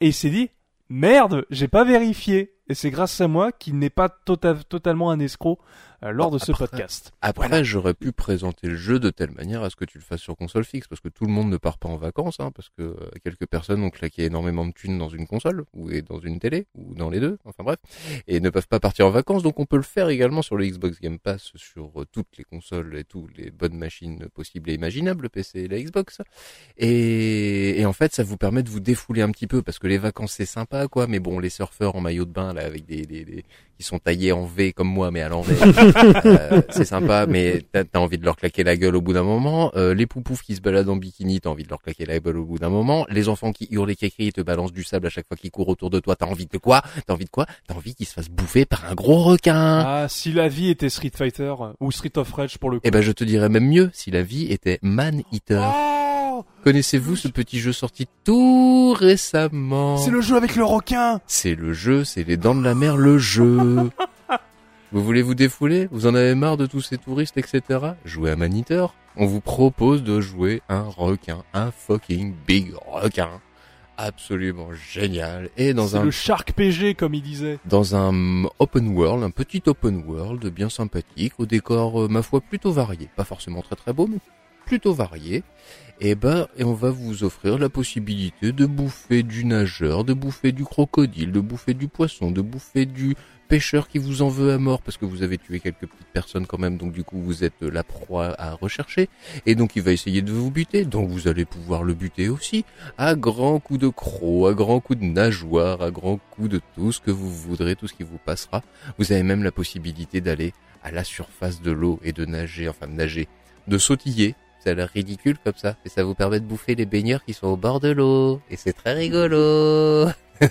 Speaker 2: Et il s'est dit, merde, j'ai pas vérifié. Et c'est grâce à moi qu'il n'est pas tota- totalement un escroc euh, lors de ce
Speaker 3: Après-
Speaker 2: podcast.
Speaker 3: Après, j'aurais pu présenter le jeu de telle manière à ce que tu le fasses sur console fixe, parce que tout le monde ne part pas en vacances, hein, parce que euh, quelques personnes ont claqué énormément de thunes dans une console, ou et dans une télé, ou dans les deux, enfin bref, et ne peuvent pas partir en vacances, donc on peut le faire également sur le Xbox Game Pass, sur euh, toutes les consoles et toutes les bonnes machines possibles et imaginables, le PC et la Xbox. Et, et en fait, ça vous permet de vous défouler un petit peu, parce que les vacances c'est sympa, quoi, mais bon, les surfeurs en maillot de bain, là, avec des, des, des- qui sont taillés en V comme moi, mais à l'envers. Euh, c'est sympa, mais t'as as envie de leur claquer la gueule au bout d'un moment. Euh, les poupoufs qui se baladent en bikini, t'as envie de leur claquer la gueule au bout d'un moment. Les enfants qui hurlent et qui crient et te balancent du sable à chaque fois qu'ils courent autour de toi, t'as envie de quoi? T'as envie de quoi? T'as envie qu'ils se fassent bouffer par un gros requin.
Speaker 2: Ah, si la vie était Street Fighter euh, ou Street of Rage pour le coup.
Speaker 3: Eh ben, je te dirais même mieux si la vie était Man Eater.
Speaker 2: Oh
Speaker 3: Connaissez-vous ce petit jeu sorti tout récemment?
Speaker 2: C'est le jeu avec le requin
Speaker 3: C'est le jeu, c'est les dents de la mer, le jeu. vous voulez vous défouler? Vous en avez marre de tous ces touristes, etc. Jouez à Maniteur. On vous propose de jouer un requin, un fucking big requin. Absolument génial. Et dans un
Speaker 2: le Shark PG comme il disait.
Speaker 3: dans un open world, un petit open world bien sympathique, au décor, euh, ma foi, plutôt varié. Pas forcément très très beau, mais plutôt varié. Et ben, et on va vous offrir la possibilité de bouffer du nageur, de bouffer du crocodile, de bouffer du poisson, de bouffer du pêcheur qui vous en veut à mort parce que vous avez tué quelques petites personnes quand même, donc du coup vous êtes la proie à rechercher. Et donc il va essayer de vous buter, donc vous allez pouvoir le buter aussi à grands coups de crocs, à grands coups de nageoires, à grands coups de tout ce que vous voudrez, tout ce qui vous passera. Vous avez même la possibilité d'aller à la surface de l'eau et de nager, enfin de nager, de sautiller. Ça a l'air ridicule comme ça, et ça vous permet de bouffer les baigneurs qui sont au bord de l'eau. Et c'est très rigolo.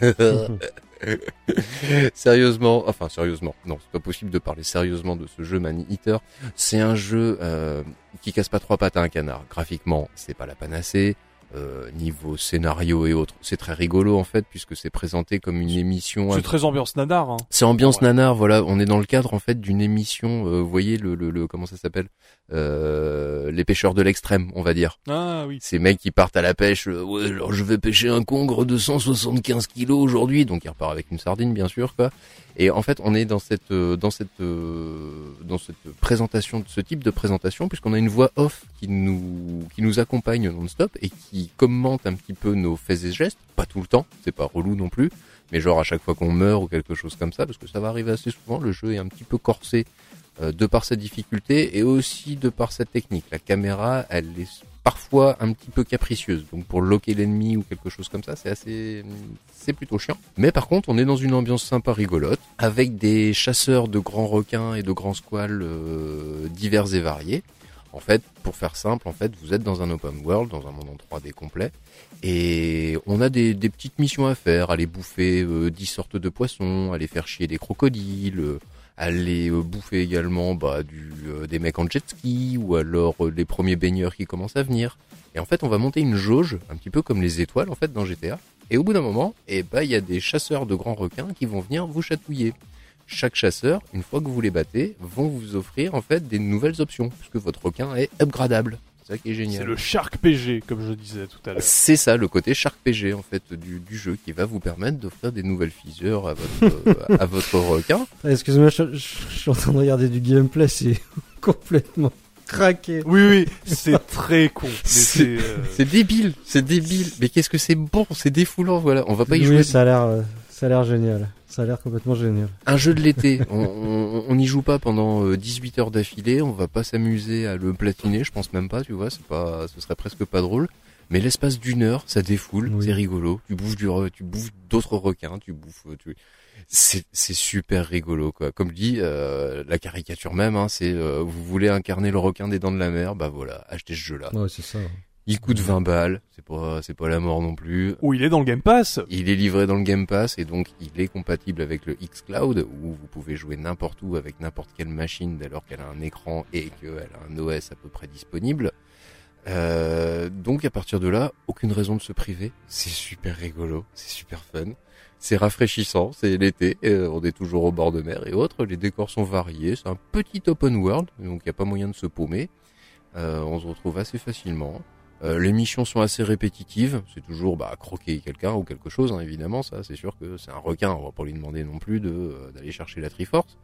Speaker 3: sérieusement, enfin sérieusement, non, c'est pas possible de parler sérieusement de ce jeu Man Eater. C'est un jeu euh, qui casse pas trois pattes à un canard. Graphiquement, c'est pas la panacée. Euh, niveau scénario et autres, c'est très rigolo en fait puisque c'est présenté comme une émission.
Speaker 2: C'est très ambiance nanar. Hein.
Speaker 3: C'est ambiance
Speaker 2: Ouais.
Speaker 3: nanar, voilà. On est dans le cadre en fait d'une émission. euh, vous voyez le, le, le comment ça s'appelle? Euh, Les pêcheurs de l'extrême, on va dire.
Speaker 2: Ah oui.
Speaker 3: Ces mecs qui partent à la pêche. euh, ouais, alors je vais pêcher un congre de 175 kilos aujourd'hui, donc il repart avec une sardine bien sûr quoi. Et en fait, on est dans cette euh, dans cette euh, dans cette présentation, ce type de présentation, puisqu'on a une voix off qui nous qui nous accompagne non-stop et qui commente un petit peu nos faits et gestes. Pas tout le temps, c'est pas relou non plus, mais genre à chaque fois qu'on meurt ou quelque chose comme ça, parce que ça va arriver assez souvent. Le jeu est un petit peu corsé de par sa difficulté et aussi de par sa technique. La caméra, elle est parfois un petit peu capricieuse. Donc pour loquer l'ennemi ou quelque chose comme ça, c'est assez, c'est plutôt chiant. Mais par contre, on est dans une ambiance sympa, rigolote, avec des chasseurs de grands requins et de grands squales euh, divers et variés. En fait, pour faire simple, en fait, vous êtes dans un open world, dans un monde en 3D complet, et on a des, des petites missions à faire, aller bouffer euh, 10 sortes de poissons, aller faire chier des crocodiles, euh, aller euh, bouffer également bah, du, euh, des mecs en jet ski, ou alors euh, les premiers baigneurs qui commencent à venir. Et en fait, on va monter une jauge, un petit peu comme les étoiles en fait dans GTA. Et au bout d'un moment, ben, il y a des chasseurs de grands requins qui vont venir vous chatouiller. Chaque chasseur, une fois que vous les battez, vont vous offrir en fait des nouvelles options, puisque votre requin est upgradable. C'est ça qui est génial.
Speaker 2: C'est le Shark PG comme je disais tout à l'heure.
Speaker 3: C'est ça, le côté Shark PG en fait du, du jeu qui va vous permettre d'offrir des nouvelles fissures à votre, euh, à votre requin.
Speaker 1: Excuse-moi, je, je- je suis en train de regarder du gameplay, c'est complètement craqué.
Speaker 2: Oui oui, c'est très con.
Speaker 3: C'est-
Speaker 2: euh,
Speaker 3: C'est débile, c'est débile. Mais qu'est-ce que c'est bon, c'est défoulant, voilà. On va pas y
Speaker 1: oui,
Speaker 3: jouer.
Speaker 1: ça a l'air, euh, ça a l'air génial. Ça a l'air complètement génial.
Speaker 3: Un jeu de l'été. on- n'y joue pas pendant euh, 18 heures d'affilée. On va pas s'amuser à le platiner. Je pense même pas, tu vois. C'est pas, ce serait presque pas drôle. Mais l'espace d'une heure, ça défoule,
Speaker 1: Oui.
Speaker 3: c'est rigolo. Tu bouffes du, re- tu bouffes d'autres requins, tu bouffes, euh, tu, c'est, c'est super rigolo, quoi. Comme dit, euh, la caricature même, hein, c'est, euh, vous voulez incarner le requin des dents de la mer, bah voilà, achetez ce jeu-là.
Speaker 1: Ouais, c'est ça.
Speaker 3: Il coûte 20 balles, c'est pas, c'est pas la mort non plus.
Speaker 2: où il est dans le Game Pass.
Speaker 3: Il est livré dans le Game Pass et donc il est compatible avec le xCloud où vous pouvez jouer n'importe où avec n'importe quelle machine dès lors qu'elle a un écran et qu'elle a un OS à peu près disponible. Euh, donc à partir de là, aucune raison de se priver. C'est super rigolo, c'est super fun. C'est rafraîchissant, c'est l'été, euh, on est toujours au bord de mer et autres. Les décors sont variés, c'est un petit open world, donc il n'y a pas moyen de se paumer. Euh, on se retrouve assez facilement. Euh, les missions sont assez répétitives. C'est toujours bah, croquer quelqu'un ou quelque chose, hein, évidemment. Ça, c'est sûr que c'est un requin. On va pas lui demander non plus de euh, d'aller chercher la Triforce.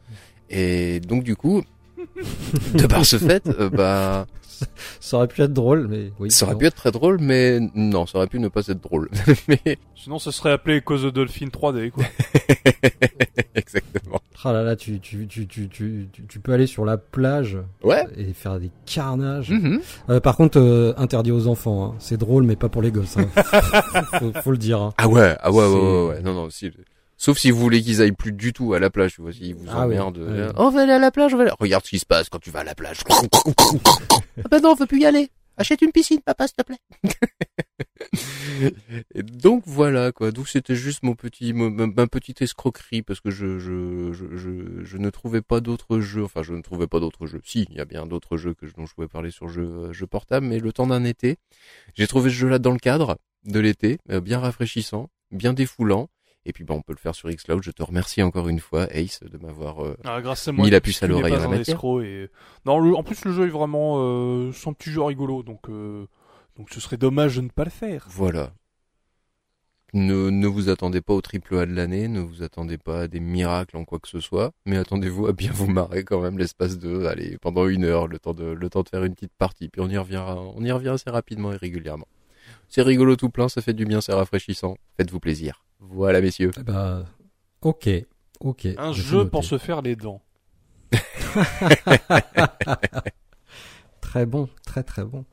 Speaker 3: Et donc du coup, de par ce fait, euh, bah,
Speaker 1: Ça aurait pu être drôle, mais oui.
Speaker 3: ça aurait
Speaker 1: non.
Speaker 3: pu être très drôle, mais non, ça aurait pu ne pas être drôle. mais
Speaker 2: Sinon, ça serait appelé Cause of Dolphin 3D, quoi.
Speaker 3: exactement.
Speaker 1: Ah là là, tu, tu, tu, tu, tu, tu- peux aller sur la plage
Speaker 3: Ouais.
Speaker 1: et faire des carnages.
Speaker 3: Mhm.
Speaker 1: Euh, par contre, euh, interdit aux enfants. hein. C'est drôle, mais pas pour les gosses. hein. faut, faut le dire. hein.
Speaker 3: Ah ouais, ah ouais, ouais, ouais, ouais. Non, non, si. Sauf si vous voulez qu'ils aillent plus du tout à la plage, tu vois, s'ils vous
Speaker 1: Ah
Speaker 3: emmerdent.
Speaker 1: ouais.
Speaker 3: euh, On va aller à la plage, on va aller. Regarde ce qui se passe quand tu vas à la plage. ah bah non, on veut plus y aller. Achète une piscine, papa, s'il te plaît. Et donc voilà quoi. Donc c'était juste mon petit, ma, ma petite escroquerie parce que je, je, je, je, je ne trouvais pas d'autres jeux. Enfin, je ne trouvais pas d'autres jeux. Si, il y a bien d'autres jeux que je- dont je pouvais parler sur jeu, jeu portable, mais le temps d'un été, j'ai trouvé ce jeu-là dans le cadre de l'été, euh, bien rafraîchissant, bien défoulant. Et puis bah, on peut le faire sur Xcloud. Je te remercie encore une fois, Ace, de m'avoir. euh,
Speaker 2: Ah.
Speaker 3: Mis la puce à l'oreille en la
Speaker 2: et... Non, le- en plus, le jeu est vraiment... Euh, un petit jeu rigolo, donc... Euh, donc ce serait dommage de ne pas le faire.
Speaker 3: Voilà. Ne, ne vous attendez pas au triple A de l'année, ne vous attendez pas à des miracles en quoi que ce soit, mais attendez-vous à bien vous marrer quand même l'espace de, allez, pendant une heure, le temps de, le temps de faire une petite partie, puis on y reviendra, on y revient assez rapidement et régulièrement. C'est rigolo tout plein, ça fait du bien, c'est rafraîchissant. Faites-vous plaisir. Voilà, messieurs.
Speaker 1: Eh ben, ok, ok.
Speaker 2: Un jeu pour se faire les dents.
Speaker 1: Très bon, très très bon.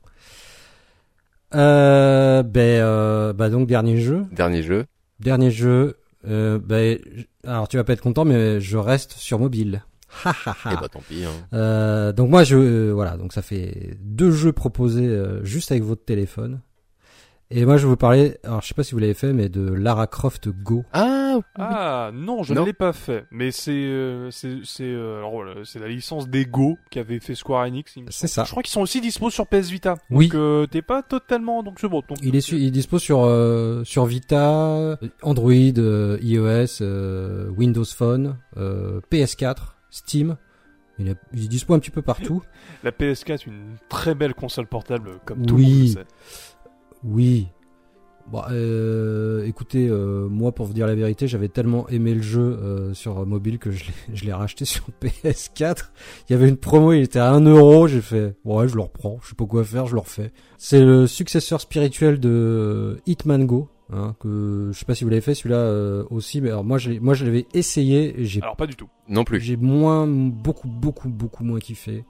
Speaker 1: Euh, ben, euh, bah donc dernier jeu,
Speaker 3: Dernier jeu.
Speaker 1: dernier jeu. Euh, ben, alors tu vas pas être content, mais je reste sur mobile. Ha, ha, ha.
Speaker 3: Eh bah, tant pis, hein.
Speaker 1: Euh, donc moi je euh, voilà donc ça fait deux jeux proposés euh, juste avec votre téléphone. Et moi je vais vous parler alors je sais pas si vous l'avez fait mais de Lara Croft Go.
Speaker 3: Ah,
Speaker 2: Ah non, je
Speaker 3: Non.
Speaker 2: ne l'ai pas fait. Mais c'est euh, c'est c'est euh, alors voilà, c'est la licence d'Ego qu'avait fait Square Enix.
Speaker 1: C'est ça.
Speaker 2: Je crois qu'ils sont aussi dispo sur PS Vita.
Speaker 1: Oui.
Speaker 2: Donc euh, t'es pas totalement donc c'est bon. Donc,
Speaker 1: Il est su- il dispose sur euh, sur Vita, Android, euh, iOS, euh, Windows Phone, euh, PS4, Steam. Il est, il est dispo un petit peu partout.
Speaker 2: La PS4 est une très belle console portable comme tout
Speaker 1: Oui.
Speaker 2: le monde le sait.
Speaker 1: Oui. Bon, euh, écoutez, euh, moi pour vous dire la vérité, j'avais tellement aimé le jeu euh, sur mobile que je l'ai, racheté sur PS4. Il y avait une promo, il était à 1 euro. J'ai fait, ouais, je le reprends. Je sais pas quoi faire, je le refais. C'est le successeur spirituel de Hitman Go. Hein, que je sais pas si vous l'avez fait celui-là euh, aussi, mais alors moi, je, moi je l'avais essayé et j'ai
Speaker 2: Alors pas du tout.
Speaker 3: non plus.
Speaker 1: j'ai moins, beaucoup, beaucoup, beaucoup moins kiffé.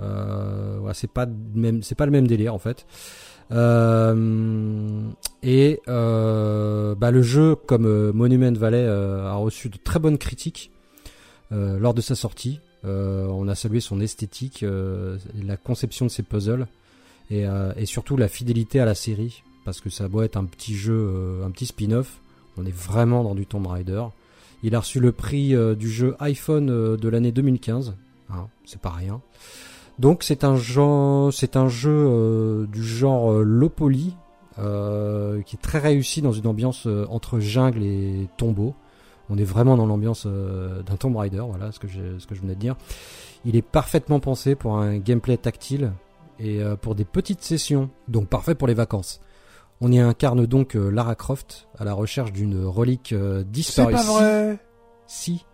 Speaker 1: Euh, voilà, c'est pas même, c'est pas le même délire en fait. Euh, et euh, bah, le jeu, comme euh, Monument Valley, a reçu de très bonnes critiques lors de sa sortie. On a salué son esthétique, la conception de ses puzzles et, surtout la fidélité à la série, parce que ça doit être un petit jeu, un petit spin-off. On est vraiment dans du Tomb Raider. Il a reçu le prix du jeu iPhone de l'année 2015. Hein, c'est pas rien. Donc c'est un genre, c'est un jeu euh, du genre euh, low poly euh, qui est très réussi dans une ambiance euh, entre jungle et tombeau. On est vraiment dans l'ambiance euh, d'un Tomb Raider, voilà ce que j'ai- ce que je venais de dire. Il est parfaitement pensé pour un gameplay tactile et euh, pour des petites sessions, donc parfait pour les vacances. On y incarne donc Lara Croft à la recherche d'une relique euh,
Speaker 2: C'est
Speaker 1: disparue.
Speaker 2: pas vrai.
Speaker 1: Si,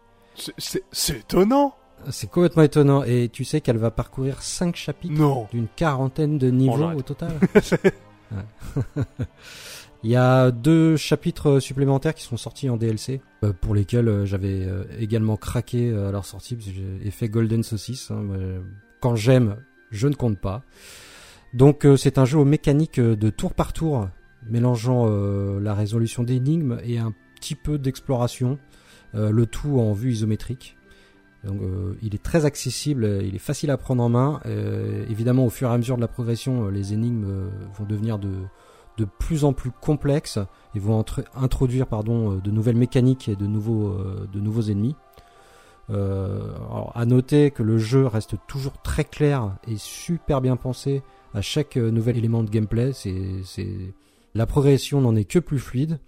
Speaker 2: c'est étonnant.
Speaker 1: C'est complètement étonnant. Et tu sais qu'elle va parcourir 5 chapitres
Speaker 2: Non.
Speaker 1: d'une quarantaine de niveaux au total. Il y a deux chapitres supplémentaires qui sont sortis en DLC, euh, pour lesquels euh, j'avais euh, également craqué à leur sortie, parce que j'ai fait Golden Saucisse. hein, quand j'aime, je ne compte pas. Donc c'est un jeu aux mécaniques de tour par tour, mélangeant la résolution d'énigmes et un petit peu d'exploration, le tout en vue isométrique. Donc euh, il est très accessible, il est facile à prendre en main. Euh, évidemment, au fur et à mesure de la progression, euh, les énigmes euh, vont devenir de, de plus en plus complexes et vont introduire pardon, euh, de nouvelles mécaniques et de nouveaux, de nouveaux ennemis. Euh, alors, à noter que le jeu reste toujours très clair et super bien pensé à chaque nouvel élément de gameplay. C'est. La progression n'en est que plus fluide.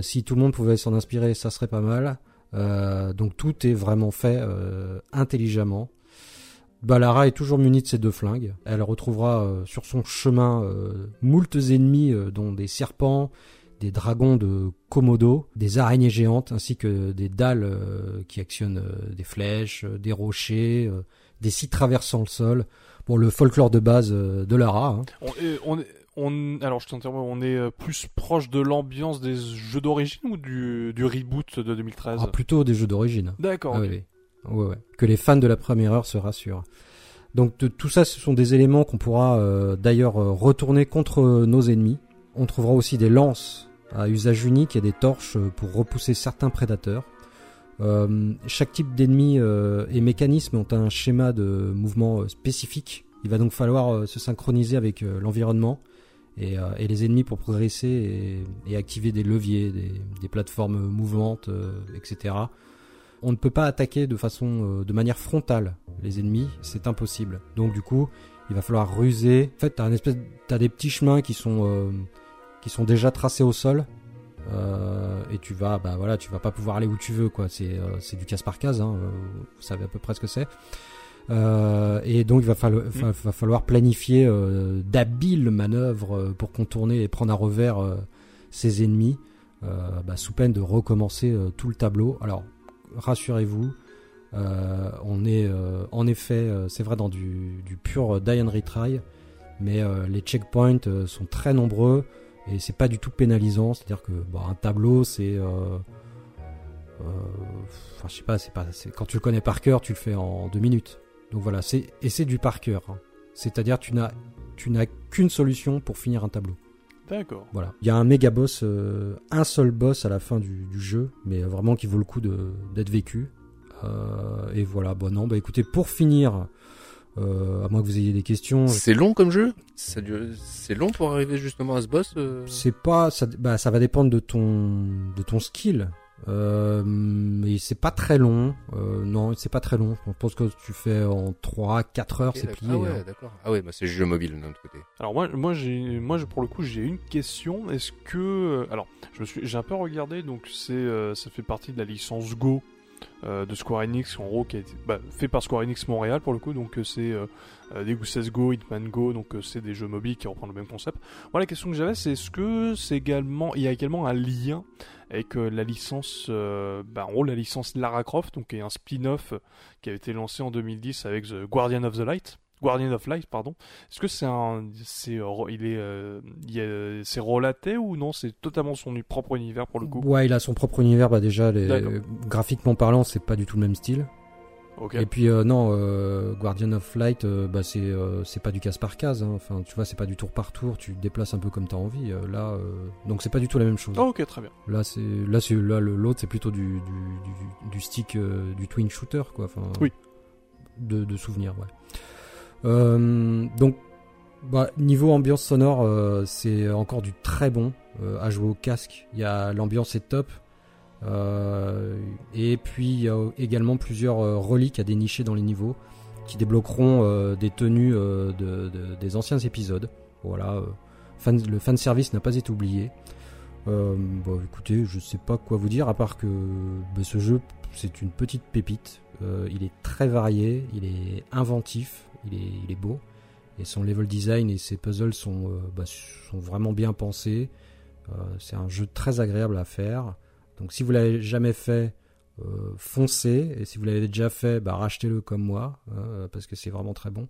Speaker 1: Si tout le monde pouvait s'en inspirer, ça serait pas mal. Euh, donc tout est vraiment fait euh, intelligemment. Balara est toujours munie de ses deux flingues. Elle retrouvera euh, sur son chemin euh, moultes ennemis, euh, dont des serpents, des dragons de Komodo, des araignées géantes, ainsi que des dalles euh, qui actionnent des flèches, des rochers, des sites traversant le sol. Bon, le folklore de base de Lara. hein.
Speaker 2: On- alors je t'interromps, on est euh, plus proche de l'ambiance des jeux d'origine ou du, du reboot de 2013
Speaker 1: Ah, plutôt des jeux d'origine.
Speaker 2: D'accord.
Speaker 1: Ah
Speaker 2: ok.
Speaker 1: oui, oui. Ouais, ouais. Que les fans de la première heure se rassurent. Donc de- tout ça, ce sont des éléments qu'on pourra euh, d'ailleurs euh, retourner contre nos ennemis. On trouvera aussi des lances à usage unique et des torches pour repousser certains prédateurs. Euh, chaque type d'ennemi euh, et mécanisme ont un schéma de mouvement spécifique. Il va donc falloir se synchroniser avec l'environnement et, euh, et les ennemis pour progresser et, et activer des leviers, des, des plateformes mouvantes, euh, etc. On ne peut pas attaquer de façon, euh, de manière frontale les ennemis, c'est impossible. Donc du coup, il va falloir ruser. En fait, t'as espèce, t'as des petits chemins qui sont, euh, qui sont déjà tracés au sol. Euh, et tu vas, bah voilà, tu vas pas pouvoir aller où tu veux, quoi. C'est, euh, c'est du casse par case. Hein, vous savez à peu près ce que c'est. Euh, et donc il va falloir, va falloir planifier euh, d'habiles manœuvres euh, pour contourner et prendre à revers euh, ses ennemis, bah, sous peine de recommencer tout le tableau. Alors rassurez-vous, on est en effet, c'est vrai dans du, du pur die and retry, mais les checkpoints sont très nombreux et c'est pas du tout pénalisant. C'est-à-dire que bah, un tableau, c'est, enfin je sais pas, c'est pas, c'est- quand tu le connais par cœur, tu le fais en deux minutes. Donc voilà, c'est et c'est du par cœur. hein. C'est-à-dire tu n'as tu n'as qu'une solution pour finir un tableau.
Speaker 2: D'accord.
Speaker 1: Voilà. Il y a un méga boss, euh, un seul boss à la fin du, du jeu, mais vraiment qui vaut le coup de- d'être vécu. Euh, et voilà, bon non, bah écoutez, pour finir, euh, à moins que vous ayez des questions,
Speaker 3: C'est long comme jeu? Ça dure- C'est long pour arriver justement à ce boss euh?
Speaker 1: C'est pas, ça, bah, ça va dépendre de ton, de ton skill. Euh, mais c'est pas très long. Euh, non, c'est pas très long. Je pense que tu fais en 3-4 heures,
Speaker 3: Ok,
Speaker 1: c'est plié.
Speaker 3: Ah ouais,
Speaker 1: hein.
Speaker 3: d'accord. Ah ouais, bah c'est jeu mobile de notre côté.
Speaker 2: Alors moi, moi, j'ai, moi, pour le coup, j'ai une question. Est-ce que, euh, alors, je me suis, j'ai un peu regardé, donc c'est, euh, ça fait partie de la licence Go euh, de Square Enix, en gros, qui a été bah, fait par Square Enix Montréal pour le coup. Donc c'est euh, euh, Deus Go, Hitman Go, donc c'est des jeux mobiles qui reprennent le même concept. Moi, la question que j'avais, c'est est-ce que c'est également, il y a également un lien avec euh, la licence, euh, bah, en gros, la licence Lara Croft, donc qui est un spin-off euh, qui a été lancé en 2010 avec The Guardian of the Light. Guardian of Light, pardon. Est-ce que c'est un, c'est, euh, il est, euh, c'est relaté ou non? C'est totalement son propre univers pour le coup?
Speaker 1: Ouais, il a son propre univers. Bah déjà, les,
Speaker 2: D'accord.
Speaker 1: graphiquement parlant, c'est pas du tout le même style. Et puis euh, non, euh, Guardian of Light, euh, bah c'est c'est pas du case par case. hein. Enfin, tu vois, c'est pas du tour par tour. Tu te déplaces un peu comme t'as envie. Là, donc c'est pas du tout la même chose.
Speaker 2: Ah, ok, très bien.
Speaker 1: Là, c'est là, c'est là l'autre, c'est plutôt du du, du, du stick du twin shooter, quoi. Enfin,
Speaker 2: Oui.
Speaker 1: De, de souvenirs, ouais. Donc, bah, niveau ambiance sonore, c'est encore du très bon à jouer au casque. Il y a l'ambiance est top. Euh, et puis il y a également plusieurs euh, reliques à dénicher dans les niveaux qui débloqueront euh, des tenues de, de- des anciens épisodes. Voilà, le fan service n'a pas été oublié. Euh, bon, écoutez, je sais pas quoi vous dire à part que bah, ce jeu c'est une petite pépite. Il est très varié, il est inventif, il est, beau et son level design et ses puzzles sont, bah, sont vraiment bien pensés. C'est un jeu très agréable à faire. Donc si vous l'avez jamais fait, euh, foncez. Et si vous l'avez déjà fait, bah, rachetez-le comme moi, hein, parce que c'est vraiment très bon.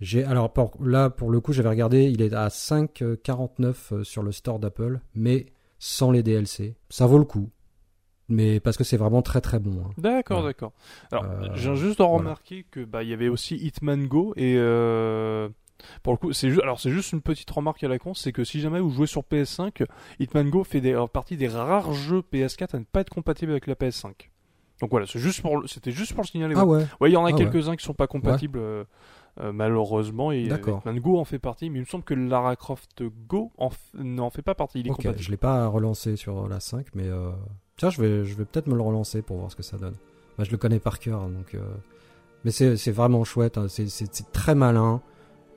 Speaker 1: J'ai alors pour- là pour le coup j'avais regardé, il est à 5,49 euh, sur le store d'Apple, mais sans les DLC. Ça vaut le coup, mais parce que c'est vraiment très très bon. hein.
Speaker 2: D'accord, d'accord. Alors,
Speaker 1: Euh,
Speaker 2: viens juste de
Speaker 1: voilà.
Speaker 2: remarquer que bah il y avait aussi Hitman Go et euh, pour le coup, c'est juste alors c'est juste une petite remarque à la con, c'est que si jamais vous jouez sur PS5, Hitman Go fait des, euh, partie des rares jeux PS4 à ne pas être compatible avec la PS5. Donc voilà, c'est juste pour c'était juste pour le signaler.
Speaker 1: Ah ouais.
Speaker 2: Ouais, il y en a
Speaker 1: Ah ouais.
Speaker 2: quelques-uns qui sont pas compatibles euh, euh, malheureusement et. Hitman Go en fait partie, mais il me semble que Lara Croft Go en n'en fait pas partie, il est compatible.
Speaker 1: je l'ai pas relancé sur la 5, mais euh, tiens, je vais, je vais peut-être me le relancer pour voir ce que ça donne. Bah, je le connais par cœur, donc. euh, Mais c'est, vraiment chouette. hein, c'est très malin.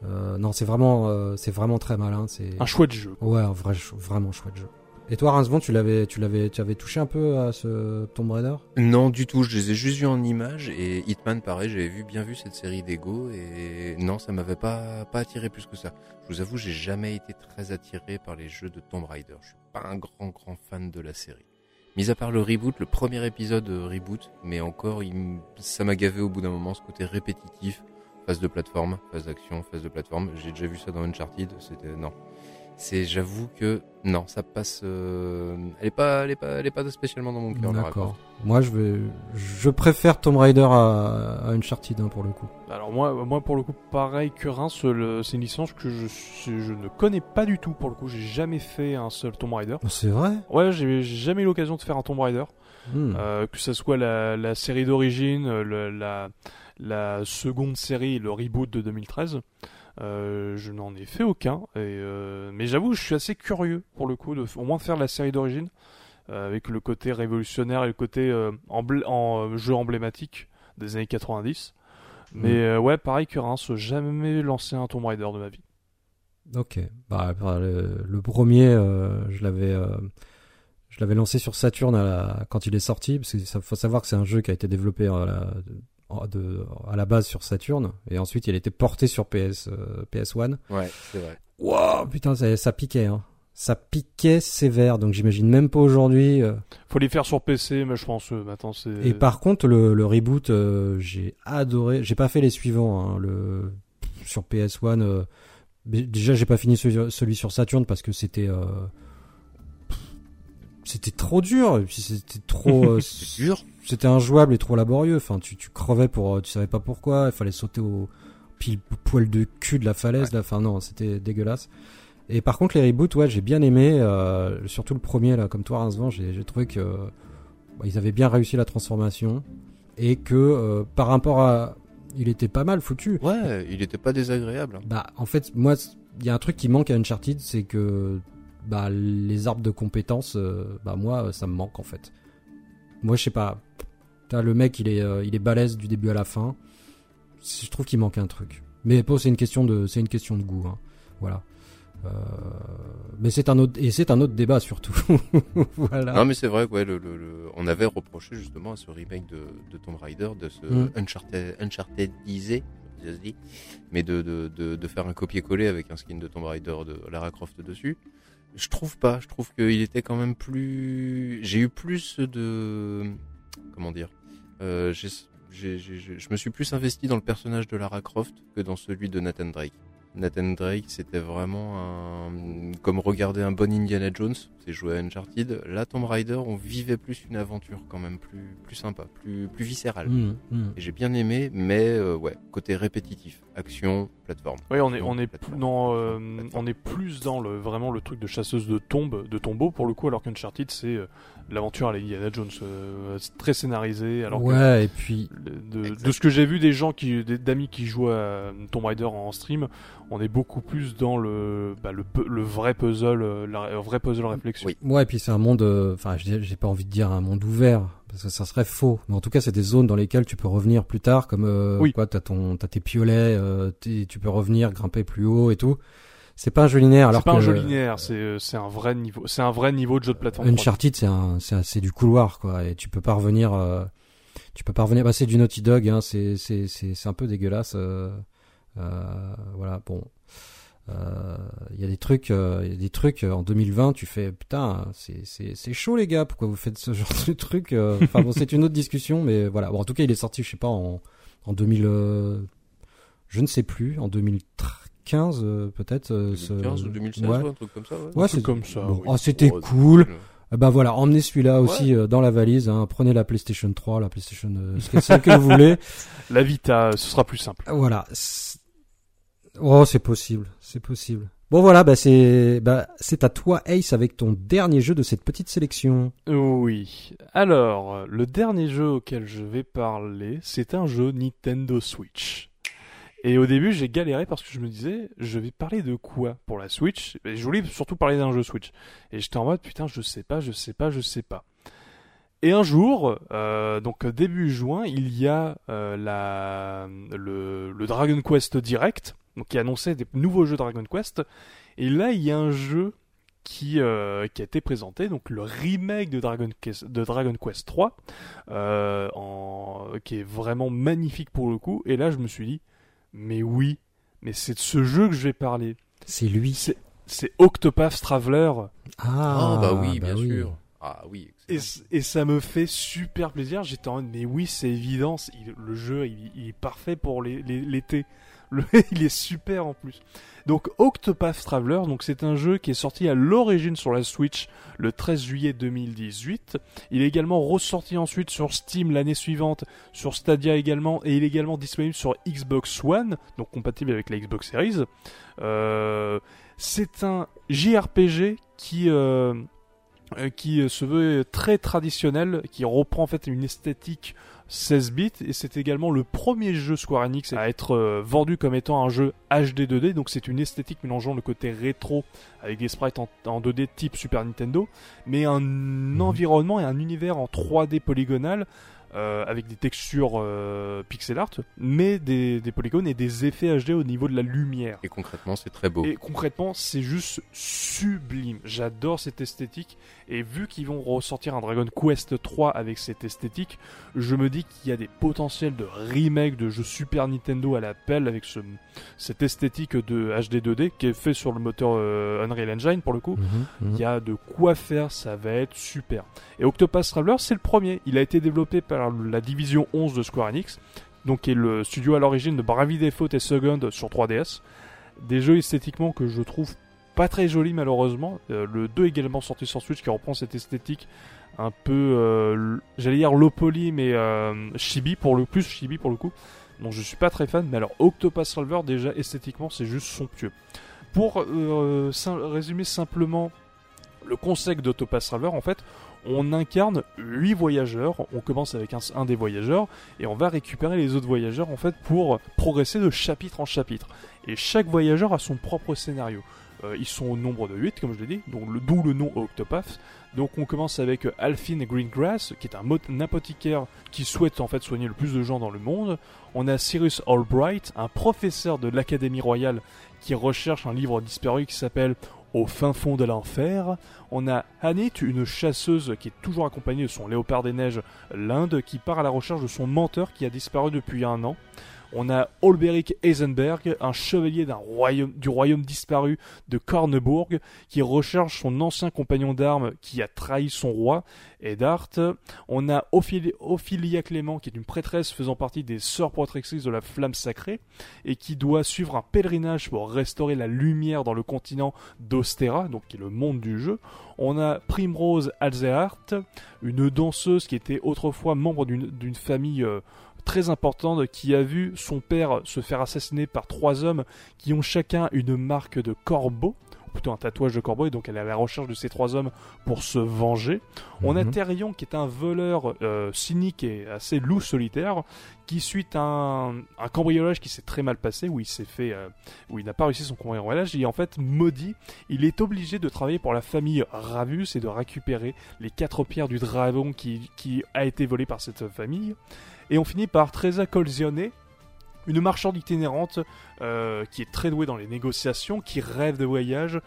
Speaker 1: Euh, non, c'est vraiment, euh, c'est vraiment très malin. C'est.
Speaker 2: Un chouette jeu.
Speaker 1: Ouais, un vrai, vraiment chouette jeu. Et toi, Rincevon, tu l'avais, tu l'avais, tu avais touché un peu à ce Tomb Raider?
Speaker 3: Non, du tout. Je les ai juste vus en images et Hitman, pareil, j'avais vu bien vu cette série d'Ego et non, ça m'avait pas pas attiré plus que ça. Je vous avoue, j'ai jamais été très attiré par les jeux de Tomb Raider. Je suis pas un grand grand fan de la série. Mis à part le reboot, le premier épisode euh, reboot, mais encore, il ça m'a gavé au bout d'un moment, ce côté répétitif, phase de plateforme, phase d'action, phase de plateforme. J'ai déjà vu ça dans Uncharted, c'était non. C'est, j'avoue que non, ça passe. euh, Elle est pas, elle est pas, elle est pas spécialement dans mon cœur.
Speaker 1: D'accord. Moi, je vais, je préfère Tomb Raider à, à Uncharted hein, pour le coup.
Speaker 2: Alors moi, moi pour le coup, pareil que Reims, c'est une licence que je, je ne connais pas du tout. Pour le coup, j'ai jamais fait un seul Tomb Raider.
Speaker 1: Oh, C'est vrai?
Speaker 2: Ouais, j'ai jamais eu l'occasion de faire un Tomb Raider.
Speaker 1: Hmm.
Speaker 2: Euh, que ce soit la, la série d'origine, la, la seconde série, le reboot de 2013. Euh, je n'en ai fait aucun, et, euh, mais j'avoue, je suis assez curieux pour le coup de au moins faire la série d'origine euh, avec le côté révolutionnaire et le côté en jeu emblématique des années 90. Mais
Speaker 1: Mm.
Speaker 2: ouais, pareil que Reims, jamais lancé un Tomb Raider de ma vie.
Speaker 1: Ok. Bah, bah, le, le premier, je l'avais, je l'avais lancé sur Saturn à la- quand il est sorti, parce qu'il faut savoir que c'est un jeu qui a été développé à la, de- à la base sur Saturn, et ensuite il été porté sur PS, euh, PS1.
Speaker 3: Ouais, c'est vrai.
Speaker 1: Wow, putain, ça, ça piquait, hein. Ça piquait sévère, donc j'imagine même pas aujourd'hui. euh.
Speaker 2: Faut les faire sur PC, mais je pense euh, maintenant c'est.
Speaker 1: Et par contre, le, le reboot, euh, j'ai adoré. J'ai pas fait les suivants. hein, le sur PS1. euh, mais déjà, j'ai pas fini celui, celui sur Saturn parce que c'était euh, c'était trop dur. Et puis c'était trop. euh,
Speaker 3: dur.
Speaker 1: C'était injouable et trop laborieux. Enfin, tu, tu crevais pour, euh, tu savais pas pourquoi. Il fallait sauter au pile poil de cul de la falaise. Là, enfin non, c'était dégueulasse. Et par contre, les reboots, ouais, j'ai bien aimé. euh, surtout le premier là, comme toi, Rincevent, j'ai j'ai trouvé que bah, ils avaient bien réussi la transformation et que euh, par rapport à, il était pas mal foutu.
Speaker 3: Ouais, il était pas désagréable. hein.
Speaker 1: Bah, en fait, moi, il y a un truc qui manque à Uncharted, c'est que bah les arbres de compétences, euh, bah moi, ça me manque en fait. Moi, je sais pas. T'as le mec, il est, euh, il est balèze du début à la fin. Je trouve qu'il manque un truc. Mais bon, c'est une question de, c'est une question de goût. hein. Voilà. Euh, mais c'est un autre, et c'est un autre débat surtout. voilà.
Speaker 3: Non, mais c'est vrai ouais, le, le- le- on avait reproché justement à ce remake de, de Tomb Raider de ce
Speaker 1: Mm.
Speaker 3: Uncharted, Unchartedisé, se mais de, de, de, de faire un copier-coller avec un skin de Tomb Raider de Lara Croft dessus. Je trouve pas. Je trouve qu'il était quand même plus. J'ai eu plus de. Comment dire euh, Je me suis plus investi dans le personnage de Lara Croft que dans celui de Nathan Drake. Nathan Drake, c'était vraiment un... comme regarder un bon Indiana Jones, c'est jouer à Uncharted. Là, Tomb Raider, on vivait plus une aventure quand même plus, plus sympa, plus, plus viscérale.
Speaker 1: Mm, mm.
Speaker 3: Et j'ai bien aimé, mais euh, ouais, côté répétitif, action, plateforme.
Speaker 2: Oui, on est,
Speaker 3: Non,
Speaker 2: on est,
Speaker 3: plateforme.
Speaker 2: plus, dans, euh, on est plus dans le, vraiment le truc de chasseuse de tombes, de tombeaux pour le coup, alors qu'Uncharted c'est euh, l'aventure à la Indiana Jones, euh, très scénarisé. Alors que
Speaker 1: ouais, et puis
Speaker 2: de, de ce que j'ai vu des gens qui, des- d'amis qui jouent à Tomb Raider en stream, on est beaucoup plus dans le, bah, le, le vrai puzzle, euh, la, le vrai puzzle réflexion.
Speaker 3: Oui.
Speaker 1: Ouais, et puis c'est un monde, euh, enfin, j'ai j'ai pas envie de dire un monde ouvert, parce que ça serait faux. Mais en tout cas, c'est des zones dans lesquelles tu peux revenir plus tard, comme euh,
Speaker 2: Oui.
Speaker 1: quoi, t'as ton, t'as tes piolets, euh, tu peux revenir, grimper plus haut et tout. C'est pas un jeu linéaire, alors
Speaker 2: C'est pas
Speaker 1: que
Speaker 2: un jeu linéaire, c'est, euh, c'est un vrai niveau, c'est un vrai niveau de jeu de plateforme. 3D.
Speaker 1: Uncharted, c'est un, c'est un- c'est du couloir, quoi, et tu peux pas revenir, euh, tu peux pas revenir. Bah, c'est du Naughty Dog, hein, c'est, c'est, c'est, c'est un peu dégueulasse. euh, euh, voilà, bon. Euh, Il y a des trucs, euh, il y a des trucs euh, en 2020. Tu fais putain, c'est c'est c'est chaud les gars. Pourquoi vous faites ce genre de truc euh, Enfin bon, c'est une autre discussion, mais voilà. Bon, en tout cas, il est sorti, je sais pas, en en 2000, euh, je ne sais plus, en 2015 euh, peut-être. euh, ce-
Speaker 3: 2015 ou 2016,
Speaker 1: Ouais.
Speaker 3: un truc comme ça. Ouais.
Speaker 1: Ouais,
Speaker 2: truc
Speaker 1: c'est
Speaker 2: comme ça,
Speaker 1: bon,
Speaker 2: oui.
Speaker 1: oh, c'était
Speaker 3: Oh,
Speaker 1: cool.
Speaker 3: euh,
Speaker 1: ben voilà, emmenez celui-là aussi euh, dans la valise. Hein. Prenez la PlayStation 3, la PlayStation, euh, ce que- celle que vous voulez.
Speaker 2: La Vita, ce sera plus simple.
Speaker 1: Voilà. Oh, c'est possible, c'est possible. Bon voilà, bah c'est bah c'est à toi Ace avec ton dernier jeu de cette petite sélection.
Speaker 2: Oui. Alors, euh, le dernier jeu auquel je vais parler, c'est un jeu Nintendo Switch. Et au début, j'ai galéré parce que je me disais, je vais parler de quoi pour la Switch? Et Je voulais surtout parler d'un jeu Switch. Et j'étais en mode, putain, je sais pas, je sais pas, je sais pas. Et un jour, euh, donc début juin, il y a euh, la, le, le Dragon Quest Direct, donc qui annonçait des nouveaux jeux Dragon Quest. Et là, il y a un jeu qui, euh, qui a été présenté, donc le remake de Dragon Quest, de Dragon Quest 3, euh, en, qui est vraiment magnifique pour le coup. Et là, je me suis dit, mais oui, mais c'est de ce jeu que je vais parler.
Speaker 1: C'est lui.
Speaker 2: C'est c'est Octopath Traveler.
Speaker 1: Ah
Speaker 3: Ah, bah oui, bien sûr. Ah oui,
Speaker 2: Et, ça me fait super plaisir. J'étais en mode, mais oui, c'est évident. il- le jeu, il, il est parfait pour les- les- l'été. Il est super en plus. Donc, Octopath Traveler, donc c'est un jeu qui est sorti à l'origine sur la Switch le 13 juillet 2018. Il est également ressorti ensuite sur Steam l'année suivante, sur Stadia également, et il est également disponible sur Xbox One, donc compatible avec la Xbox Series. Euh, c'est un JRPG qui euh, euh, qui se veut très traditionnel, qui reprend en fait une esthétique 16 bits et c'est également le premier jeu Square Enix à être euh, vendu comme étant un jeu HD 2D donc c'est une esthétique mélangeant le côté rétro avec des sprites en, en 2D type Super Nintendo mais un environnement et un univers en 3D polygonal euh, avec des textures euh, pixel art mais des, des polygones et des effets HD au niveau de la lumière
Speaker 3: Et concrètement, c'est très beau.
Speaker 2: et concrètement, c'est juste sublime. J'adore cette esthétique. Et vu qu'ils vont ressortir un Dragon Quest 3 avec cette esthétique, je me dis qu'il y a des potentiels de remake de jeux Super Nintendo à l'appel avec ce, cette esthétique de HD 2D qui est fait sur le moteur euh, Unreal Engine pour le coup.
Speaker 1: Mhm, mhm.
Speaker 2: Il y a de quoi faire, ça va être super. Et Octopath Traveler, c'est le premier. Il a été développé par la division 11 de Square Enix, donc qui est le studio à l'origine de Bravely Default et Second sur 3DS. Des jeux esthétiquement que je trouve pas très jolis malheureusement. Euh, le 2 est également sorti sur Switch qui reprend cette esthétique un peu, euh, j'allais dire low poly, mais euh, chibi pour le plus chibi pour le coup. Donc je suis pas très fan, mais alors Octopath Traveler déjà esthétiquement c'est juste somptueux. Pour euh, résumer simplement le concept d'Octopath Traveler, en fait, on incarne 8 voyageurs. On commence avec un, des voyageurs et on va récupérer les autres voyageurs en fait pour progresser de chapitre en chapitre. Et chaque voyageur a son propre scénario. Euh, ils sont au nombre de 8, comme je l'ai dit, d'où le nom Octopath. Donc on commence avec Alphine Greengrass, qui est un apothicaire qui souhaite en fait soigner le plus de gens dans le monde. On a Cyrus Albright, un professeur de l'Académie royale qui recherche un livre disparu qui s'appelle Au fin fond de l'enfer. On a Hanit, une chasseuse qui est toujours accompagnée de son léopard des neiges, l'Inde, qui part à la recherche de son menteur qui a disparu depuis un an. On a Olberic Eisenberg, un chevalier d'un royaume, du royaume disparu de Cornebourg, qui recherche son ancien compagnon d'armes qui a trahi son roi, Eddard. On a Ophélie- Ophélia Clément, qui est une prêtresse faisant partie des sœurs protectrices de la flamme sacrée, et qui doit suivre un pèlerinage pour restaurer la lumière dans le continent d'Ostera, donc qui est le monde du jeu. On a Primrose Alzehart, une danseuse qui était autrefois membre d'une d'une famille euh, très importante qui a vu son père se faire assassiner par trois hommes qui ont chacun une marque de corbeau, plutôt un tatouage de corbeau, et donc elle est à la recherche de ces trois hommes pour se venger. On a
Speaker 1: Mhm.
Speaker 2: Therion qui est un voleur euh, cynique et assez loup solitaire qui suite à un, un cambriolage qui s'est très mal passé où il s'est fait euh, où il n'a pas réussi son cambriolage et en fait maudit il est obligé de travailler pour la famille Ravus et de récupérer les quatre pierres du dragon qui, qui a été volé par cette famille et on finit par Teresa Colzione une marchande itinérante euh, qui est très douée dans les négociations, qui rêve de voyage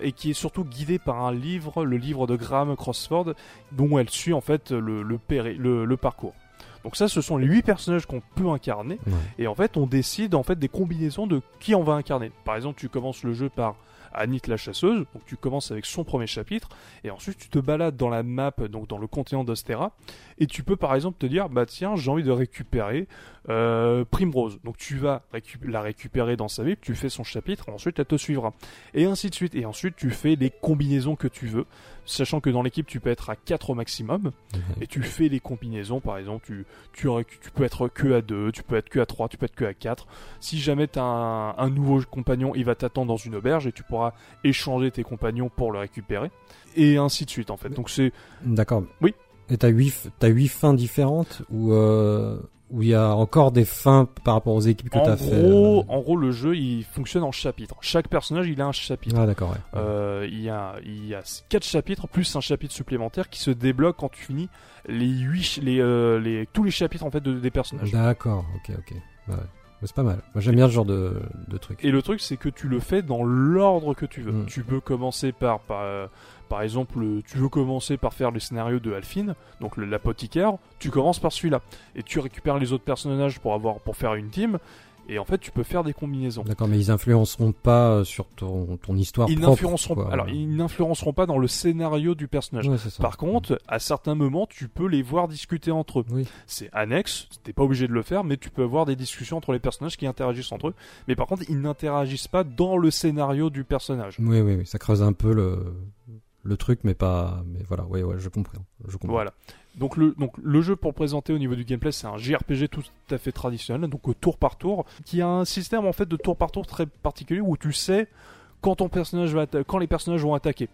Speaker 2: et qui est surtout guidée par un livre, le livre de Graham Crossford, dont elle suit en fait le, le, le- le parcours. Donc ça, ce sont les huit personnages qu'on peut incarner.
Speaker 1: Ouais.
Speaker 2: Et en fait, on décide en fait des combinaisons de qui on va incarner. Par exemple, tu commences le jeu par Anit la chasseuse, donc tu commences avec son premier chapitre, et ensuite tu te balades dans la map, donc dans le continent d'Ostera, et tu peux par exemple te dire, bah tiens, j'ai envie de récupérer euh, Primrose. Donc tu vas récup- la récupérer dans sa ville, tu fais son chapitre, ensuite elle te suivra. Et ainsi de suite. Et ensuite tu fais les combinaisons que tu veux, sachant que dans l'équipe tu peux être à 4 au maximum, et tu fais les combinaisons, par exemple, tu, tu, tu peux être que à 2, tu peux être que à 3, tu peux être que à 4. Si jamais tu as un, un nouveau compagnon, il va t'attendre dans une auberge et tu pourras échanger tes compagnons pour le récupérer. Et ainsi de suite, en fait. Donc c'est
Speaker 1: D'accord.
Speaker 2: Oui.
Speaker 1: Et t'as huit, t'as huit fins différentes ou euh, où il y a encore des fins par rapport aux équipes que
Speaker 2: en
Speaker 1: t'as fait.
Speaker 2: gros,
Speaker 1: euh,
Speaker 2: en gros, le jeu il fonctionne en chapitres. Chaque personnage il a un chapitre.
Speaker 1: Ah d'accord. Ouais.
Speaker 2: Euh, il y a il y a quatre chapitres plus un chapitre supplémentaire qui se débloque quand tu finis les huit les, euh, les tous les chapitres en fait de- des personnages.
Speaker 1: D'accord. Ok. Ok. Ouais. C'est pas mal. Moi j'aime bien ce genre de, de truc.
Speaker 2: Et le truc, c'est que tu le fais dans l'ordre que tu veux.
Speaker 1: Mm.
Speaker 2: Tu peux commencer par, par, euh, par exemple, tu veux commencer par faire le scénario de Alphine, donc l'apothicaire, tu commences par celui-là. Et tu récupères les autres personnages pour, avoir, pour faire une team. Et en fait, tu peux faire des combinaisons.
Speaker 1: D'accord, mais ils influenceront pas euh, sur ton, ton histoire
Speaker 2: Ils n'influenceront
Speaker 1: quoi.
Speaker 2: alors ils n'influenceront pas dans le scénario du personnage.
Speaker 1: Ouais.
Speaker 2: Par contre, à certains moments, tu peux les voir discuter entre eux.
Speaker 1: Oui.
Speaker 2: C'est annexe, t'es pas obligé de le faire, mais tu peux avoir des discussions entre les personnages qui interagissent entre eux. Mais par contre, ils n'interagissent pas dans le scénario du personnage.
Speaker 1: Oui, oui, oui, ça creuse un peu le, le truc, mais pas. Mais voilà, ouais, ouais, je comprends. Je comprends.
Speaker 2: Voilà. Donc le, donc le jeu pour le présenter au niveau du gameplay, c'est un JRPG tout à fait traditionnel, donc au tour par tour, qui a un système en fait de tour par tour très particulier où tu sais quand ton personnage va quand les personnages vont attaquer.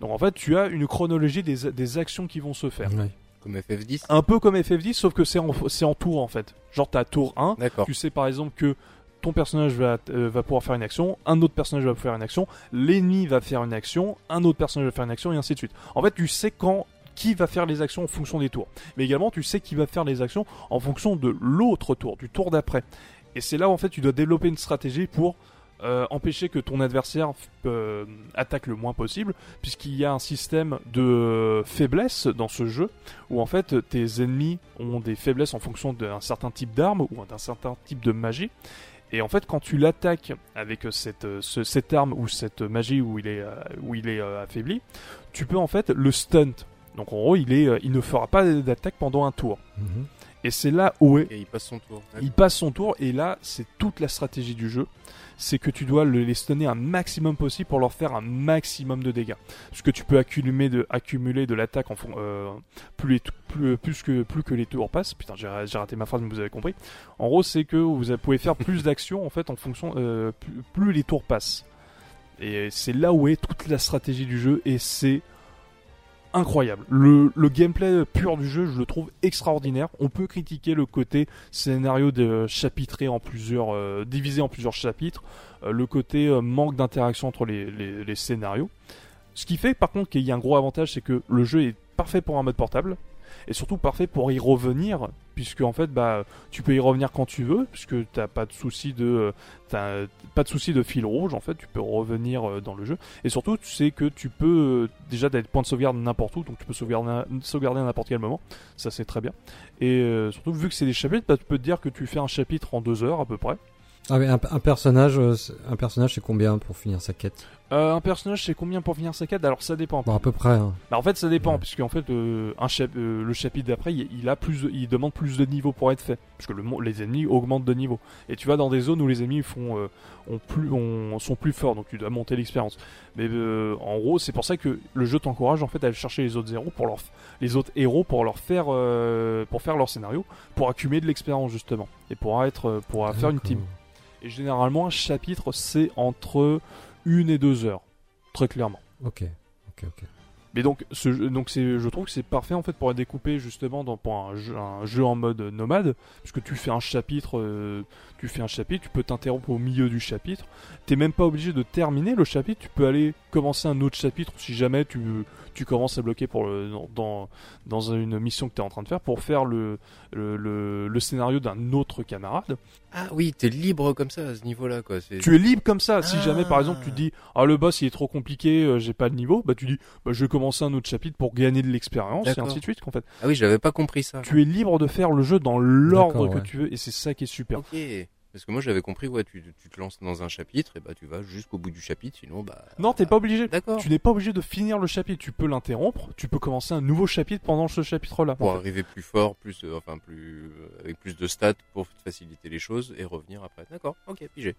Speaker 2: Donc en fait, tu as une chronologie des, des actions qui vont se faire.
Speaker 1: Ouais.
Speaker 3: Comme FF10
Speaker 2: Un peu comme FF10, sauf que c'est en, c'est en tour en fait. Genre t'as tour 1,
Speaker 3: D'accord.
Speaker 2: tu sais par exemple que ton personnage va, euh, va pouvoir faire une action, un autre personnage va faire une action, l'ennemi va faire une action, un autre personnage va faire une action et ainsi de suite. En fait, tu sais quand qui va faire les actions en fonction des tours. Mais également, tu sais qui va faire les actions en fonction de l'autre tour, du tour d'après. Et c'est là où en fait tu dois développer une stratégie pour euh, empêcher que ton adversaire euh, attaque le moins possible, puisqu'il y a un système de faiblesse dans ce jeu, où en fait tes ennemis ont des faiblesses en fonction d'un certain type d'arme ou d'un certain type de magie. Et en fait, quand tu l'attaques avec cette, ce- cette arme ou cette magie où il est, euh, où il est affaibli, tu peux en fait le stunt. Donc en gros, il, est, euh, il ne fera pas d'attaque pendant un tour.
Speaker 1: Mhm.
Speaker 2: Et c'est là où est,
Speaker 3: Et il passe son tour.
Speaker 2: il passe son tour et là c'est toute la stratégie du jeu. C'est que tu dois le- les stunner un maximum possible pour leur faire un maximum de dégâts. Parce que tu peux accumuler de, accumuler de l'attaque en fon- euh, plus, les plus, plus, que, plus que les tours passent. Putain, j'ai j'ai raté ma phrase, mais vous avez compris. En gros, c'est que vous pouvez faire plus d'actions en fait en fonction euh, plus, plus les tours passent. Et c'est là où est toute la stratégie du jeu et c'est incroyable. Le, gameplay pur du jeu, je le trouve extraordinaire. On peut critiquer le côté scénario de chapitré en plusieurs, euh, divisé en plusieurs chapitres, euh, le côté euh, manque d'interaction entre les scénarios. Ce qui fait par contre qu'il y a un gros avantage, c'est que le jeu est parfait pour un mode portable et surtout parfait pour y revenir, puisque en fait bah tu peux y revenir quand tu veux, puisque t'as pas de souci de t'as pas de souci de fil rouge en fait, tu peux revenir euh, dans le jeu et surtout tu sais que tu peux euh, déjà des points de sauvegarde n'importe où, donc tu peux sauvegarder, sauvegarder à n'importe quel moment, ça c'est très bien. Et euh, surtout vu que c'est des chapitres, bah, tu peux te dire que tu fais un chapitre en deux heures à peu près.
Speaker 1: Ah, mais un, personnage, un personnage, c'est combien pour finir sa quête?
Speaker 2: Euh, un personnage c'est combien pour finir sa quête? Alors ça dépend.
Speaker 1: Bon, à peu près. hein.
Speaker 2: Bah, en fait, ça dépend,
Speaker 1: Ouais.
Speaker 2: puisque en fait, euh, un chap- euh, le chapitre d'après, il, il a plus, de- il demande plus de niveaux pour être fait, parce que le, les ennemis augmentent de niveau. Et tu vas dans des zones où les ennemis font, ont plus, ont- sont plus forts, donc tu dois monter l'expérience. Mais en gros, c'est pour ça que le jeu t'encourage en fait à aller chercher les autres héros pour leur, les autres héros pour leur faire, pour faire leur scénario, pour accumuler de l'expérience justement, et pour être, pour faire une team. Et généralement, un chapitre c'est entre une et deux heures, très clairement.
Speaker 1: Ok, ok, ok.
Speaker 2: Mais donc, ce, donc c'est, je trouve que c'est parfait en fait pour être découpé justement dans, pour un jeu, un jeu en mode nomade, puisque tu fais un chapitre, euh, tu fais un chapitre, tu peux t'interrompre au milieu du chapitre. T'es même pas obligé de terminer le chapitre, tu peux aller commencer un autre chapitre si jamais tu, tu commences à bloquer pour le, dans, dans, une mission que tu es en train de faire pour faire le, le, le, le scénario d'un autre camarade.
Speaker 3: Ah oui, t'es libre comme ça à ce niveau-là, quoi. C'est...
Speaker 2: Tu es libre comme ça. Si
Speaker 3: Ah.
Speaker 2: jamais par exemple tu dis ah le boss il est trop compliqué, euh, j'ai pas le niveau, bah tu dis bah, je vais commencer un autre chapitre pour gagner de l'expérience et ainsi de suite. En fait,
Speaker 3: Ah oui, j'avais pas compris ça.
Speaker 2: tu es libre de faire le jeu dans l'ordre que
Speaker 1: ouais.
Speaker 2: tu veux et c'est ça qui est super.
Speaker 3: Ok. Parce que moi j'avais compris, ouais, tu, tu te lances dans un chapitre et bah tu vas jusqu'au bout du chapitre, sinon bah.
Speaker 2: Non, t'es pas obligé.
Speaker 3: D'accord.
Speaker 2: Tu n'es pas obligé de finir le chapitre. Tu peux l'interrompre. Tu peux commencer un nouveau chapitre pendant ce chapitre-là.
Speaker 3: Pour
Speaker 2: en fait.
Speaker 3: arriver plus fort, plus, euh, enfin plus, euh, avec plus de stats pour te faciliter les choses et revenir après. D'accord. Ok, pigé.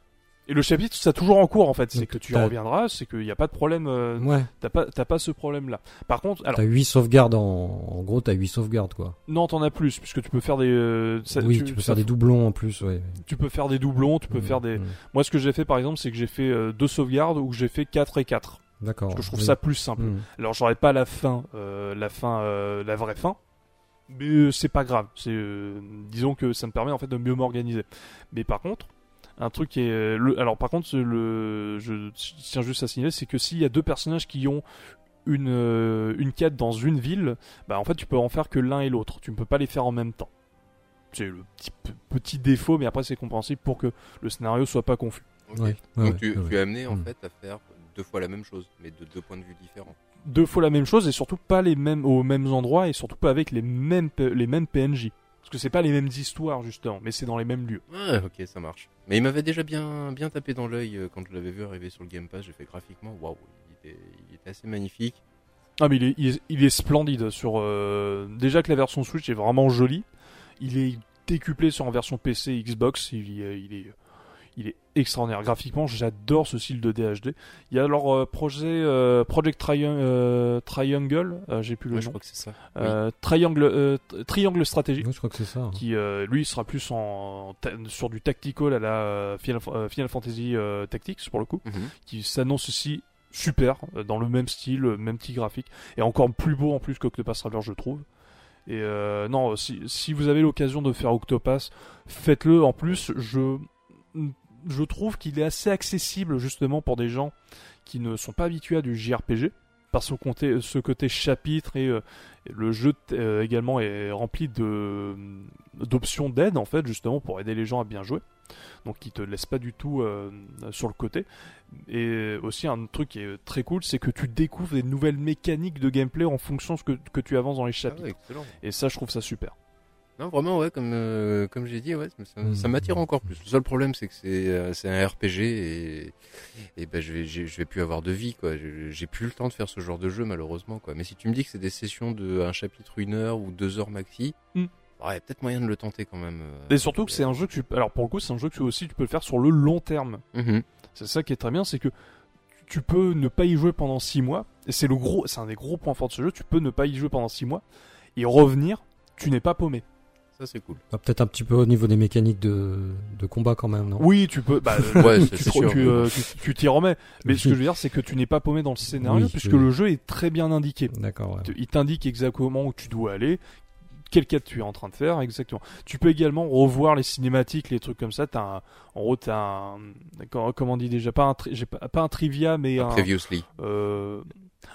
Speaker 2: Et le chapitre, ça toujours en cours en fait. C'est que tu y reviendras. C'est qu'il n'y a pas de problème. euh,
Speaker 1: Ouais,
Speaker 2: T'as pas, t'as pas ce problème-là. Par contre, alors
Speaker 1: t'as 8 sauvegardes en... en gros, t'as 8 sauvegardes quoi.
Speaker 2: non, t'en as plus puisque tu peux faire des. euh, ça-
Speaker 1: oui, tu, peux
Speaker 2: ça-
Speaker 1: faire des doublons en plus, ouais.
Speaker 2: Tu peux faire des doublons. Tu peux
Speaker 1: Mm,
Speaker 2: faire des.
Speaker 1: mm.
Speaker 2: Moi, ce que j'ai fait par exemple, c'est que j'ai fait euh, deux sauvegardes ou que j'ai fait 4 et 4
Speaker 1: D'accord.
Speaker 2: Parce que je trouve
Speaker 1: oui.
Speaker 2: ça plus simple.
Speaker 1: Mm.
Speaker 2: Alors j'aurais pas la fin, euh, la fin, la vraie fin, mais c'est pas grave. C'est, euh, disons que ça me permet en fait de mieux m'organiser. Mais par contre, un truc qui est, euh, le, alors par contre, le, je tiens juste à signaler, c'est que s'il y a deux personnages qui ont une euh, une quête dans une ville, bah en fait tu peux en faire que l'un et l'autre. Tu ne peux pas les faire en même temps. C'est le petit, petit défaut, mais après c'est compréhensible pour que le scénario soit pas confus.
Speaker 1: Ouais,
Speaker 3: Donc
Speaker 1: ouais,
Speaker 3: tu,
Speaker 1: ouais,
Speaker 3: tu es amené en
Speaker 1: Mm.
Speaker 3: fait à faire deux fois la même chose, mais de deux points de vue différents.
Speaker 2: deux fois la même chose et surtout pas les mêmes aux mêmes endroits et surtout pas avec les mêmes les mêmes PNJ. Que c'est pas les mêmes histoires justement, mais c'est dans les mêmes lieux.
Speaker 3: Ouais, ok, ça marche. Mais il m'avait déjà bien, bien tapé dans l'œil euh, quand je l'avais vu arriver sur le Game Pass. J'ai fait graphiquement, waouh, il était, il était assez magnifique.
Speaker 2: Ah mais il est, il est, il est splendide sur euh, déjà que la version Switch est vraiment jolie. Il est décuplé sur en version PC Xbox. Il, est- il est il est extraordinaire graphiquement. J'adore ce style de DHD. Il y a leur euh, projet euh, Project Triang- euh, Triangle. euh, J'ai plus le
Speaker 3: Ouais, je
Speaker 2: nom.
Speaker 3: crois que c'est ça.
Speaker 2: Euh, Triangle euh, t- Triangle Stratégie.
Speaker 1: Ouais, je crois que c'est ça. hein.
Speaker 2: Qui euh, lui sera plus en sur du tactical à la euh, Final, euh, Final Fantasy euh, Tactics pour le coup
Speaker 3: Mhm.
Speaker 2: qui s'annonce aussi super, euh, dans le même style, même petit graphique, et encore plus beau en plus qu'Octopath Traveler, je trouve. Et euh, non, si, si vous avez l'occasion de faire Octopath, faites-le. En plus, je, je trouve qu'il est assez accessible justement pour des gens qui ne sont pas habitués à du JRPG. Par ce côté, ce côté chapitre et, euh, le jeu euh, également est rempli de d'options d'aide en fait justement pour aider les gens à bien jouer donc qui te laisse pas du tout euh, sur le côté. Et aussi un truc qui est très cool, c'est que tu découvres des nouvelles mécaniques de gameplay en fonction de ce que, que tu avances dans les
Speaker 3: Ah
Speaker 2: chapitres.
Speaker 3: ouais.
Speaker 2: Et ça, je trouve ça super.
Speaker 3: Non, vraiment, ouais, comme, euh, comme j'ai dit, ouais, ça, ça m'attire encore plus. Le seul problème, c'est que c'est euh, c'est un RPG et, et ben, je vais, je vais plus avoir de vie, quoi. J'ai plus le temps de faire ce genre de jeu, malheureusement, quoi. Mais si tu me dis que c'est des sessions de un chapitre, une heure ou deux heures maxi,
Speaker 2: Mhm.
Speaker 3: ouais, peut-être moyen de le tenter quand même. euh.
Speaker 2: Et surtout que c'est un jeu que tu... Alors pour le coup, c'est un jeu que tu aussi tu peux le faire sur le long terme.
Speaker 3: Mhm.
Speaker 2: C'est ça qui est très bien, c'est que tu peux ne pas y jouer pendant 6 mois. Et c'est le gros, c'est un des gros points forts de ce jeu. Tu peux ne pas y jouer pendant 6 mois et revenir. Tu n'es pas paumé.
Speaker 3: Ça, c'est cool.
Speaker 1: Bah, Peut-être un petit peu au niveau des mécaniques de, de combat quand même, non?
Speaker 2: Oui, tu peux. Bah,
Speaker 3: Ouais,
Speaker 2: tu-
Speaker 3: sûr.
Speaker 2: tu, euh, tu- tu t'y remets. Mais ce que je veux dire, c'est que tu n'es pas paumé dans le scénario
Speaker 1: Oui,
Speaker 2: puisque
Speaker 1: oui.
Speaker 2: le jeu est très bien indiqué.
Speaker 1: D'accord, ouais.
Speaker 2: il t'indique exactement où tu dois aller, quel quête tu es en train de faire, exactement. Tu peux également revoir les cinématiques, les trucs comme ça. T'as un, en gros, t'as un, comment, on dit déjà, pas un, tri- j'ai pas, pas un trivia, mais un,
Speaker 3: Previously.
Speaker 2: euh,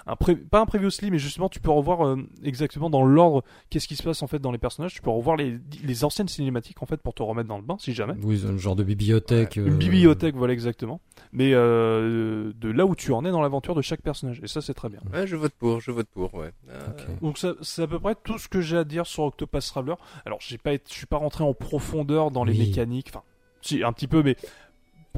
Speaker 2: un pré- pas un previously, mais justement, tu peux revoir euh, exactement dans l'ordre qu'est-ce qui se passe en fait dans les personnages. Tu peux revoir les, les anciennes cinématiques en fait pour te remettre dans le bain, si jamais.
Speaker 1: Oui, un genre de bibliothèque.
Speaker 2: Une
Speaker 1: euh,
Speaker 2: bibliothèque, voilà exactement. Mais euh, de là où tu en es dans l'aventure de chaque personnage. Et ça, c'est très bien.
Speaker 3: Ouais, je vote pour, je vote pour, ouais. Euh.
Speaker 2: Donc ça, c'est à peu près tout ce que j'ai à dire sur Octopath Traveler. Alors j'ai pas, je suis pas rentré en profondeur dans les
Speaker 1: Oui.
Speaker 2: mécaniques, enfin, si un petit peu, mais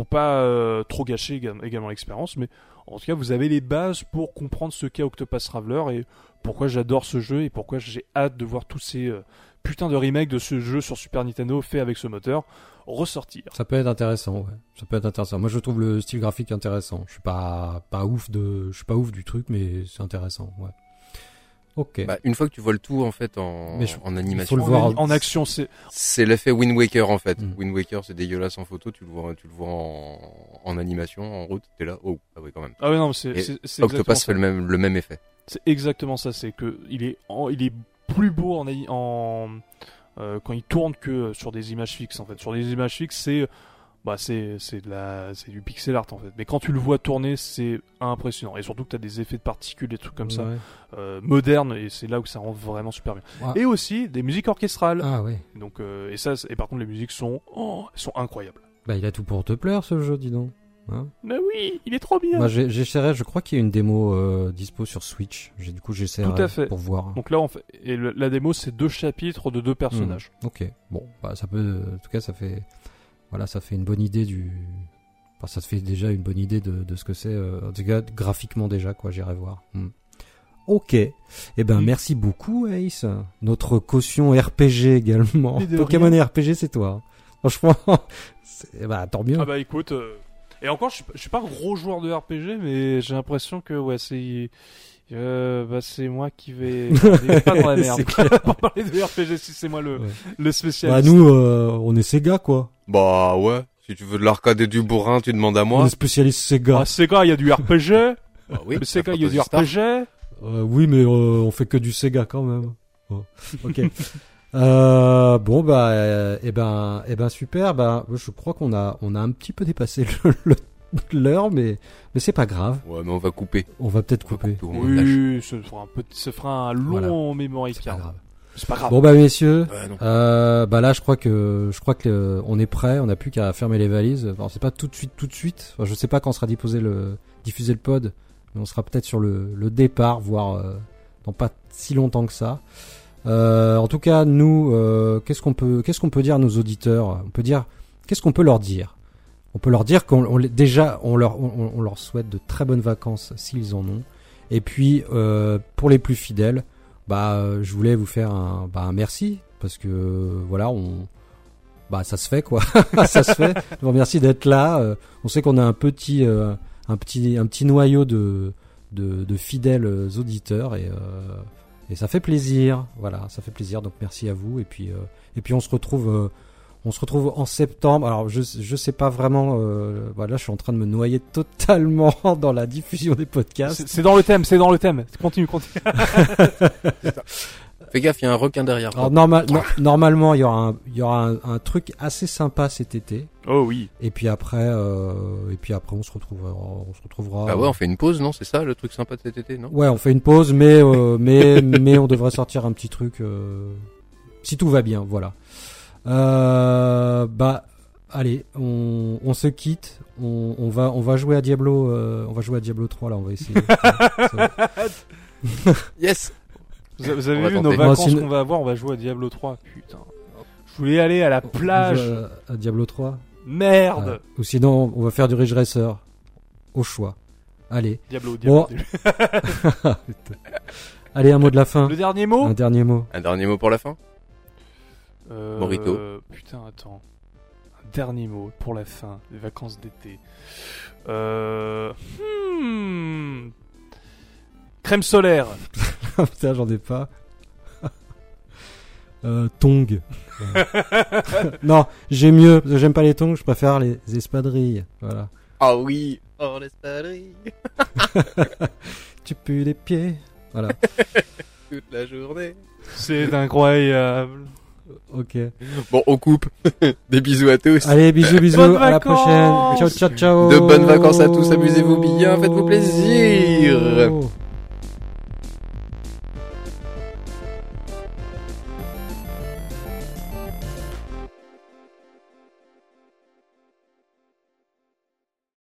Speaker 2: pas euh, trop gâcher également l'expérience. Mais en tout cas, vous avez les bases pour comprendre ce qu'est Octopath Traveler et pourquoi j'adore ce jeu et pourquoi j'ai hâte de voir tous ces euh, putains de remakes de ce jeu sur Super Nintendo fait avec ce moteur ressortir.
Speaker 1: Ça peut être intéressant. Ça peut être intéressant. Moi, je trouve le style graphique intéressant. Je suis pas pas ouf de, je suis pas ouf du truc, mais c'est intéressant. Ok.
Speaker 3: Bah, une fois que tu vois le tout en fait en,
Speaker 1: Mais je-
Speaker 3: en animation,
Speaker 1: le
Speaker 2: En,
Speaker 1: voir
Speaker 2: en action, c'est
Speaker 3: c'est l'effet Wind Waker en fait.
Speaker 1: Mm.
Speaker 3: Wind Waker c'est dégueulasse en photo, tu le vois, tu le vois en, en animation, en route, t'es là, oh, ah oui quand même.
Speaker 2: ah ouais non, c'est
Speaker 3: fait le même, le même effet.
Speaker 2: C'est exactement ça, c'est que il est, en- il est plus beau en, en euh, quand il tourne que sur des images fixes en fait. Sur des images fixes, c'est bah c'est c'est de la c'est du pixel art en fait. Mais quand tu le vois tourner, c'est impressionnant et surtout que tu as des effets de particules des trucs comme ça euh, modernes et c'est là où ça rend vraiment super bien.
Speaker 1: Ouais.
Speaker 2: Et aussi des musiques orchestrales.
Speaker 1: Ah ouais.
Speaker 2: Donc euh, et ça et par contre les musiques sont oh, sont incroyables.
Speaker 1: Bah, il a tout pour te plaire, ce jeu, dis donc. Hein
Speaker 2: Mais oui, il est trop bien.
Speaker 1: J'ai- j'essaierai. Je crois qu'il y a une démo euh, dispo sur Switch. J'ai du coup, j'essaierai
Speaker 2: Tout à fait.
Speaker 1: pour voir.
Speaker 2: Donc là on fait et le- la démo c'est deux chapitres de deux personnages.
Speaker 1: Ok. Bon, bah, ça peut. En tout cas, ça fait. Voilà, ça fait une bonne idée du. Enfin, ça te fait déjà une bonne idée de, de ce que c'est. euh, en tout cas, graphiquement déjà, quoi. J'irai voir. Hmm. Ok. Eh ben, merci beaucoup, Ace. Notre caution RPG également. Pokémon
Speaker 2: rien.
Speaker 1: et RPG, c'est toi. Franchement, c'est- bah, tant mieux.
Speaker 2: Ah bah écoute, euh, et encore je suis, pas- je suis pas un gros joueur de RPG, mais j'ai l'impression que ouais c'est euh, bah c'est moi qui vais pas dans la merde pour parler de RPG si c'est moi le
Speaker 1: Ouais.
Speaker 2: le
Speaker 1: Bah,
Speaker 2: spécialiste.
Speaker 1: nous, euh, on est Sega, quoi.
Speaker 3: Bah ouais, si tu veux de l'arcade et du bourrin, tu demandes à
Speaker 1: On
Speaker 3: moi.
Speaker 1: est spécialiste Sega.
Speaker 2: Ah, Sega, il y a du RPG.
Speaker 3: Bah oui,
Speaker 2: mais Sega, il y a du
Speaker 3: Star.
Speaker 2: RPG.
Speaker 1: Euh, oui, mais euh, on fait que du Sega quand même. Oh. Ok. Euh, bon bah, euh, eh ben, eh ben super. Bah, je crois qu'on a, on a un petit peu dépassé le- le- l'heure, mais, mais c'est pas grave.
Speaker 3: Ouais, mais on va couper.
Speaker 1: On va peut-être
Speaker 3: On va
Speaker 1: couper.
Speaker 3: couper.
Speaker 2: Oui, ce fera un petit, ce fera un long memory
Speaker 1: C'est pas grave.
Speaker 2: C'est pas grave.
Speaker 1: Bon bah messieurs,
Speaker 3: Ouais,
Speaker 1: euh, bah là je crois que, je crois que euh, on est prêt. On n'a plus qu'à fermer les valises. Enfin, c'est pas tout de suite, tout de suite. Enfin, je sais pas quand sera diffusé le, diffusé le pod, mais on sera peut-être sur le, le départ, voire euh, dans pas si longtemps que ça. Euh, en tout cas, nous, euh, qu'est-ce qu'on peut, qu'est-ce qu'on peut dire à nos auditeurs? On peut dire, qu'est-ce qu'on peut leur dire? On peut leur dire qu'on on déjà, on leur, on, leur souhaite de très bonnes vacances s'ils en ont. Et puis, euh, pour les plus fidèles, bah, euh, je voulais vous faire un, bah, un merci parce que euh, voilà, on, bah, ça se fait quoi, ça se fait. Je vous remercie d'être là. Euh, on sait qu'on a un petit, un petit, un petit noyau de, de, de fidèles auditeurs et, et ça fait plaisir. Voilà, ça fait plaisir. Donc merci à vous et puis, et puis on se retrouve. Euh, on se retrouve en septembre. Alors je je sais pas vraiment. Euh, voilà, je suis en train de me noyer totalement dans la diffusion des podcasts.
Speaker 2: C'est c'est dans le thème, c'est dans le thème. Continue, continue.
Speaker 3: Fais gaffe, il y a un requin derrière.
Speaker 1: Alors normal, no- normalement, il y aura un, il y aura un, un truc assez sympa cet été.
Speaker 2: Oh oui.
Speaker 1: Et puis après, euh, et puis après, on se retrouvera. On se retrouvera.
Speaker 3: Bah ouais, on fait une pause, non? C'est ça le truc sympa de cet été, non?
Speaker 1: Ouais, on fait une pause, mais euh, mais mais on devrait sortir un petit truc euh, si tout va bien, voilà. Euh, bah allez, on, on se quitte, on, on va on va jouer à Diablo, euh, on va jouer à Diablo 3 là, on va essayer. Ça va.
Speaker 3: Yes
Speaker 2: Vous avez, vous avez
Speaker 3: On va
Speaker 2: vu nos
Speaker 3: tenter.
Speaker 2: vacances qu'on va avoir On va jouer à Diablo 3. Putain. Je voulais aller à la
Speaker 1: On
Speaker 2: plage.
Speaker 1: joue à, à Diablo 3.
Speaker 2: Merde.
Speaker 1: Euh, ou sinon, on va faire du Ridge Racer au choix. Allez,
Speaker 2: Diablo, Diablo.
Speaker 1: Bon. allez un mot de la fin,
Speaker 2: Le dernier mot?
Speaker 1: Un dernier mot.
Speaker 3: Un dernier mot pour la fin?
Speaker 2: Euh,
Speaker 3: Morito.
Speaker 2: Putain, attends. Un dernier mot pour la fin des vacances d'été. Euh... Hmm. Crème solaire.
Speaker 1: Putain, j'en ai pas. euh, tong. non, j'ai mieux. parce que J'aime pas les tongs, je préfère les espadrilles. Voilà.
Speaker 3: Ah oui Oh, l'espadrille
Speaker 1: Tu pues les pieds. Voilà.
Speaker 3: Toute la journée
Speaker 2: C'est incroyable.
Speaker 1: Ok.
Speaker 3: Bon, on coupe. Des bisous à tous.
Speaker 1: Allez, bisous, bisous.
Speaker 2: Bonnes
Speaker 1: à la
Speaker 2: vacances.
Speaker 1: prochaine. Ciao, ciao, ciao.
Speaker 3: De bonnes vacances à tous, amusez-vous bien, faites-vous plaisir.